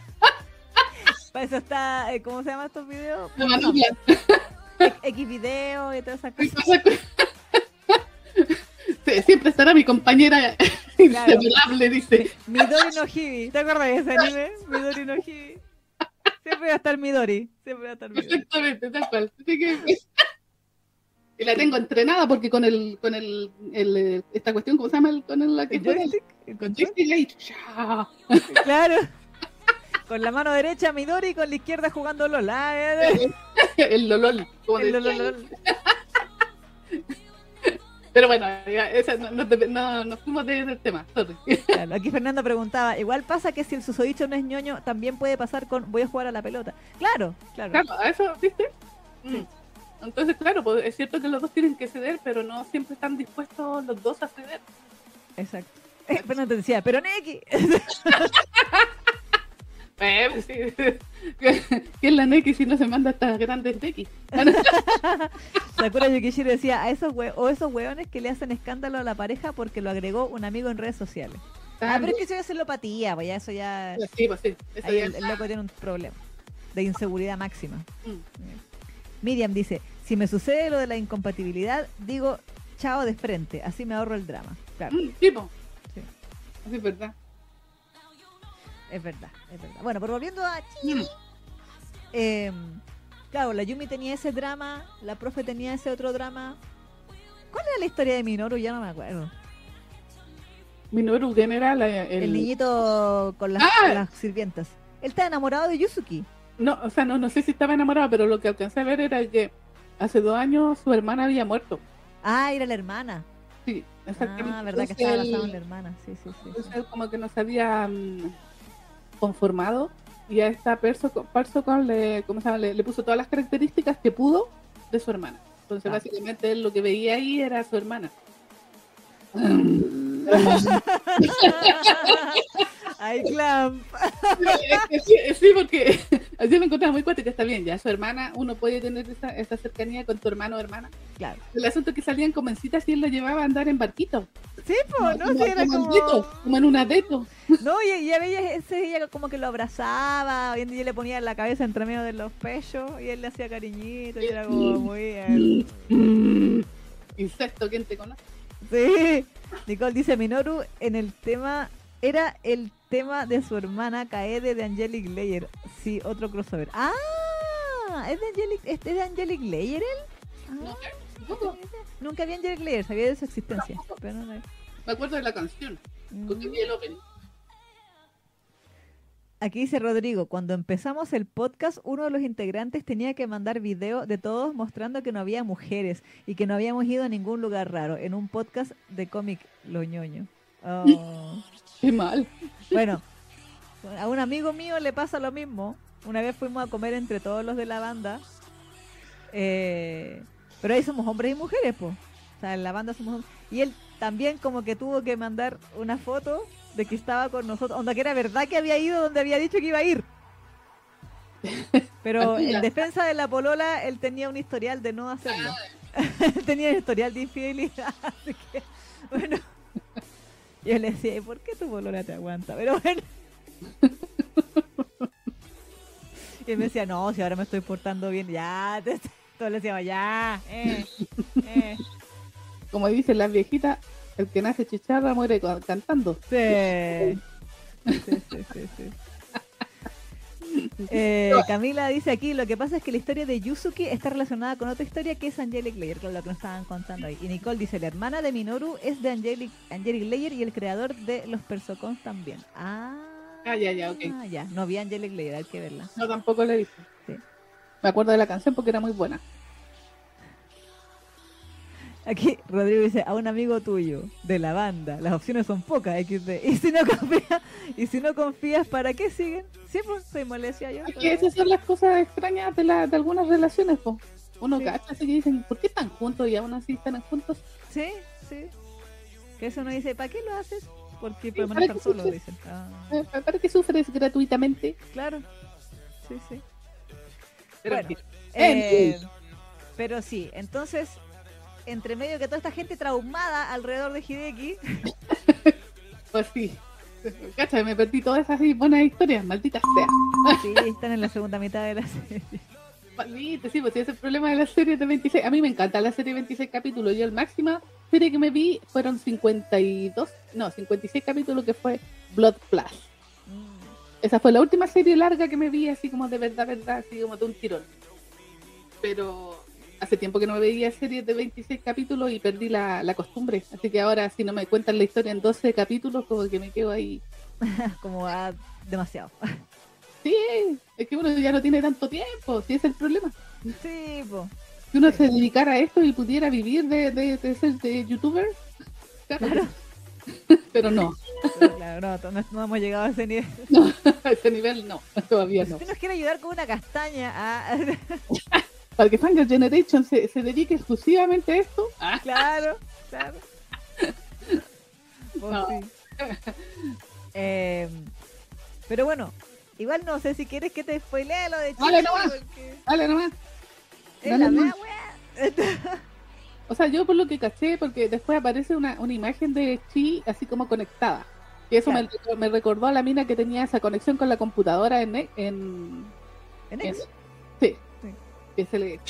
Para eso está, eh, ¿cómo se llaman estos videos? La manopla. X video y todas esas cosas. Siempre estará mi compañera Claro. inseparable, dice. Midori no Hibi. ¿Te acuerdas de ese anime? Midori no Hibi. Siempre va a estar Midori. Siempre va a estar Midori. Exactamente, tal cual. Que- y la tengo entrenada porque con el, con el, el, eh, esta cuestión, ¿cómo se llama? El, con el, la que ¿El. Claro. Con la mano derecha Midori y con la izquierda jugando LOL. Ah, eh, eh. el lolol. como El. LOL, LOL. Pero bueno, esa no, no, no, no fuimos de- del tema. Claro, aquí Fernando preguntaba, igual pasa que si el susodicho no es ñoño, también puede pasar con voy a jugar a la pelota. Claro, claro. Claro, a eso, ¿viste? Mm. Sí. Entonces, claro, pues, es cierto que los dos tienen que ceder, pero no siempre están dispuestos los dos a ceder. Exacto. Eh, Fernando decía, pero Neki. Eh, pues, sí. ¿Qué es la Neki si no se manda estas grandes Neki? Sakura Yukishiro decía, a esos hue o esos hueones que le hacen escándalo a la pareja porque lo agregó un amigo en redes sociales. Ah, pero es que eso ya es celopatía, pues ya eso ya... Sí, pues sí. Eso Ahí ya el, el loco tiene un problema de inseguridad máxima. Mm. Miriam dice, si me sucede lo de la incompatibilidad, digo chao de frente, así me ahorro el drama. Claro, Mm, sí, pues. Sí. Así es verdad. Es verdad, es verdad. Bueno, pero volviendo a Chi, Mm. eh, claro, la Yumi tenía ese drama, la profe tenía ese otro drama. ¿Cuál era la historia de Minoru? Ya no me acuerdo. Minoru General, eh, El, el, niñito con las, Ah. las sirvientas. Él está enamorado de Yuzuki. No, o sea, no, no sé si estaba enamorado, pero lo que alcancé a ver era que hace dos años su hermana había muerto. Ah, era la hermana. Sí, exactamente. Ah, verdad que estaba basado en la hermana. Sí, sí, sí. Entonces como que no se había mm, conformado y a esta perso, Parsocon le, ¿cómo se llama? le, le puso todas las características que pudo de su hermana. Entonces Ah. básicamente él lo que veía ahí era su hermana. Ay, Clamp. Es que sí, porque así me encontraba muy que está bien, ya su hermana, uno puede tener esa, esa cercanía con tu hermano o hermana. Claro. El asunto es que salían con mencitas y él lo llevaba a andar en barquito. Sí, pues, ¿no? como, Sí, era como como... deto, como en una deto. No, y, y a veces ese ella como que lo abrazaba, y ella le ponía la cabeza entre medio de los pechos, y él le hacía cariñito, y era como muy... Incesto, ¿quién te conoce? Sí. Nicole dice, Minoru en el tema... Era el tema de su hermana Kaede de Angelic Layer. Sí, otro crossover. ¡Ah! ¿Es de Angelic, es de Angelic Layer él? Ah. Nunca vi Angelic Layer, sabía de su existencia. Pero no, Me acuerdo de la canción, Mm. el. Aquí dice Rodrigo, cuando empezamos el podcast, uno de los integrantes tenía que mandar video de todos mostrando que no había mujeres y que no habíamos ido a ningún lugar raro en un podcast de cómic loñoño. Oh. Qué mal. Bueno, a un amigo mío le pasa lo mismo. Una vez fuimos a comer entre todos los de la banda. eh, pero ahí somos hombres y mujeres, pues. O sea, en la banda somos hombres. Y él también como que tuvo que mandar una foto de que estaba con nosotros. Onda que era verdad que había ido donde había dicho que iba a ir. Pero en defensa de la polola, él tenía un historial de no hacerlo. Tenía un historial de infidelidad. Así que, bueno. Yo le decía, "¿Y ¿por qué tu polola te aguanta? Pero bueno. Y él me decía, no, si ahora me estoy portando bien, ya. Todos le decíamos, ya, eh, eh. Como dicen las viejitas, el que nace chicharra muere ca- cantando. Sí. Sí, sí, sí, sí. Eh, Camila dice aquí, lo que pasa es que la historia de Yuzuki está relacionada con otra historia que es Angelic Layer, con lo que nos estaban contando ahí. Y Nicole dice, la hermana de Minoru es de Angelic, Angelic Layer y el creador de los Persocons también. Ah, Ah, ya, ya, ok. ya, no vi Angelic Layer, hay que verla. No, tampoco la he visto. Sí. Me acuerdo de la canción porque era muy buena. Aquí Rodrigo dice, a un amigo tuyo de la banda, las opciones son pocas, XD. Y si no confías, y si no confías, ¿para qué siguen? Siempre soy molestia yo. Es que esas son las cosas extrañas de, la, de algunas relaciones, po. Uno Sí. cacha así que dicen, ¿por qué están juntos y aún así están juntos? Sí, sí. Que eso uno dice, ¿para qué lo haces? Porque Sí, podemos ¿para estar solos, sufres? dicen. Ah, Eh, ¿Para qué sufres gratuitamente? claro. Sí, sí. Pero, Bueno. Eh, pero sí, entonces, entre medio que toda esta gente traumada alrededor de Hideki, pues sí. Cacha, me perdí todas esas buenas historias, malditas sea. sí, están en la segunda mitad de la serie. Maldita, sí, pues sí, ese es el problema de la serie de 26. A mí me encanta la serie de 26 capítulos. Yo el máxima serie que me vi fueron 52, no, 56 capítulos que fue Blood Plus. Mm, Esa fue la última serie larga que me vi así como de verdad, verdad, así como de un tirón. Pero hace tiempo que no veía series de 26 capítulos y perdí la, la costumbre. Así que ahora si no me cuentan la historia en 12 capítulos, como que me quedo ahí. Como va demasiado. Sí, es que uno ya no tiene tanto tiempo, si es el problema. Sí, po. Si uno se dedicara a esto y pudiera vivir de, de, de ser de youtuber, claro. Claro. Pero no, Pero claro, no, no, hemos llegado a ese nivel. no, a ese nivel no, todavía Si no. usted nos quiere ayudar con una castaña, ah, Para que Fanger Generation se, se dedique exclusivamente a esto, ah, claro, claro. Pues No. sí. Eh, pero bueno, igual no sé si quieres que te spoilee lo de Chile. Dale nomás. porque dale nomás. es Dale la nomás. mea wea. O sea, yo por lo que caché, porque después aparece una, una imagen de Chi así como conectada. Y eso me, me recordó a la mina que tenía esa conexión con la computadora en... en, En en- X. sí, Sí. se le...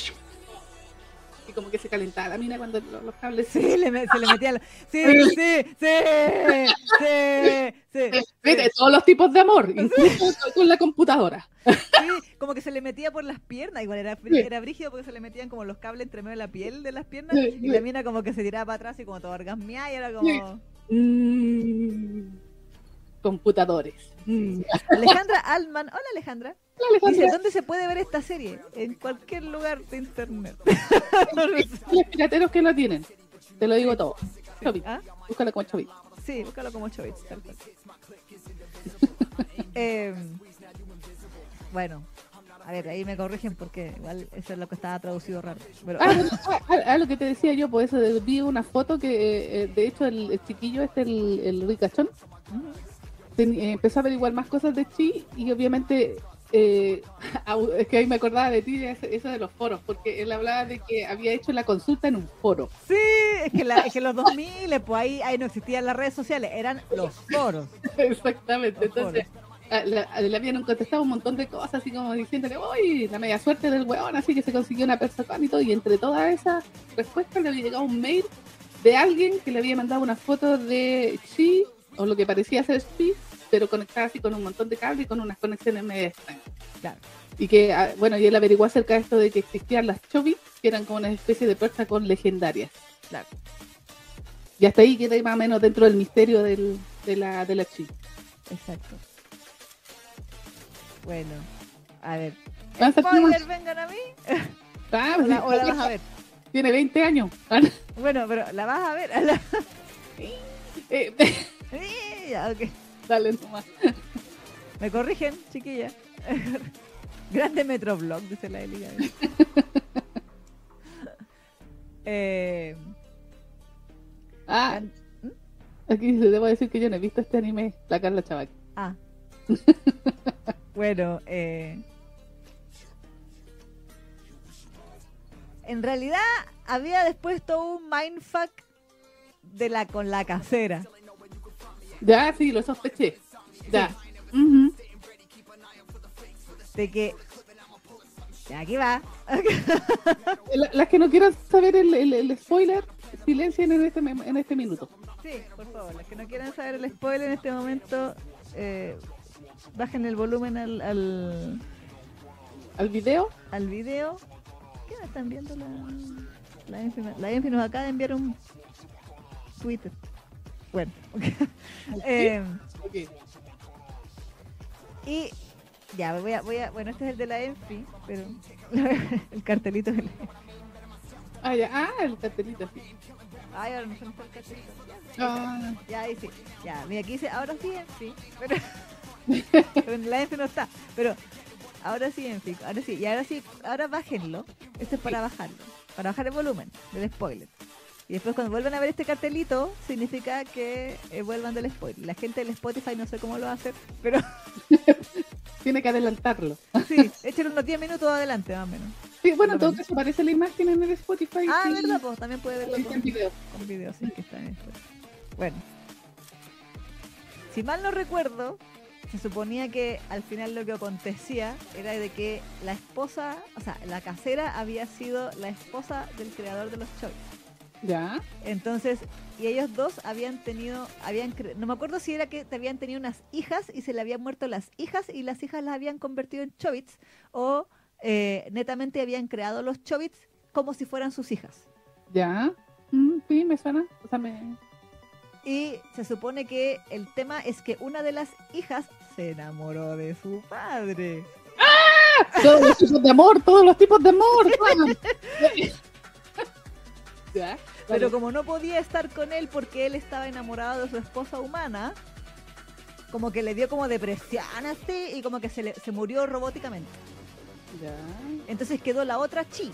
Y como que se calentaba la mina cuando lo- los cables Sí, le me- se le metía la... Sí, sí, sí, sí, sí, sí. todos los tipos de amor, incluso con- la computadora. Sí, como que se le metía por las piernas, igual era, Sí. era brígido porque se le metían como los cables entre medio de la piel de las piernas Sí, y sí. la mina como que se tiraba para atrás y como todo orgasmeada y era como... Mm, computadores. Mm. Alejandra Altman, Hola, Alejandra. Dice, ¿dónde se puede ver esta serie? En cualquier lugar de internet. Los pirateros que lo tienen. Te lo digo todo. Chovit. ¿Ah? Búscalo como Chovit. Sí, búscalo como 8 bits. tal cual. Eh, bueno, a ver, ahí me corrigen porque igual eso es lo que estaba traducido raro. Pero, Ah, ah, ah, ah, lo que te decía yo, por eso de- vi una foto que, eh, de hecho, el, el chiquillo este, el, el ricachón, Ujú. ten- eh, empezó a averiguar más cosas de Chi y obviamente, eh, es que ahí me acordaba de ti, eso de los foros, porque él hablaba de que había hecho la consulta en un foro. Sí, es que, la, es que los 2000, pues ahí, ahí no existían las redes sociales, eran los foros. Exactamente, Los entonces la- le habían contestado un montón de cosas, así como diciéndole, uy, la media suerte del weón, así que se consiguió una persona y todo, y entre todas esas respuestas le había llegado un mail de alguien que le había mandado una foto de Chi, o lo que parecía ser Chi, pero conectada así con un montón de cables y con unas conexiones medio extrañas. Claro. Y que, ah, bueno, y él averiguó acerca de esto de que existían las Chovis, que eran como una especie de persa con legendarias. Claro. Y hasta ahí queda más o menos dentro del misterio del, de la, de la Chi. Exacto. Bueno, a ver. Lanza Spoiler, vengan a mí. Ah, O la, sí, o la vas a ver. Tiene 20 años. Ah, Bueno, pero la vas a ver. eh, Sí, ya, ok. Dale nomás. Me corrigen, chiquilla. Grande Metroblog, dice la Eli. Eh, Ah, gran- aquí se debo decir que yo no he visto este anime, la Carla Chaval. ah. bueno, eh, en realidad había después todo un mindfuck de la con la casera. Ya, sí, lo sospeché. Ya. Ujú. De que. Ya, aquí va. La- Las que no quieran saber el, el- el spoiler, silencien en este, en este minuto. Sí, por favor, los que no quieran saber el spoiler en este momento, eh, bajen el volumen al, al, Al video, al video. ¿Qué me están viendo la, la Enfi? La Enfi nos acaba de enviar un Twitter. Bueno, eh, y ya, voy a, voy a, bueno, este es el de la Enfi, pero el cartelito. del- ah, ya, ah, el cartelito, sí. Ay, ahora no se me está el cartelito. Ah, Ya, ahí sí. Ya, mira, aquí dice, ahora sí Enfi. Pero, pero en la Enfi no está. Pero ahora sí Enfi. Ahora sí. Y ahora sí, ahora bájenlo. Esto es para bajarlo. Para bajar el volumen del spoiler. Y después cuando vuelvan a ver este cartelito, significa que eh, vuelvan del spoiler. La gente del Spotify no sé cómo lo va a hacer, pero tiene que adelantarlo. sí, échenle unos 10 minutos adelante más o menos. Sí, bueno, en todo caso aparece la imagen en el Spotify. Ah, sí, ¿verdad? Pues también puede verlo sí, con, video. con videos, sí, que están en Spotify. Bueno. Si mal no recuerdo, se suponía que al final lo que acontecía era de que la esposa, o sea, la casera había sido la esposa del creador de los choice. Ya. Entonces, y ellos dos habían tenido, habían cre- no me acuerdo si era que habían tenido unas hijas y se le habían muerto las hijas y las hijas las habían convertido en chobits o eh, netamente habían creado los chobits como si fueran sus hijas. Ya. Mm, sí, me suena. O sea, me... Y se supone que el tema es que una de las hijas se enamoró de su padre. Todos los tipos de amor, todos los tipos de amor. ya, Pero vale. como no podía estar con él porque él estaba enamorado de su esposa humana, como que le dio como depresión así y como que se, le- se murió robóticamente. Ya. Entonces quedó la otra Chi,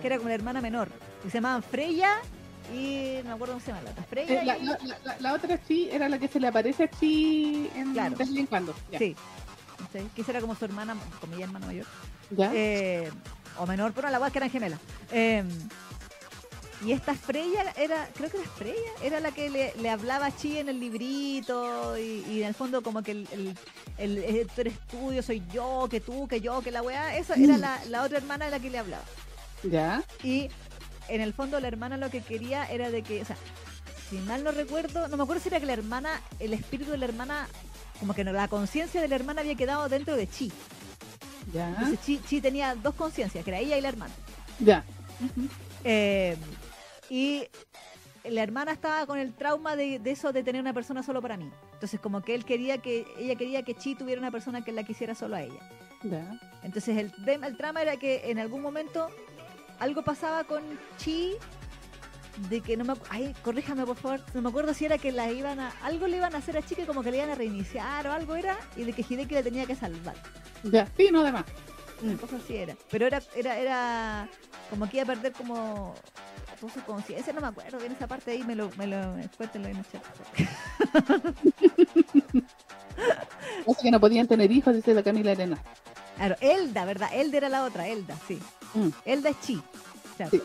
que era como la hermana menor. Y se llamaban Freya y no me acuerdo cómo se llama la otra. Freya Eh, la, y- la- la- la- la otra chi era la que se le aparece a chi en, Claro. de vez en cuando. Ya. Sí. Sí, Que esa era como su hermana, comilla hermana mayor. ¿Ya? Eh, o menor, pero la guay que eran gemelas. Eh, y esta Freya era, creo que era Freya, era la que le, le hablaba a Chi en el librito y, y en el fondo como que el, el, el- eh, tú eres soy yo, que tú, que yo, que la weá. Esa era la, la otra hermana de la que le hablaba. ¿Ya? Y en el fondo la hermana lo que quería era de que, o sea, si mal no recuerdo, no me acuerdo si era que la hermana, el espíritu de la hermana, como que no, la conciencia de la hermana había quedado dentro de Chi. ¿Ya? Entonces Chi, Chi tenía dos conciencias, que era ella y la hermana. Ya. Eh, y la hermana estaba con el trauma de, de eso de tener una persona solo para mí. Entonces como que él quería que, ella quería que Chi tuviera una persona que la quisiera solo a ella. Entonces el, el trama era que en algún momento algo pasaba con Chi de que no me ay, corríjame por favor, no me acuerdo si era que la iban a algo le iban a hacer a Chi que como que le iban a reiniciar o algo era y de que Hideki la tenía que salvar. Ya. Sí, no, demás. Una cosa así era. Pero era, era, era como que iba a perder como toda su conciencia, no me acuerdo bien esa parte ahí, me lo, me lo, cuéntenlo en el chat. Pasa que no podían tener hijos, dice la Camila Arena. Claro, Elda, ¿verdad? Elda era la otra, Elda, sí. Mm. Elda es Chi. Claro. Sí.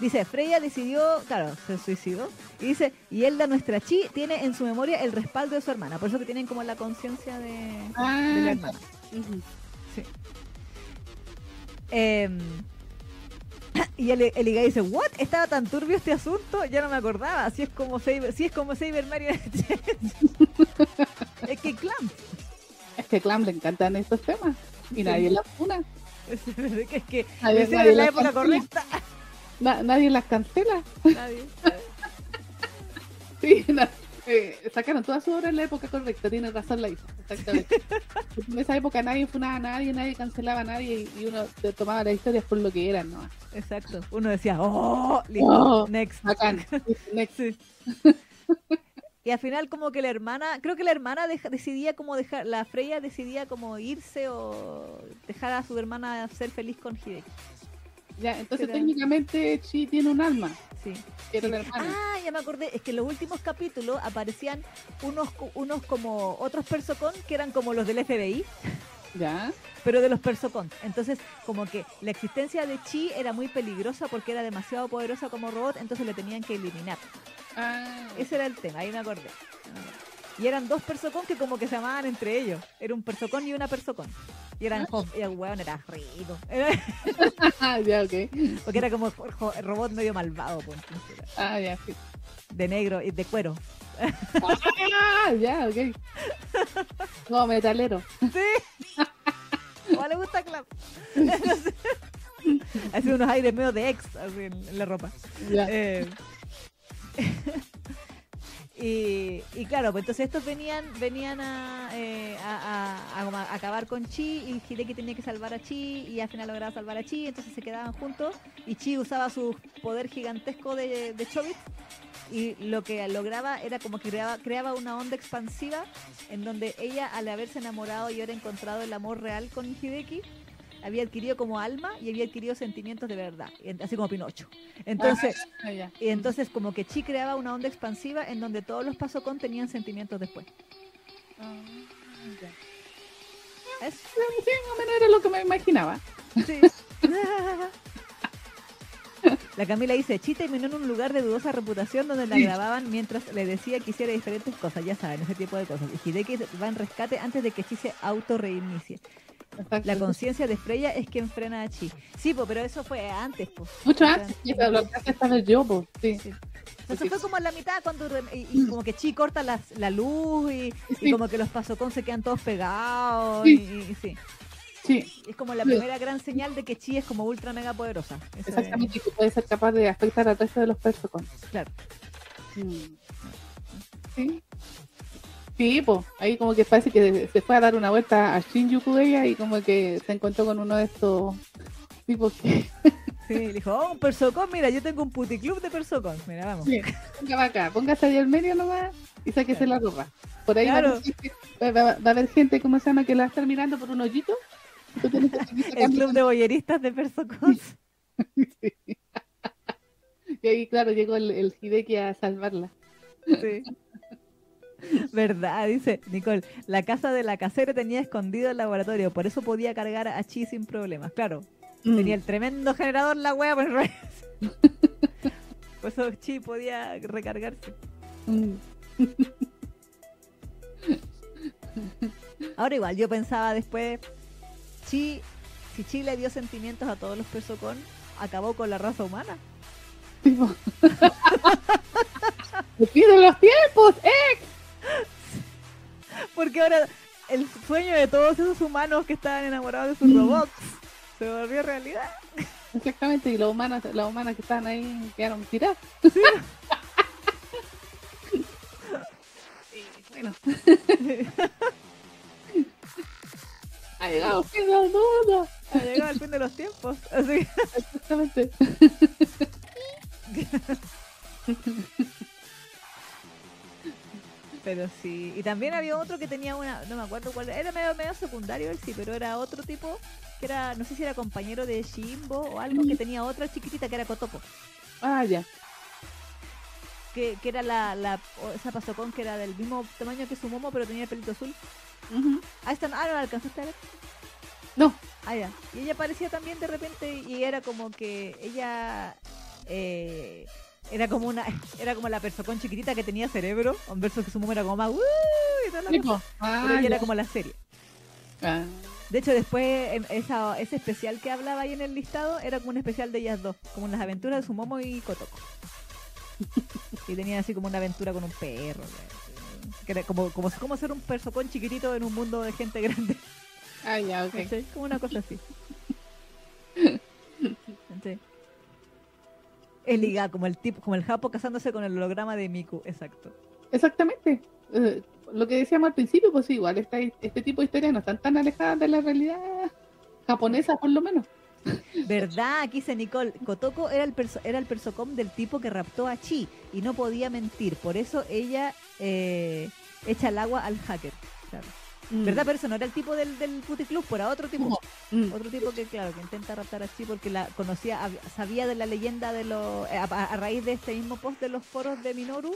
Dice, Freya decidió, claro, se suicidó. Y dice, y Elda, nuestra Chi, tiene en su memoria el respaldo de su hermana. Por eso que tienen como la conciencia de, de Ah, la hermana. Sí. Em, y el, el Igai dice, ¿what? ¿Estaba tan turbio este asunto? Ya no me acordaba. Así es como Saber, sí es como Saber Mario. es que Clamp. Es que Clam le encantan estos temas. Y nadie las una. Es que, es que Nadie- nadie en la época cancela. correcta. Na- nadie las cancela. Nadie. Sí, no. Eh, sacaron todas sus obras en la época correcta, tiene razón la Isa, exactamente. en esa época nadie funaba a nadie, nadie cancelaba a nadie y, uno tomaba las historias por lo que eran, ¿no? Exacto. Uno decía, oh, listo, Oh, next. Bacán. Next. Sí. Y al final como que la hermana, creo que la hermana deja- decidía como dejar, la Freya decidía como irse o dejar a su hermana ser feliz con Hideki. Ya, entonces técnicamente Chi tiene un alma, Sí. era Sí. Ah, ya me acordé, es que en los últimos capítulos aparecían unos, unos como otros persocon que eran como los del FBI, Ya, pero de los persocon. Entonces, como que la existencia de Chi era muy peligrosa porque era demasiado poderosa como robot, entonces le tenían que eliminar. ah, Ese era el tema, ahí me acordé. Y eran dos persocon que como que se amaban entre ellos. Era un persocon y una persocon. Y eran jo- y el weón era rico. Era- ya, ok. Porque era como jo- robot medio malvado, pues, Ah, ya, sí. de negro y de cuero. Ah, ya, ok. No, metalero. Sí. ¿Cómo le gusta Clap? Hace unos aires medio de ex así en, la ropa. Eh, y, claro, pues entonces estos venían venían a, eh, a, acabar con Chi y Hideki tenía que salvar a Chi y al final lograba salvar a Chi, entonces se quedaban juntos y Chi usaba su poder gigantesco de, de y lo que lograba era como que creaba, creaba una onda expansiva en donde ella al haberse enamorado y haber encontrado el amor real con Hideki había adquirido como alma y había adquirido sentimientos de verdad, así como Pinocho. Entonces, Ah, y entonces como que Chi creaba una onda expansiva en donde todos los pasocon tenían sentimientos después. Ah. Es- Sí, más o menos era lo que me imaginaba. sí. La Camila dice, Chi terminó en un lugar de dudosa reputación donde la grababan mientras le decía que hiciera diferentes cosas, ya saben, ese tipo de cosas. Y Hideki va en rescate antes de que Chi se auto reinicie. La conciencia de Freya es quien frena a Chi. Sí, po, pero eso fue antes, pues. Mucho antes, sí, pero lo que hace yo, pues, sí. Sí. Eso fue como en la mitad cuando y, y como que Chi corta las- la luz y, como que los pasocón se quedan todos pegados Sí. y, y sí. Sí, Es como la Sí. primera gran señal de que Chi es como ultra mega poderosa. Eso es- exactamente, que puede ser capaz de afectar al resto de los personas. claro. Mm. Sí. Sí, pues, ahí como que parece que se fue a dar una vuelta a Shinjuku ella y como que se encontró con uno de estos tipos que... Sí, le dijo, oh, un persocón, mira, yo tengo un puticlub de persocón, mira, vamos. Para acá, póngase ahí al medio nomás y sáquese la ropa. Por ahí Claro. va, a haber va a haber gente, ¿cómo se llama? Que la va a estar mirando por un hoyito. El club de boyeristas de persocón. Y ahí, claro, llegó el, el Hideki a salvarla. Sí. Verdad, dice Nicole. La casa de la casera tenía escondido el laboratorio, por eso podía cargar a Chi sin problemas. Claro, Mm. tenía el tremendo generador la wea, por por eso Chi podía recargarse. Mm. Ahora igual, yo pensaba después, Chi, si Chi le dio sentimientos a todos los persocón, acabó con la raza humana. Tipo. ¡Me pido los tiempos! ¡Eh! Porque ahora el sueño de todos esos humanos que estaban enamorados de sus Mm. robots se volvió realidad. Exactamente, y los humanos, las humanas que estaban ahí quedaron tiradas. Y bueno, ha llegado el fin del mundo. Ha llegado el fin de los tiempos. Así Exactamente. Pero sí. Y también había otro que tenía una, no me acuerdo cuál, era medio, medio secundario él sí, pero era otro tipo que era, no sé si era compañero de Shimbo o algo, que tenía otra chiquitita que era Kotoko. Ah, ya. Que, que era la, esa pasocón que era del mismo tamaño que su momo, pero tenía el pelito azul. Ujú. Ah, esta no, ah, no la alcanzaste a ver. No. Ah, ya. Y ella aparecía también de repente y era como que ella eh, era como una era como la persocón chiquitita que tenía cerebro, un verso que su momo era como más "Uh", y toda la Sí, cosa. po. Ah, Pero ella ya. era como la serie. Ah, De hecho, después esa, ese especial que hablaba ahí en el listado era como un especial de ellas dos, como las aventuras de su momo y Kotoko. y tenían así como una aventura con un perro. ¿no? Que era como, como, como ser un persocón chiquitito en un mundo de gente grande. ah, ya, ok. Como una cosa así. Es ligada, como el tipo, como el Japo casándose con el holograma de Miku, exacto. Exactamente. Eh, lo que decíamos al principio, pues igual, esta- este tipo de historias no están tan alejadas de la realidad japonesa, por lo menos. ¿Verdad? Aquí dice Nicole, Kotoko era el, perso- era el persocom del tipo que raptó a Chi y no podía mentir, por eso ella eh, echa el agua al hacker. Claro. ¿Verdad? Pero eso no era el tipo del, del puticlub, era otro tipo. Mm. Otro tipo que, claro, que intenta raptar a Chi porque la conocía, sabía de la leyenda de los... eh, A, raíz de este mismo post de los foros de Minoru,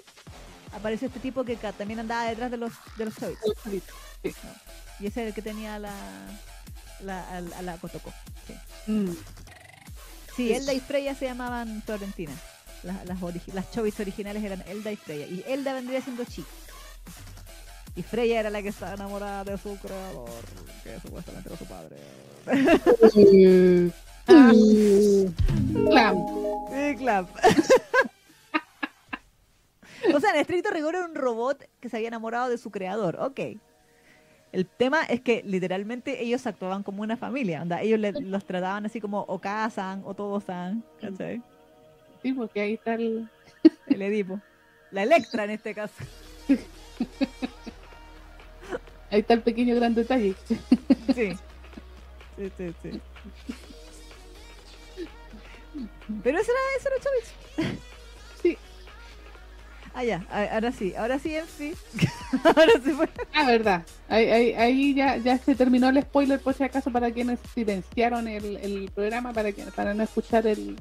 apareció este tipo que también andaba detrás de los, de los. Y ese era el que tenía la, la, a, a la Kotoko. Sí. Mm. Sí, Elda y Freya se llamaban Florentina. Las, las, origi- las chovis originales eran Elda y Freya. Y Elda vendría siendo Chi. Y Freya era la que estaba enamorada de su creador, que supuestamente era su padre. Claro. Sí, clap. o sea, en estricto rigor era un robot que se había enamorado de su creador. Ok. El tema es que literalmente ellos actuaban como una familia. Onda, ellos le- los trataban así como o casan o todos san. ¿Cachai? Sí, porque ahí está el. El Edipo. La Electra en este caso. Ahí está el pequeño gran detalle. Sí. Sí, sí, sí. Pero eso era, eso era Chobits. Ah, ya. Ahora sí. Ahora sí, sí. ahora sí fue. Ah, verdad. Ahí, ahí, ahí ya, ya se terminó el spoiler, por si acaso, para quienes silenciaron el, el programa, para, que, para no escuchar el,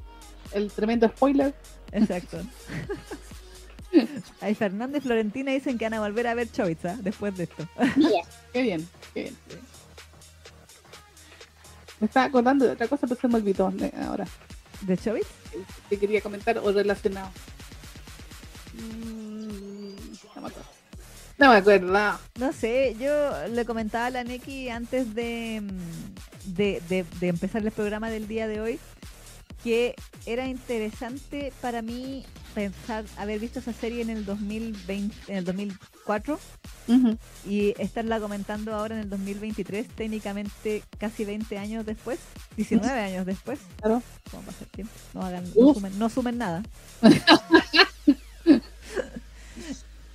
el tremendo spoiler. Exacto. Ahí Fernando y Florentina dicen que van a volver a ver Chobits ¿ah? después de esto. Mira, qué bien, qué bien. Me estaba acordando de otra cosa, pero se me olvidó eh, ahora. ¿De Chobits? Que quería comentar o relacionado. Mm, No me acuerdo. No me acuerdo. No sé, yo le comentaba a la Neki antes de, mm, de, de- de empezar el programa del día de hoy que era interesante para mí pensar haber visto esa serie en el 2020, en el 2004 Ujú. y estarla comentando ahora en el 2023, técnicamente casi 20 años después, 19 años después. Claro. ¿Cómo pasa el tiempo? No, hagan, no, Uf. sumen, no sumen nada.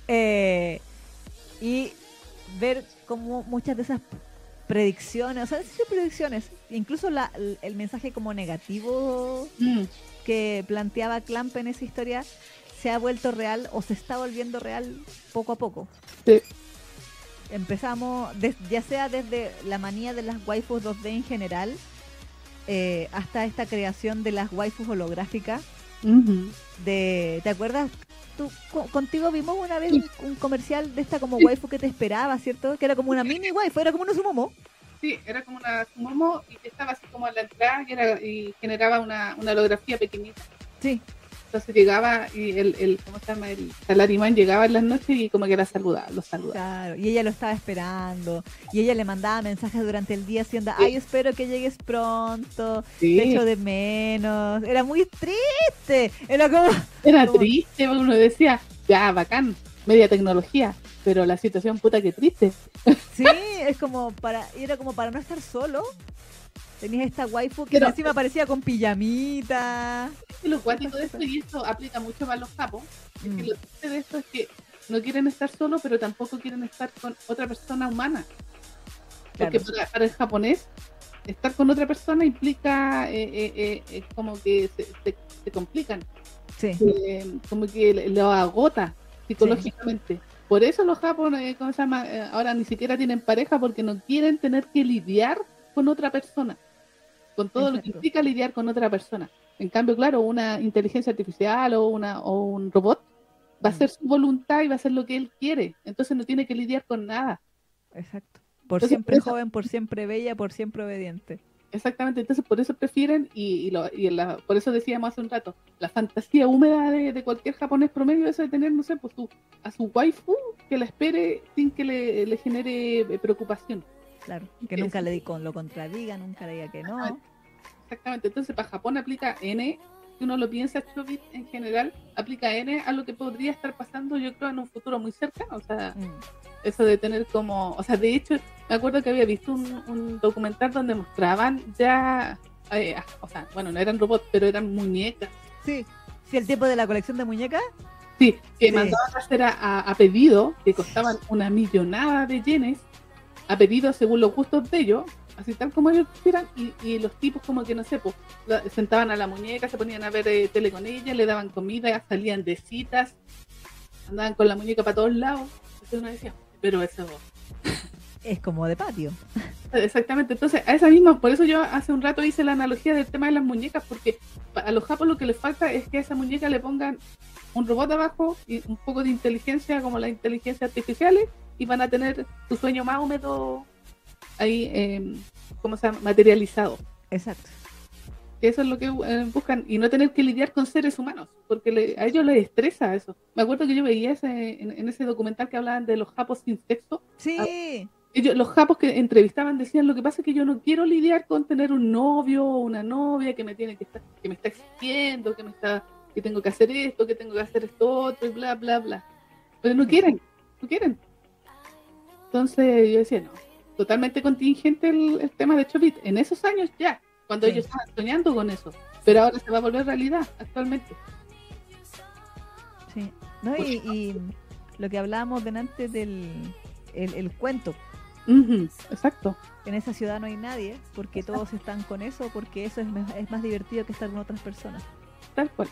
Eh, y ver cómo muchas de esas predicciones, o sea, sí predicciones, incluso la, el mensaje como negativo Mm, que planteaba Clamp en esa historia se ha vuelto real o se está volviendo real poco a poco. sí. Empezamos, des- ya sea desde la manía de las waifus 2D en general, eh, hasta esta creación de las waifus holográficas. De, ¿Te acuerdas? Tú, co- contigo vimos una vez un, un comercial de esta como waifu que te esperaba, ¿cierto? Que era como una mini waifu, era como una sumomo. Sí, era como una sumomo y estaba así como a la entrada y, era, y generaba una, una holografía pequeñita. Sí, Entonces llegaba y el, el ¿cómo se llama? El salarimán llegaba en las noches y como que la saludaba, los saludaba. claro. Y ella lo estaba esperando. Y ella le mandaba mensajes durante el día haciendo, ay, espero que llegues pronto. Sí, Te echo de menos. Era muy triste. Era como, era como- triste, uno decía, ya, bacán, media tecnología, pero la situación puta que triste. Sí, es como para, era como para no estar solo. Tenías esta waifu que Pero- encima aparecía con pijamita. Lo cuático de esto, y esto aplica mucho para los japos, es que Mm, lo triste de esto es que no quieren estar solos, pero tampoco quieren estar con otra persona humana. Porque para, para el japonés, estar con otra persona implica eh, eh, eh, como que se, se- se complican, Sí, como que lo agota psicológicamente. Por eso los japoneses, ¿cómo se llama? Ahora ni siquiera tienen pareja porque no quieren tener que lidiar con otra persona, con todo lo que implica lidiar con otra persona. En cambio, claro, una inteligencia artificial o, una, o un robot va a Mm. hacer su voluntad y va a hacer lo que él quiere. Entonces no tiene que lidiar con nada. exacto. Por Entonces, siempre por joven, por siempre bella, por siempre obediente. Exactamente, entonces por eso prefieren, y, y lo- y la- por eso decíamos hace un rato, la fantasía húmeda de, de cualquier japonés promedio es de tener, no sé, pues su, a su waifu que la espere sin que le, le genere eh, preocupación. Claro, que nunca le di con lo contradiga, nunca le diga que no. Exactamente, entonces para Japón aplica N, si uno lo piensa, Chobit en general, aplica N a lo que podría estar pasando, yo creo, en un futuro muy cercano, o sea, Mm, eso de tener como, o sea, de hecho, me acuerdo que había visto un, un documental donde mostraban ya, eh, o sea, bueno, no eran robots, pero eran muñecas. Sí, sí, el tiempo de la colección de muñecas. Sí, que Sí. mandaban a hacer a pedido, que costaban una millonada de yenes, a pedido según los gustos de ellos, así tal como ellos quisieran, y, y los tipos como que no sé, pues, la- sentaban a la muñeca, se ponían a ver eh, tele con ella, le daban comida, salían de citas, andaban con la muñeca para todos lados, entonces uno decía, pero eso, Es como de patio. exactamente, entonces a esa misma, por eso yo hace un rato hice la analogía del tema de las muñecas, porque a los japos lo que les falta es que a esa muñeca le pongan un robot abajo y un poco de inteligencia como las inteligencias artificiales y van a tener su sueño más húmedo ahí, eh, ¿cómo se llama? Materializado. Exacto. Eso es lo que eh, buscan y no tener que lidiar con seres humanos, porque le- a ellos les estresa eso. Me acuerdo que yo veía ese, en, en ese documental que hablaban de los japos sin sexo. Sí, Ellos, los japos que entrevistaban decían lo que pasa es que yo no quiero lidiar con tener un novio o una novia que me tiene que estar, que me está exigiendo, que me está, que tengo que hacer esto, que tengo que hacer esto otro y bla bla bla. Pero no quieren, no quieren. Entonces yo decía, no, totalmente contingente el, el tema de Chobit. En esos años ya, cuando Sí. ellos estaban soñando con eso. Pero ahora se va a volver realidad actualmente. sí. No, y, y lo que hablábamos delante del el, el cuento. Ujú, exacto. En esa ciudad no hay nadie, porque todos están con eso, porque eso es, es más divertido que estar con otras personas. Tal cual.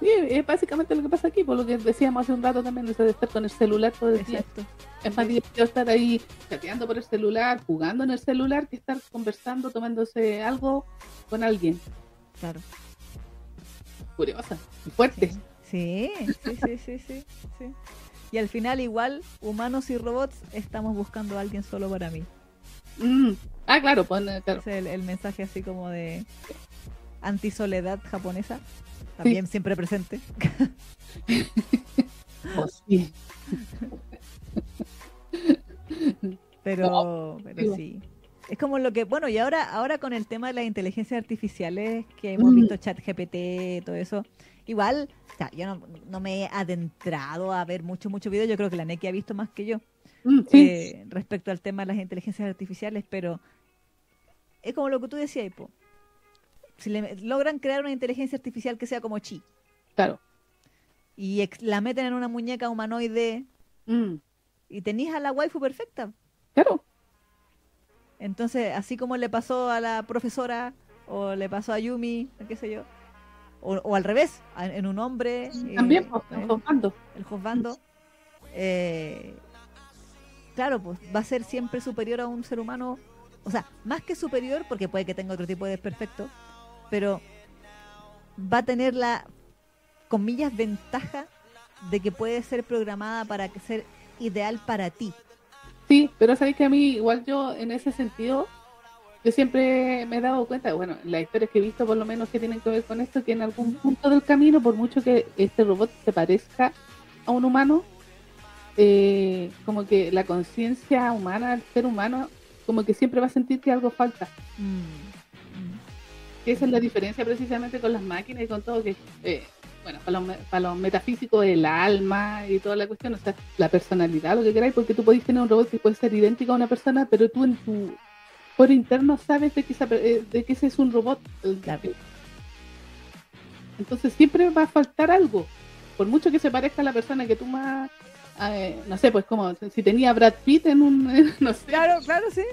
Sí, es básicamente lo que pasa aquí, por lo que decíamos hace un rato también, eso de estar con el celular todo el día. Es más divertido estar ahí chateando por el celular, jugando en el celular, que estar conversando, tomándose algo con alguien. Claro. Curiosa y fuerte. Sí, sí, sí, sí, sí, sí. Y al final igual, humanos y robots, estamos buscando a alguien solo para mí. Mm. Ah, claro, pone, claro. Es el, el mensaje así como de antisoledad japonesa. También siempre presente. Oh, sí. Pero, pero sí. Es como lo que, bueno, y ahora, ahora con el tema de las inteligencias artificiales, que hemos Mm. visto chat GPT, todo eso, igual, o sea, yo no, no me he adentrado a ver mucho, mucho video, yo creo que la Neki ha visto más que yo, Mm, sí. eh, respecto al tema de las inteligencias artificiales, pero es como lo que tú decías, po. Si le, logran crear una inteligencia artificial que sea como Chi claro. y ex- la meten en una muñeca humanoide Mm, y tenías a la waifu perfecta. Claro. Entonces, así como le pasó a la profesora o le pasó a Yumi, qué sé yo, o, o al revés, en un hombre. También, eh, pues, eh, jugando. el juzgando, eh, claro, pues va a ser siempre superior a un ser humano, o sea, más que superior, porque puede que tenga otro tipo de desperfecto, pero va a tener la, comillas, ventaja de que puede ser programada para que ser ideal para ti. Sí, pero sabéis que a mí, igual yo en ese sentido, yo siempre me he dado cuenta, bueno, las historias que he visto por lo menos que tienen que ver con esto, que en algún punto del camino, por mucho que este robot se parezca a un humano, eh, como que la conciencia humana, el ser humano, como que siempre va a sentir que algo falta. Que esa es la diferencia precisamente con las máquinas y con todo que, eh, bueno, para los, para los metafísicos, el alma y toda la cuestión, o sea, la personalidad, lo que queráis, porque tú podéis tener un robot que puede ser idéntico a una persona, pero tú en tu por interno sabes de que, esa eh, de que ese es un robot. Claro. Entonces siempre va a faltar algo, por mucho que se parezca a la persona que tú más, eh, no sé, pues como si tenía Brad Pitt en un, no sé, Claro, claro, sí.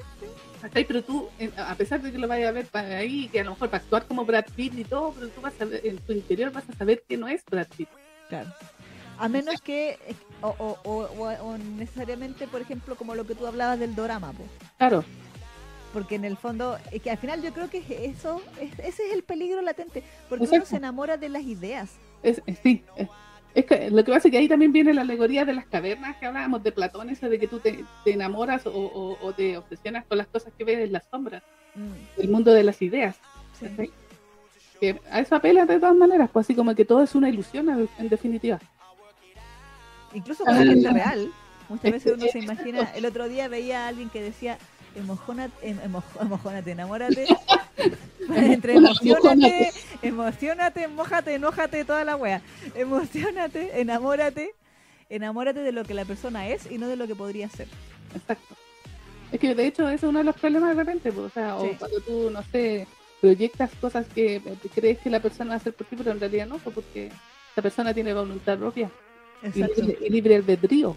¿Cachai? Pero tú, a pesar de que lo vayas a ver para ahí, que a lo mejor para actuar como Brad Pitt y todo, pero tú vas a ver, en tu interior vas a saber que no es Brad Pitt. Claro. A menos que, o, o, o- o- o necesariamente, por ejemplo, como lo que tú hablabas del dorama, po. Claro, porque en el fondo, es que al final yo creo que es eso, es- ese es el peligro latente, porque uno se enamora de las ideas. es, es- sí. Es, es que lo que pasa es que ahí también viene la alegoría de las cavernas que hablábamos de Platón, esa de que tú te, te enamoras o, o- o te obsesionas con las cosas que ves en las sombras, Mm, del mundo de las ideas. Que a eso apela de todas maneras, pues así como que todo es una ilusión en- definitiva. Incluso con la Ah. gente real. Muchas Es veces uno se imagina, el otro día veía a alguien que decía, emojónate, em- emo- emojónate, enamórate, entre emocionate, emocionate, mojate, enójate, toda la wea. Emocionate, enamórate, enamórate de lo que la persona es y no de lo que podría ser. Exacto. Es que de hecho ese es uno de los problemas de repente, pues, o sea, Sí. o cuando tú, no sé, proyectas cosas que eh, crees que la persona va a hacer por ti, pero en realidad no, pues, porque esa persona tiene voluntad propia y Exacto. libre, y libre albedrío.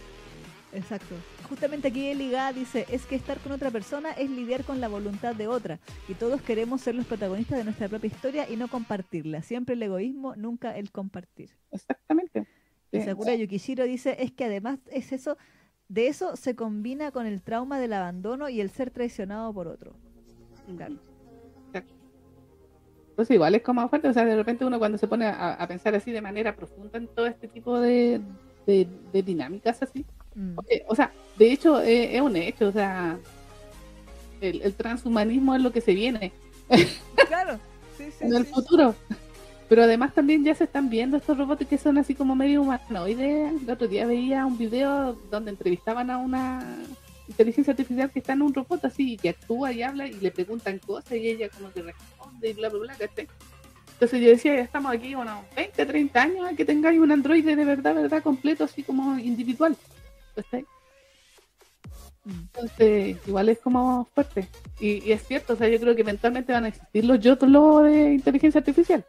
Exacto. Justamente aquí Eliga dice, es que estar con otra persona es lidiar con la voluntad de otra. Y todos queremos ser los protagonistas de nuestra propia historia y no compartirla. Siempre el egoísmo, nunca el compartir. Exactamente. Y Sí. Sakura Yukishiro dice, es que además es eso, de eso se combina con el trauma del abandono y el ser traicionado por otro. Claro. Entonces igual es como fuerte, o sea, de repente uno cuando se pone a, a pensar así de manera profunda en todo este tipo de, de- de dinámicas así, Mm. O sea, de hecho eh, es un hecho, o sea, el, el transhumanismo es lo que se viene Claro, sí, sí, en el sí. futuro. Pero además también ya se están viendo estos robots que son así como medio humanoides. El otro día veía un video donde entrevistaban a una inteligencia artificial que está en un robot así, que actúa y habla y le preguntan cosas y ella como que responde y bla, bla, bla, ¿cachai? Entonces yo decía, ya estamos aquí unos 20, 30 años a que tengáis un androide de verdad, verdad, completo, así como individual. Entonces, igual es como fuerte. Y, y es cierto, o sea, yo creo que eventualmente van a existir los yotos de inteligencia artificial.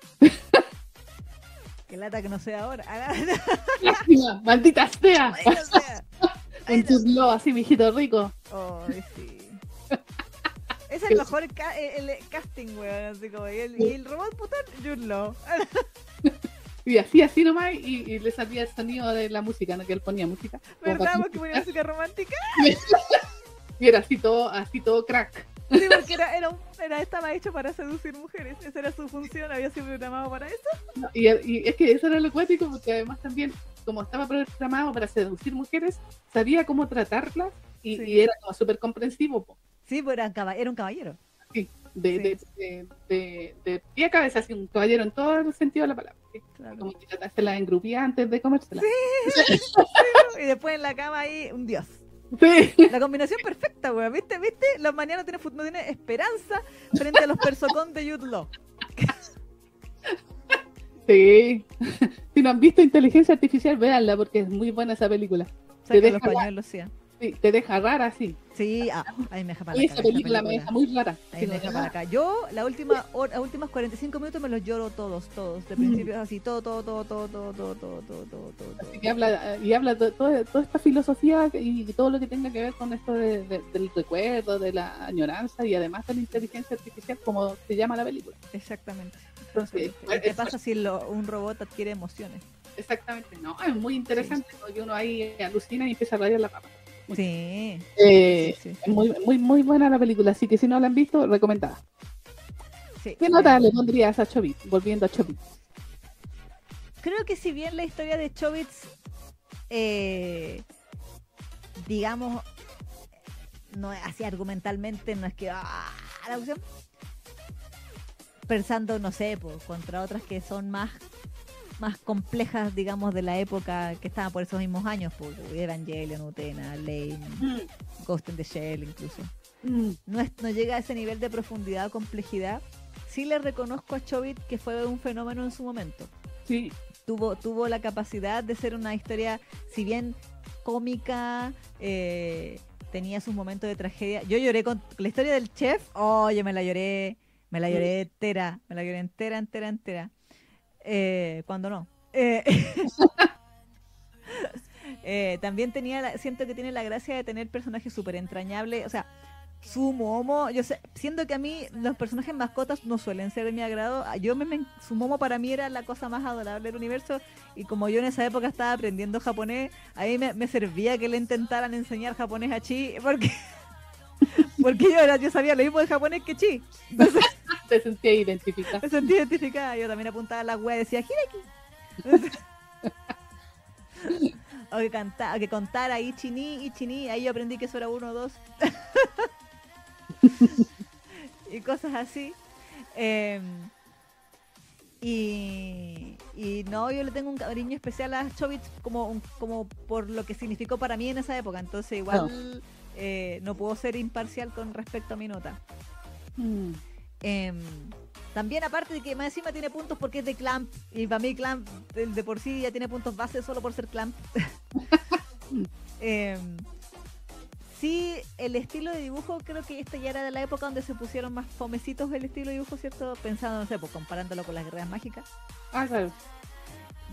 Qué lata que no sea ahora. Ah, Lástima, maldita sea. no sea. Un chutlo así, mijito rico. Sí. Es el mejor ca- el, el casting, weón. Así como, y, el, y el robot putón. Y así, así nomás, y, y le salía el sonido de la música, ¿no? Que él ponía música. ¿Verdad? Porque ponía música romántica. Y era así todo, así todo crack. Sí, porque era, era, era- estaba hecho para seducir mujeres. Esa era su función, había sido programado para eso. ¿no? Y, y es que eso era lo cuático, porque además también, como estaba programado para seducir mujeres, sabía cómo tratarlas y, Sí. y era como súper comprensivo. po. Sí, pues era un caballero. Sí, de, Sí. De, de, de- de pie a cabeza, así un caballero en todo el sentido de la palabra. ¿sí? Claro. Como que tratársela en grupía antes de comérsela. Y después en la cama ahí, un dios. Sí. La combinación perfecta, weón. ¿Viste? ¿Viste? Los mañanos no tienen, no tienen esperanza frente a los persocón de Jude Law. Sí. Si no han visto Inteligencia Artificial, véanla porque es muy buena esa película. Saquen deja los la- pañuelos, sí. Sí, te deja rara, sí. Sí, ah, ahí me deja para acá. esa película me deja muy rara. Ahí Sí, me deja para acá. Yo, la última hora, las últimas 45 minutos me los lloro todos, todos. De principio así, todo, todo, todo, todo, todo, todo, todo, todo, todo, todo. Así que habla, y habla de todo- toda esta filosofía y todo lo que tenga que ver con esto de- de- del recuerdo, de la añoranza y además de la inteligencia artificial, como se llama la película. Exactamente. Entonces, ¿Qué es- pasa si lo- un robot adquiere emociones? exactamente, no, es muy interesante porque uno ahí alucina y empieza a rayar la papa. Sí. Eh, sí, sí, muy, muy, muy buena la película, así que si no la han visto, recomendada. sí. ¿Qué nota le pondrías a Chobit? Volviendo a Chobit. Creo que si bien la historia de Chobits, eh, digamos, no así argumentalmente, no es que ¡ah! la opción. Pensando, no sé, pues, contra otras que son más más complejas, digamos, de la época que estaban por esos mismos años, pues, Evangelion, Utena, Lane, Ghost in the Shell incluso. No, es- no llega a ese nivel de profundidad o complejidad. Sí le reconozco a Chobit que fue un fenómeno en su momento Sí, tuvo, tuvo la capacidad de ser una historia, si bien cómica, eh, tenía sus momentos de tragedia. Yo lloré con la historia del chef, oye, me la lloré, me la lloré entera, me la lloré entera, entera, entera. Eh, cuando no. Eh, eh, también tenía, la- siento que tiene la gracia de tener personajes súper entrañables, o sea, su momo, yo sé, siendo que a mí los personajes mascotas no suelen ser de mi agrado, yo me, me- su momo para mí era la cosa más adorable del universo y como yo en esa época estaba aprendiendo japonés, a mí me, me servía que le intentaran enseñar japonés a Chi porque porque yo, yo sabía lo mismo de japonés que Chi, entonces te sentía identificada. me sentí identificada, yo también apuntaba a la wea y decía Hireki. o que cantara, que contara Ichini, Ichini, ahí yo aprendí que eso era uno o dos. y cosas así. Eh, y, y no, yo le tengo un cariño especial a Chobits como, como por lo que significó para mí en esa época. Entonces igual eh, no puedo ser imparcial con respecto a mi nota. Mm. Em, también aparte de que más encima tiene puntos porque es de Clamp y para mí Clamp el de por sí ya tiene puntos base solo por ser Clamp. Em, sí, el estilo de dibujo creo que este ya era de la época donde se pusieron más fomecitos el estilo de dibujo, ¿cierto? Pensando, no sé, pues comparándolo con las guerreras mágicas. Ah, claro.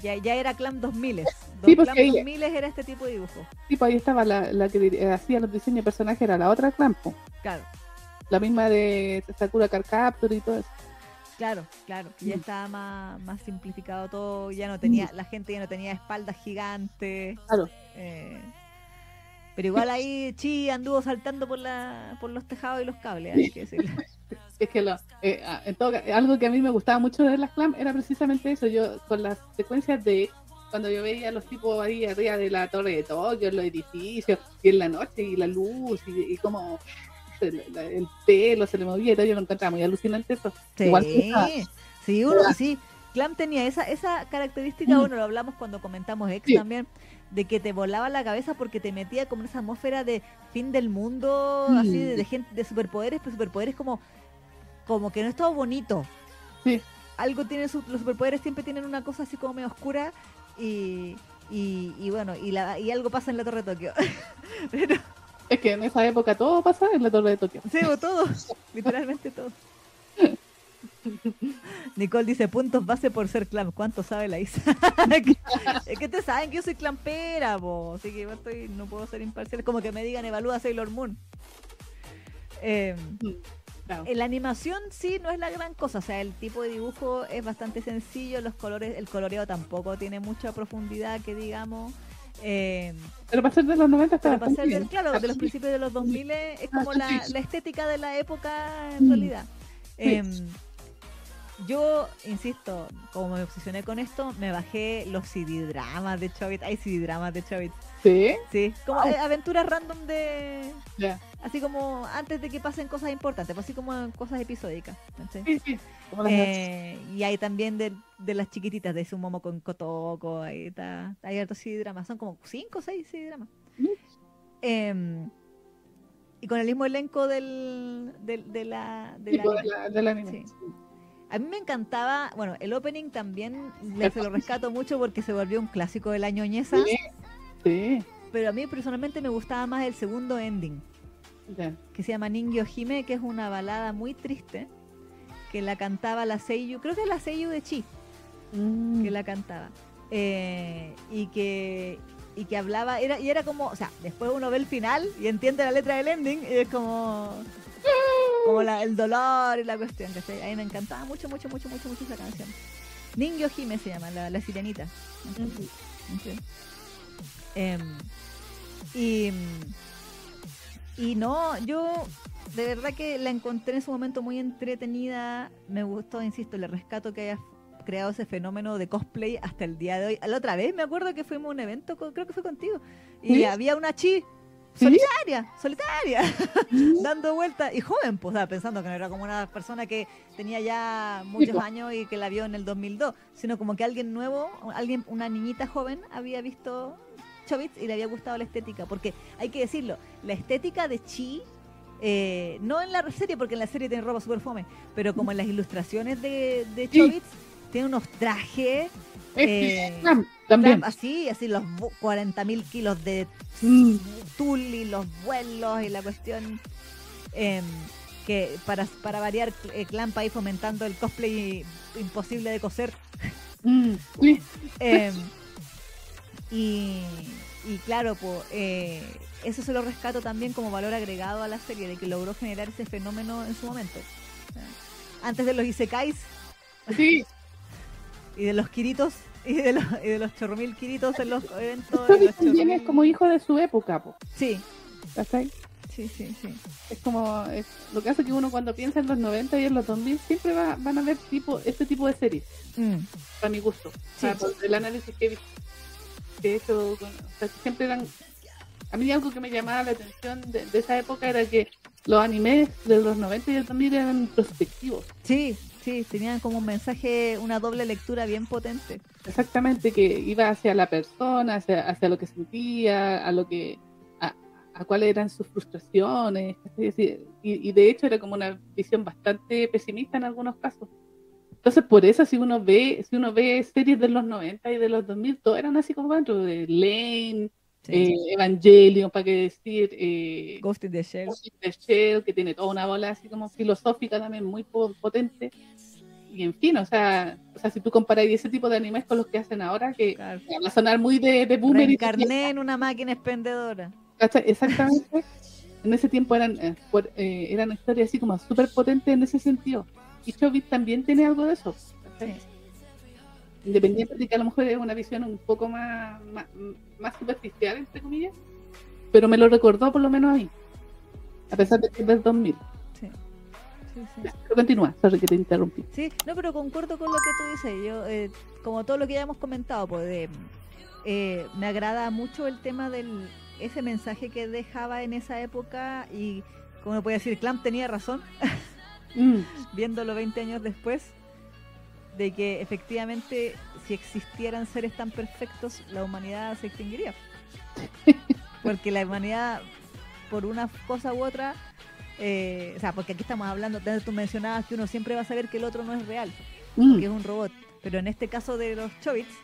Ya, ya era Clamp 2000. Sí, Clamp ahí- 2000 era este tipo de dibujo. Sí, pues ahí estaba la, la que dir- hacía los diseños de personajes, era la otra Clampo. Claro, La misma de Sakura Card Capture y todo eso. claro, claro. Ya Mm. estaba más, más simplificado todo, ya no tenía, la gente ya no tenía espaldas gigantes. Claro. Eh, pero igual ahí Chi anduvo saltando por la por los tejados y los cables, hay que decirlo. Es que lo, eh, en todo algo que a mí me gustaba mucho de las Clam era precisamente eso. Yo, con las secuencias de cuando yo veía a los tipos ahí arriba de la torre de Tokio, en los edificios, y en la noche, y la luz, y, y como el, pelo se le movía y todo, yo lo encontraba muy alucinante eso. Sí, Igual que esa- sí, uno, sí. Clam tenía esa, esa característica, Mm. bueno, lo hablamos cuando comentamos X Sí. también, de que te volaba la cabeza porque te metía como en esa atmósfera de fin del mundo, Mm. así de, de gente, de superpoderes, pero superpoderes como, como que no es todo bonito. Sí. Algo tiene su- los superpoderes siempre tienen una cosa así como medio oscura y, y, y bueno, y, la, y algo pasa en la Torre de Tokio. pero, Es que en esa época todo pasaba en la torre de Tokio. Sí, o todo, literalmente todo. Nicole dice puntos base por ser clam. ¿Cuánto sabe la Isa? es que te saben que yo soy clampera, po. así que yo estoy, no puedo ser imparcial. Como que me digan evalúa Sailor Moon. Eh, Claro. la animación sí no es la gran cosa, o sea, el tipo de dibujo es bastante sencillo, los colores, el coloreado tampoco tiene mucha profundidad, que digamos. Eh, Pero para ser de los 90 estaba pero para ser del- claro, de los principios de los 2000 es Ah, como la, estética de la época en Mm. realidad. Em, yo, insisto, como me obsesioné con esto, me bajé los CD dramas de Chobit. Hay CD dramas de Chobit. Sí, Sí, como Wow. eh, aventuras random de. ya. Así como antes de que pasen cosas importantes, pues así como cosas episódicas. Sí, sí. Como las Eh, y hay también de, de las chiquititas de su momo con Kotoko, ahí está, hay hartos dramas, son como 5 o 6 CD dramas. Mm. Em, y con el mismo elenco del, del- de la, del de anime. la, del anime. Sí. A mí me encantaba, bueno, el opening también le, se lo rescato mucho porque se volvió un clásico de la ñoñeza, Sí, pero a mí personalmente me gustaba más el segundo ending, Ya. que se llama Ningyo Hime, que es una balada muy triste, que la cantaba la Seiyu, creo que es la Seiyu de Chi, Mm. que la cantaba. Eh, y que y que hablaba, era, y era como, o sea, después uno ve el final y entiende la letra del ending y es como como la- el dolor y la cuestión, que a mí me encantaba mucho, mucho, mucho, mucho, mucho esa canción. Ningyo Hime se llama, la, la sirenita. Sí. Em, y, y no, yo de verdad que la encontré en su momento muy entretenida. Me gustó, insisto, le rescato que haya creado ese fenómeno de cosplay hasta el día de hoy. La otra vez me acuerdo que fuimos a un evento, con- creo que fue contigo, y ¿Sí? había una chi ¿Sí? solitaria, solitaria, dando vueltas y joven, pues, pensando que no era como una persona que tenía ya muchos años y que la vio en el 2002, sino como que alguien nuevo, alguien, una niñita joven había visto Chobits y le había gustado la estética, porque hay que decirlo, la estética de Chi, eh, no en la serie, porque en la serie tiene ropa super fome, pero como en las ilustraciones de, de Sí. Chobits, tiene unos trajes Eh, también. así, así los 40 mil kilos de Mm. tul y los vuelos y la cuestión em, que para, para variar eh, Clamp ahí fomentando el cosplay imposible de coser Mm. Y, y claro pues eso se lo rescato también como valor agregado a la serie de que logró generar ese fenómeno en su momento antes de los isekais Sí. y de los kiritos y de los, y de los chorromil kiritos en los eventos los también es chorromil- como hijo de su época, po. sí ¿cachai? sí sí sí Es como, es, lo que hace que uno cuando piensa en los 90 y en los 2000 siempre va, van a ver tipo, este tipo de series, Mm. para mi gusto. Sí. O sea, por el análisis que he visto. Que he hecho, o sea, siempre eran... A mí algo que me llamaba la atención de, de esa época era que los animes de los 90 y del 2000 eran introspectivos. Sí, sí, tenían como un mensaje, una doble lectura bien potente. Exactamente, que iba hacia la persona, hacia, hacia lo que sentía, a lo que a, a cuáles eran sus frustraciones. Y, y de hecho era como una visión bastante pesimista en algunos casos. Entonces, por eso si uno ve, si uno ve series de los 90 y de los 2000, todos eran así como de Lane, eh, Evangelion, para qué decir, eh, Ghost in the Shell. Ghost in the Shell, que tiene toda una bola así como filosófica también muy po- potente. Y en fin, o sea, o sea, si tú comparas ese tipo de animes con los que hacen ahora, que Claro. va a sonar muy de, de boomer. y- en una máquina expendedora. Exactamente. en ese tiempo eran, eh, eh, eran historias así como súper potentes en ese sentido. Y Chobit también tiene algo de eso. Sí. Independiente de que a lo mejor es una visión un poco más, más, más superficial, entre comillas, pero me lo recordó por lo menos a mí. A pesar de que es del 2000. Sí. Sí, sí. Pero continúa, sorry que te interrumpí. Sí, no, pero concuerdo con lo que tú dices. Yo, eh, como todo lo que ya hemos comentado, pues de, eh, me agrada mucho el tema del ese mensaje que dejaba en esa época y, como puede decir, Clamp tenía razón, Mm, viéndolo 20 años después, de que efectivamente si existieran seres tan perfectos, la humanidad se extinguiría. Porque la humanidad, por una cosa u otra, eh, o sea, porque aquí estamos hablando, tú mencionabas que uno siempre va a saber que el otro no es real, mm, que es un robot. Pero en este caso de los Chobits,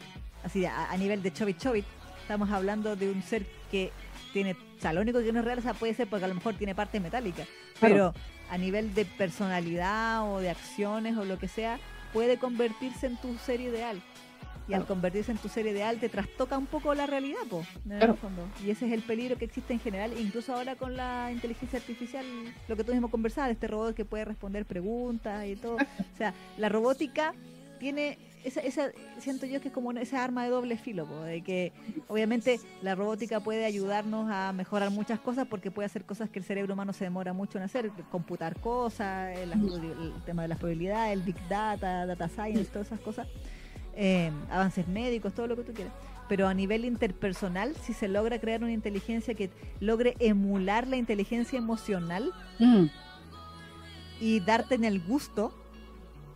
así a, a nivel de Chobit Chobit, estamos hablando de un ser que tiene, o sea, lo único que no es real, o sea, puede ser porque a lo mejor tiene parte metálica, pero a nivel de personalidad o de acciones o lo que sea, puede convertirse en tu ser ideal. Y al convertirse en tu ser ideal te trastoca un poco la realidad, po, en el fondo. Y ese es el peligro que existe en general, incluso ahora con la inteligencia artificial, lo que tú mismo conversabas, este robot que puede responder preguntas y todo. O sea, la robótica tiene esa, esa siento yo que es como una- esa arma de doble filo, po, de que obviamente la robótica puede ayudarnos a mejorar muchas cosas porque puede hacer cosas que el cerebro humano se demora mucho en hacer, computar cosas, el, el tema de las probabilidades, el big data, data science, todas esas cosas, eh, avances médicos, todo lo que tú quieras. Pero a nivel interpersonal, si se logra crear una inteligencia que logre emular la inteligencia emocional mm, y darte en el gusto,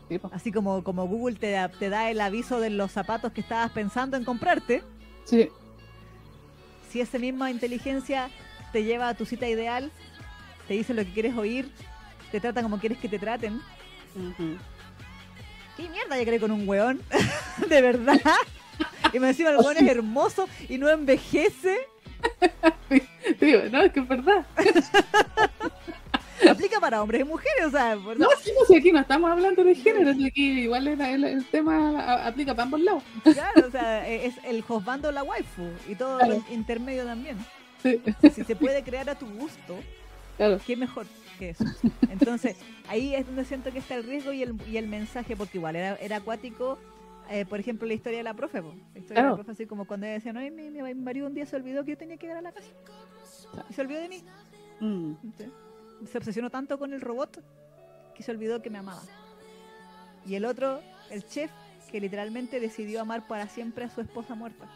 sí, así como, como Google te da, te da el aviso de los zapatos que estabas pensando en comprarte, Sí, si esa misma inteligencia te lleva a tu cita ideal, te dice lo que quieres oír, te trata como quieres que te traten. ujú. ¿Qué mierda ya creé con un weón? ¿De verdad? Y me encima el weón es hermoso y no envejece. Digo, no, es que es verdad. Aplica para hombres y mujeres, o sea, por- No, sí, no, si aquí no estamos hablando de género, aquí igual el, el- el tema a- aplica para ambos lados. claro, o sea, e, es el hosbando la waifu y todo Claro. el intermedio también. Sí, Si se puede crear a tu gusto, claro. qué mejor que eso. Entonces, ahí es donde siento que está el riesgo y el, y el mensaje, porque igual era, era acuático, eh, por ejemplo, la historia de la profe. po. La historia de la profe, así como cuando ella decía, no, mi, mi marido un día se olvidó que yo tenía que ir a la casa. Y se olvidó de mí. Mm, ¿sí? Se obsesionó tanto con el robot que se olvidó que me amaba. Y el otro, el chef, que literalmente decidió amar para siempre a su esposa muerta,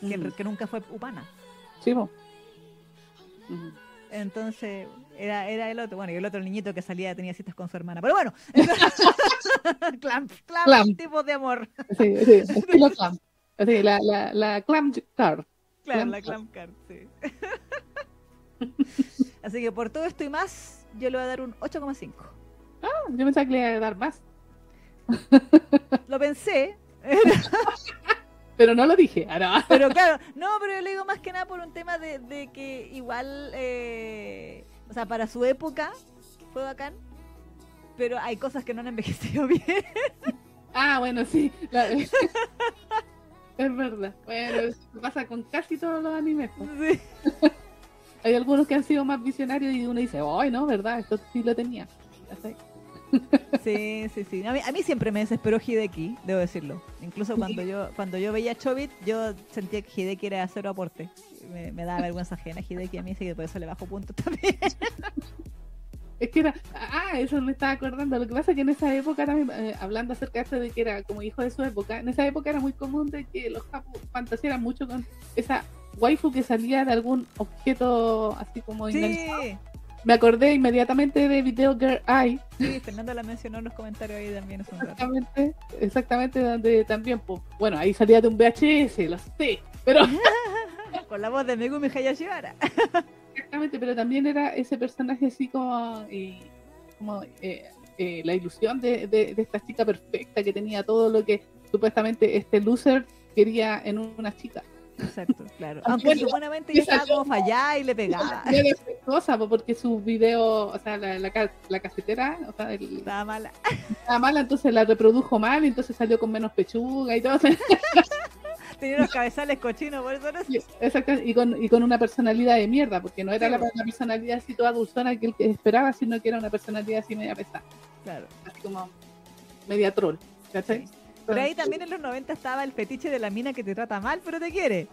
que, mm. que nunca fue humana. Sí. Mm. Entonces, era, era el otro. Bueno, y el otro niñito que salía tenía citas con su hermana. Pero bueno, clamp, clamp, Clamp. tipos de amor. Sí, sí, estilo clam. Sí, la, la, la clam card. Claro, Clamp la clamp card, sí. Así que por todo esto y más, yo le voy a dar un 8,5. Ah, yo pensaba que le iba a dar más, Lo pensé, pero no lo dije. Ah, no. pero claro, no, pero yo le digo más que nada por un tema de, de que igual, eh, o sea, para su época fue bacán, pero hay cosas que no han envejecido bien. Ah, bueno, sí. la- es verdad. Bueno, pasa con casi todos los animes. po. Sí. Hay algunos que han sido más visionarios y uno dice, ay, no, ¿verdad? Esto sí lo tenía. Sí, sí, sí. A mí, a mí siempre me desesperó Hideki, debo decirlo. Incluso cuando yo cuando yo veía Chobit, yo sentía que Hideki era cero aporte. Me, me daba vergüenza ajena Hideki a mí, así que por eso le bajo puntos también. Es que era, ah, eso me estaba acordando. Lo que pasa es que en esa época, también, eh, hablando acerca de que era como hijo de su época, en esa época era muy común de que los japos fantasearan mucho con esa waifu que salía de algún objeto así como. Sí, Me acordé inmediatamente de Video Girl Eye, sí, Fernando la mencionó en los comentarios ahí también exactamente, exactamente donde también, pues, bueno, ahí salía de un VHS, lo sé, pero Con la voz de Megumi Hayashibara. exactamente, pero también era ese personaje así como, eh, como eh, eh, la ilusión de, de- de esta chica perfecta que tenía todo lo que supuestamente este loser quería en una chica. Exacto, claro. Ah, Aunque bueno, supuestamente ya esa estaba como fallada y le pegaba. Po, porque sus videos, o sea, la, la, la casetera, o sea, el- Estaba mala. estaba mala, entonces la reprodujo mal, y entonces salió con menos pechuga y todo. Tenía los cabezales cochinos, por eso no Y- Exacto, y con, y con una personalidad de mierda, porque no era la, la personalidad así toda dulzona que que esperaba, sino que era una personalidad así media pesada, Claro. así como media troll, ¿cachai? Pero ahí también en los 90 estaba el fetiche de la mina que te trata mal, pero te quiere.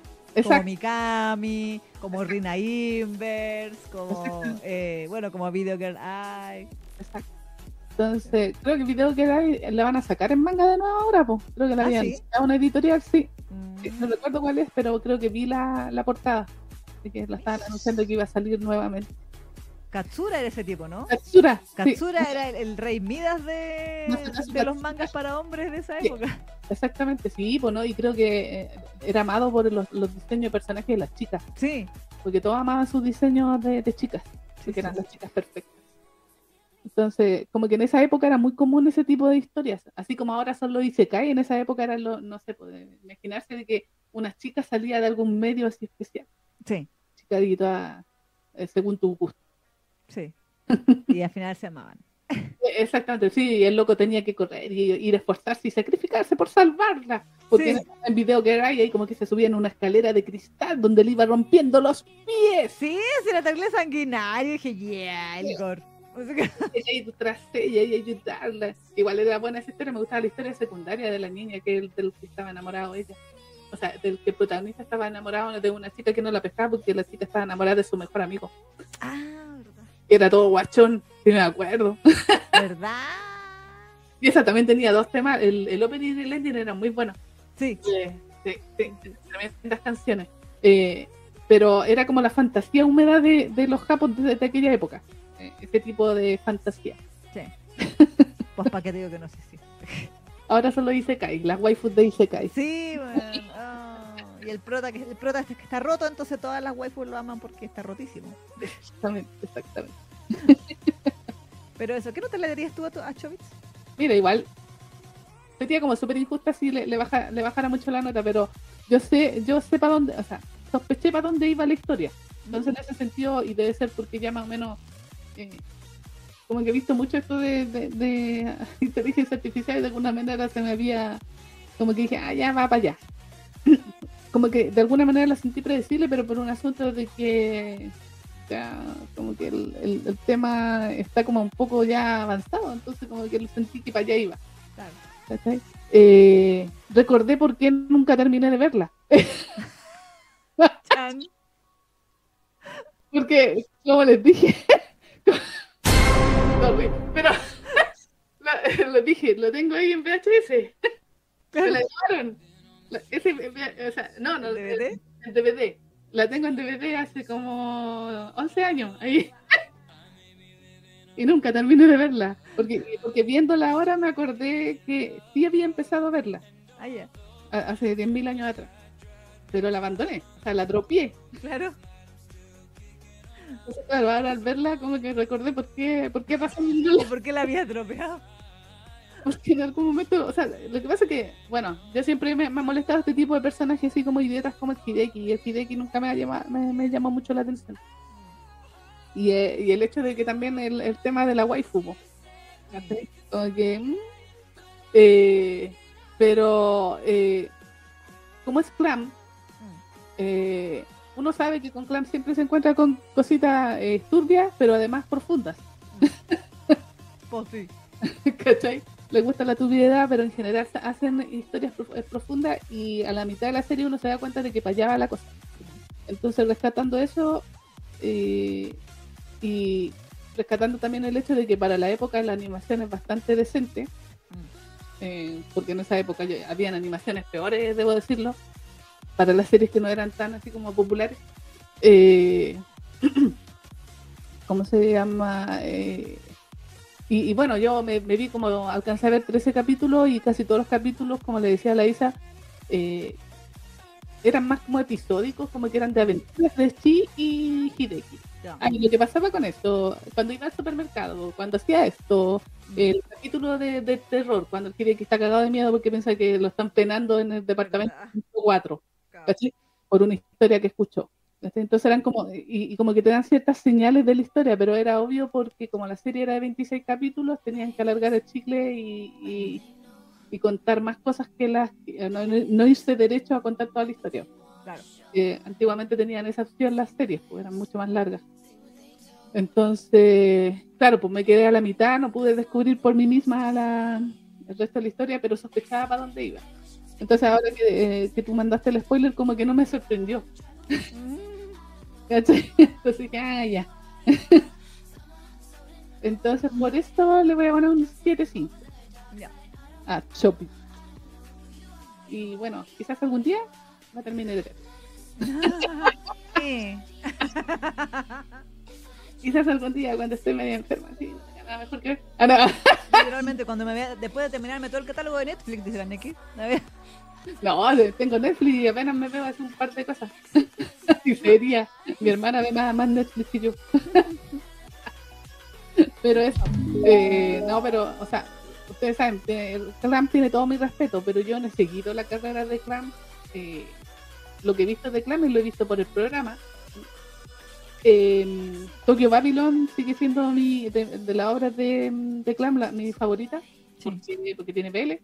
Como Exacto, Mikami, como Rina Inverse, como, eh, bueno, como Video Girl Eye. exacto. Entonces, creo que video que hay la van a sacar en manga de nuevo ahora, pues. Creo que la ¿Ah, habían sí? sacado una editorial, sí. Mm, Sí, No recuerdo cuál es, pero creo que vi la, la portada. Así que la estaban anunciando que iba a salir nuevamente. Katsura era ese tipo, ¿no? Katsura, sí, Katsura era el, el rey Midas de, de los mangas para hombres de esa Sí. época. exactamente, sí, pues, ¿no? Y creo que eh, era amado por los, los diseños de personajes de las chicas. Sí, porque todos amaban sus diseños de, de chicas, porque sí. eran las chicas perfectas. Entonces, como que en esa época era muy común ese tipo de historias, así como ahora son los Isekai, en esa época era lo, no sé, puede imaginarse de que una chica salía de algún medio así especial, sí, chicadita, eh, según tu gusto. Sí. Y al final se amaban. Eh, Exactamente, sí, y el loco tenía que correr y ir a esforzarse y sacrificarse por salvarla, porque Sí. en, en video que era ahí como que se subía en una escalera de cristal donde le iba rompiendo los pies. Sí, si era terrible sanguinario, dije, yeah, el gore. O sea que- ella ir tras ella y ayudarla. Igual era buena esa historia, me gustaba la historia secundaria de la niña que el- del que estaba enamorado ella. O sea, del que el protagonista estaba enamorado de una chica que no la pescaba porque la chica estaba enamorada de su mejor amigo. Ah, era todo guachón, si me acuerdo. ¿Verdad? Y esa también tenía dos temas. El, el opening y el ending eran muy buenos. Sí, Eh, sí, sí, tremendas canciones. Eh, pero era como la fantasía húmeda de, de los japos de, de aquella época. Ese tipo de fantasía. sí. Pues para qué digo que no sé si. Ahora solo Isekai, las waifus de Isekai. Sí, bueno. y el prota, que, el prota que está roto, entonces todas las waifus lo aman porque está rotísimo. Exactamente, exactamente. Pero eso, ¿qué nota le darías tú a, tu- a Chobits? Mira, igual sería como súper injusta si le, le, baja, le bajara mucho la nota, pero yo sé, yo sé para dónde, o sea, sospeché para dónde iba la historia. Entonces, en ese sentido, y debe ser porque ya más o menos, eh, como que he visto mucho esto de, de, inteligencia artificial y de alguna manera se me había, como que dije, ah, ya va para allá. Como que de alguna manera la sentí predecible, pero por un asunto de que ya, como que el, el, tema está como un poco ya avanzado, entonces como que sentí que para allá iba. Eh, recordé por qué nunca terminé de verla. Porque, como les dije, pero lo, dije, lo tengo ahí en VHS. Me la llevaron. Ese, o sea, no, no, ¿DVD? En DVD. La tengo en DVD hace como 11 años. Ahí. y nunca terminé de verla. Porque, porque viéndola ahora me acordé que sí había empezado a verla. Ah, ya. Hace 10.000 años atrás. Pero la abandoné. O sea, la tropié. Claro. Entonces, claro, ahora al verla como que recordé por qué, por qué pasó ¿Por qué la había tropeado? Porque en algún momento, o sea, lo que pasa es que, bueno, yo siempre me, ha molestado este tipo de personajes así como idiotas como el Hideki, y el Hideki nunca me, ha llamado, me, llamó mucho la atención. Y, eh, y, el hecho de que también el, el tema de la waifu, como que, mm, eh, pero eh, como es Clam, eh, uno sabe que con Clam siempre se encuentra con cositas turbias, pero además profundas. Pues sí. ¿Cachai? Le gusta la turbiedad, pero en general hacen historias eh, profundas y a la mitad de la serie uno se da cuenta de que para allá va la cosa. Entonces, rescatando eso eh, y rescatando también el hecho de que para la época la animación es bastante decente, mm. porque en esa época habían animaciones peores, debo decirlo, para las series que no eran tan así como populares. Eh, ¿Cómo se llama? Eh, y, bueno, yo me, vi como alcancé a ver 13 capítulos y casi todos los capítulos, como le decía a la Isa, eh, eran más como episódicos, como que eran de aventuras de Chi y Hideki. Y lo que pasaba con esto, cuando iba al supermercado, cuando hacía esto, el capítulo de, terror, cuando el Hideki está cagado de miedo porque piensa que lo están penando en el departamento 4 por una historia que escuchó. Entonces eran como, y, como que te dan ciertas señales de la historia, pero era obvio porque como la serie era de 26 capítulos, tenían que alargar el chicle y, contar más cosas que las, no, no, irse derecho a contar toda la historia. Claro. antiguamente tenían esa opción las series, pues eran mucho más largas. Entonces, claro, pues me quedé a la mitad, no pude descubrir por mí misma la, el resto de la historia, pero sospechaba para dónde iba. Entonces ahora que, eh, que, tú mandaste el spoiler, como que no me sorprendió. Mm. Entonces ah, ya. Entonces por esto le voy a poner un 7-5. Ya. A Chopi. Y bueno, quizás algún día la termine de ver. quizás algún día cuando esté medio enferma, sí, nada mejor que ver. Ah, Literalmente, cuando me vea, después de terminarme todo el catálogo de Netflix, dice la Neki. No, tengo Netflix y apenas me veo hacer un par de cosas. y sería. Mi hermana ve más, más Netflix que yo. pero eso. Eh, no, pero, o sea, ustedes saben, Clam tiene todo mi respeto, pero yo no he seguido la carrera de Clam. Eh, lo que he visto de Clam lo he visto por el programa. Eh, Tokyo Babylon sigue siendo mi de, de las obras de, de Clam la, mi favorita porque, porque, tiene pele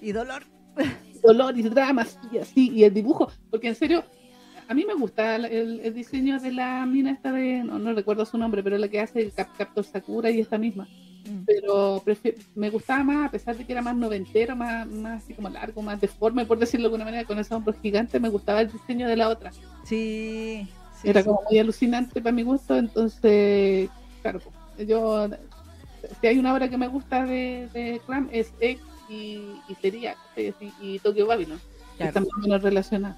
y dolor dolor y dramas y así, y el dibujo, porque en serio, a mí me gusta el, diseño de la mina esta de, no, no, recuerdo su nombre, pero la que hace el Captor Sakura y esta misma. Mm. Pero me gustaba más, a pesar de que era más noventero, más, más así como largo, más deforme, por decirlo de alguna manera, con esos hombros gigantes, me gustaba el diseño de la otra. Sí. era como muy alucinante para mi gusto, entonces, claro, yo, si hay una obra que me gusta de, de Clam es X y, sería y, Tokyo Babylon, que están menos relacionadas.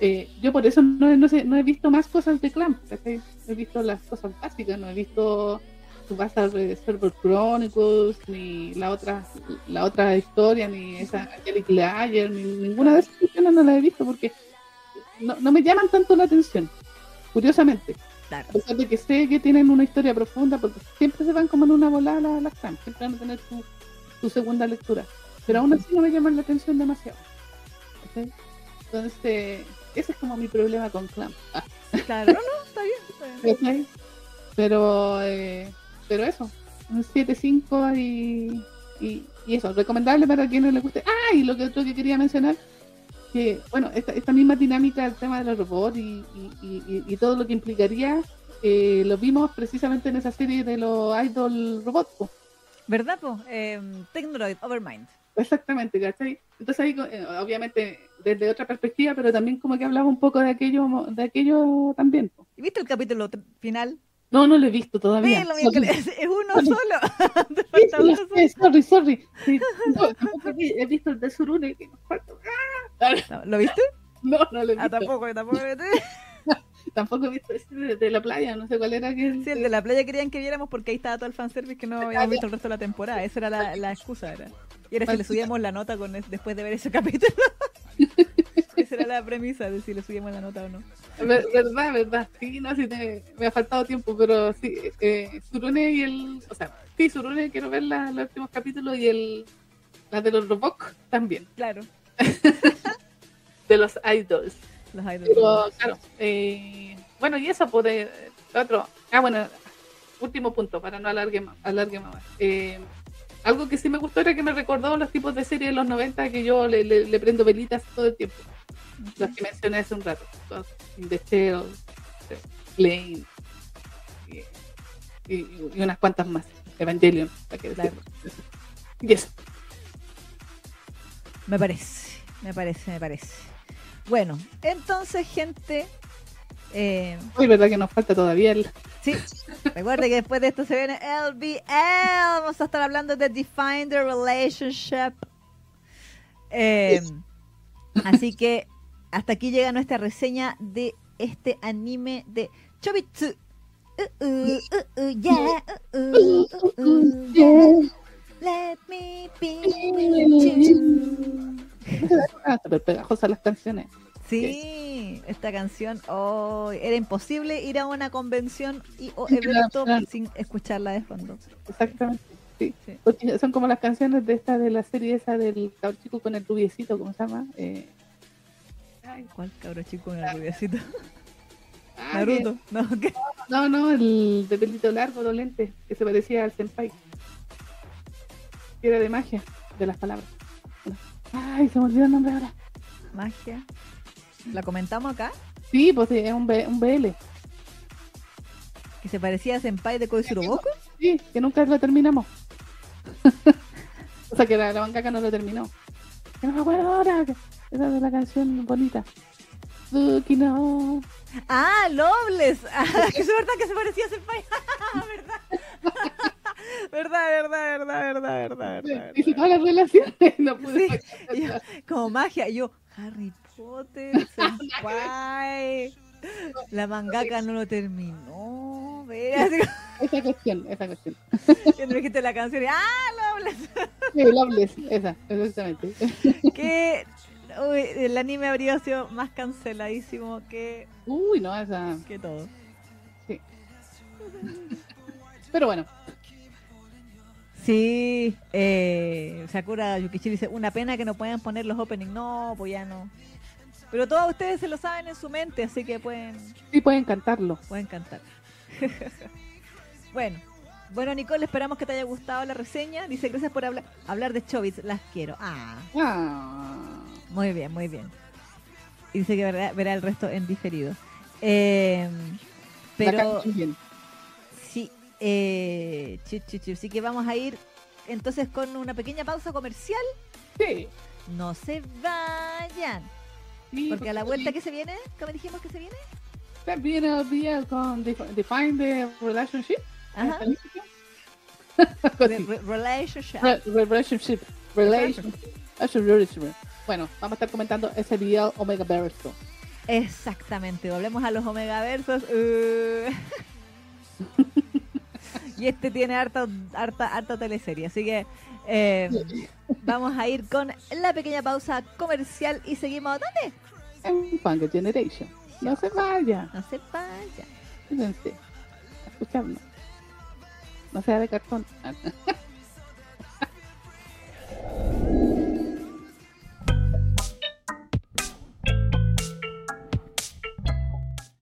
Eh, yo por eso no, no, sé, no he visto más cosas de Clamp, he visto las cosas básicas, no he visto su base de Server Chronicles, ni la otra, la otra historia, ni esa Angelic Layer, ni ninguna de esas cuestiones no las he visto porque no, no me llaman tanto la atención, curiosamente. A pesar de que sé que tienen una historia profunda, porque siempre se van como en una volada las la siempre van a tener su, tu segunda lectura. Pero aún así no me llaman la atención demasiado. Entonces, ese es como mi problema con Clamp. Ah, Claro, no, no, está bien. está bien. ¿cachai? Pero, eh, pero eso, un 7.5 y, y, y eso, recomendable para quienes les guste. Ah, y lo que otro que quería mencionar, que bueno, esta, esta misma dinámica del tema de los robots y, y, y- y todo lo que implicaría, eh, lo vimos precisamente en esa serie de los Idol Robots. ¿Verdad, po? Eh, Technoloid, Overmind. Exactamente, ¿cachai? Entonces ahí, eh, obviamente, desde otra perspectiva, pero también como que hablaba un poco de aquello, de aquello también. po. ¿Y ¿Viste el capítulo final? No, no lo he visto todavía. Velo, bien, que es, es uno Sorry. solo. Te Sí, falta sí, uno lo solo. sorry, sorry. Sí, no, he visto el de Surune, que nos falta. Ah, No, ¿Lo viste? No, no lo he visto. Ah, tampoco, tampoco. Tampoco he visto ese de, de la playa, no sé cuál era. Que, Sí, el de la playa querían que viéramos porque ahí estaba todo el fanservice que no habíamos visto el resto de la temporada. Esa era la, la excusa. Era. Y era si le subíamos la nota con es- después de ver ese capítulo. Esa era la premisa de si le subíamos la nota o no. Ver- verdad, verdad. Sí, no, sí, te- me ha faltado tiempo, pero sí, eh, Surune y el. O sea, sí, Surune, quiero ver la- los últimos capítulos y el. La de los robots también. Claro, De los idols. Los idols. Pero, claro. eh, bueno, y eso, pues, de otro. Ah, bueno, último punto, para no alargue. Alargue más. Eh, algo que sí me gustó era que me recordó los tipos de series de los 90 que yo le, le- le prendo velitas todo el tiempo. Los que mencioné hace un rato. Todos, In the Shell, eh, Lane, y, y- y unas cuantas más. Evangelion, para que Claro. Y eso. Me parece, me parece, me parece. Bueno, entonces, gente. Eh, Uy, verdad que nos falta todavía el. sí, recuerde que después de esto se viene LBL. Vamos a estar hablando de Define the Relationship. Eh, así que hasta aquí llega nuestra reseña de este anime de Chobitsu. Uh, uh, uh, uh, yeah, uh, uh, uh, uh, yeah. Let me be with you. Ah, súper pegajosas las canciones. Sí, esta canción oh, era imposible ir a una convención y o Sí, evento claro. sin escucharla de fondo. Exactamente. Sí. Sí. Porque son como las canciones de esta de la serie esa del cabro chico con el rubiecito, ¿cómo se llama? Eh, ay, ¿Cuál cabro chico con el rubiecito? ah, Naruto. No, no, no, el de pelito largo, los lentes, que se parecía al senpai. Que era de magia, de las palabras. Ay, se me olvidó el nombre ahora. Magia. ¿La comentamos acá? Sí, pues sí, es un, B- un BL. Que se parecía a Senpai de Koizuroboko. Sí, que nunca lo terminamos. o sea, que la, la no lo terminó. Que no me acuerdo ahora. Esa de la canción bonita. No. Ah. Ah, que es verdad que se parecía a Senpai. verdad. Verdad, verdad, verdad, verdad, verdad, verdad. Hice todas las relaciones. No pude Sí, yo- como magia. Yo, Harry Potter, Senpai. La mangaka no lo terminó. Esa cuestión, esa cuestión. que me dijiste la canción y ¡ah, Loveless! Sí, Loveless, esa, exactamente. Que uy, el anime habría sido más canceladísimo que, Uy, no, esa. que todo. Pero bueno, Sí, eh, Sakura Yukichi dice, una pena que no puedan poner los openings. No, pues ya no. Pero todos ustedes se lo saben en su mente, así que pueden, sí pueden cantarlo. pueden cantar. bueno, bueno Nicole, esperamos que te haya gustado la reseña. Dice, gracias por hablar, hablar de Chobits, las quiero. Ah, Ah, muy bien, muy bien. Y dice que verá, verá el resto en diferido. Eh, pero eh, chi, chi, chi. así que vamos a ir entonces con una pequeña pausa comercial. Sí. No se vayan. sí, Porque a la vuelta que se viene, ¿cómo dijimos que se viene? Viene el día con Def- Define the Relationship. Ajá. Re- re- relationship. Re- Relationship. Relationship. Relationship. Bueno, vamos a estar comentando ese día Omega Verso. Exactamente. Volvemos a los Omegaversos. Uh. Y este tiene harta, harta, harta teleserie. Así que eh, vamos a ir con la pequeña pausa comercial y seguimos. ¿Dónde? En Funk Generation. No se vaya. No se vaya. Fíjense. Escuchadme. No sea de cartón.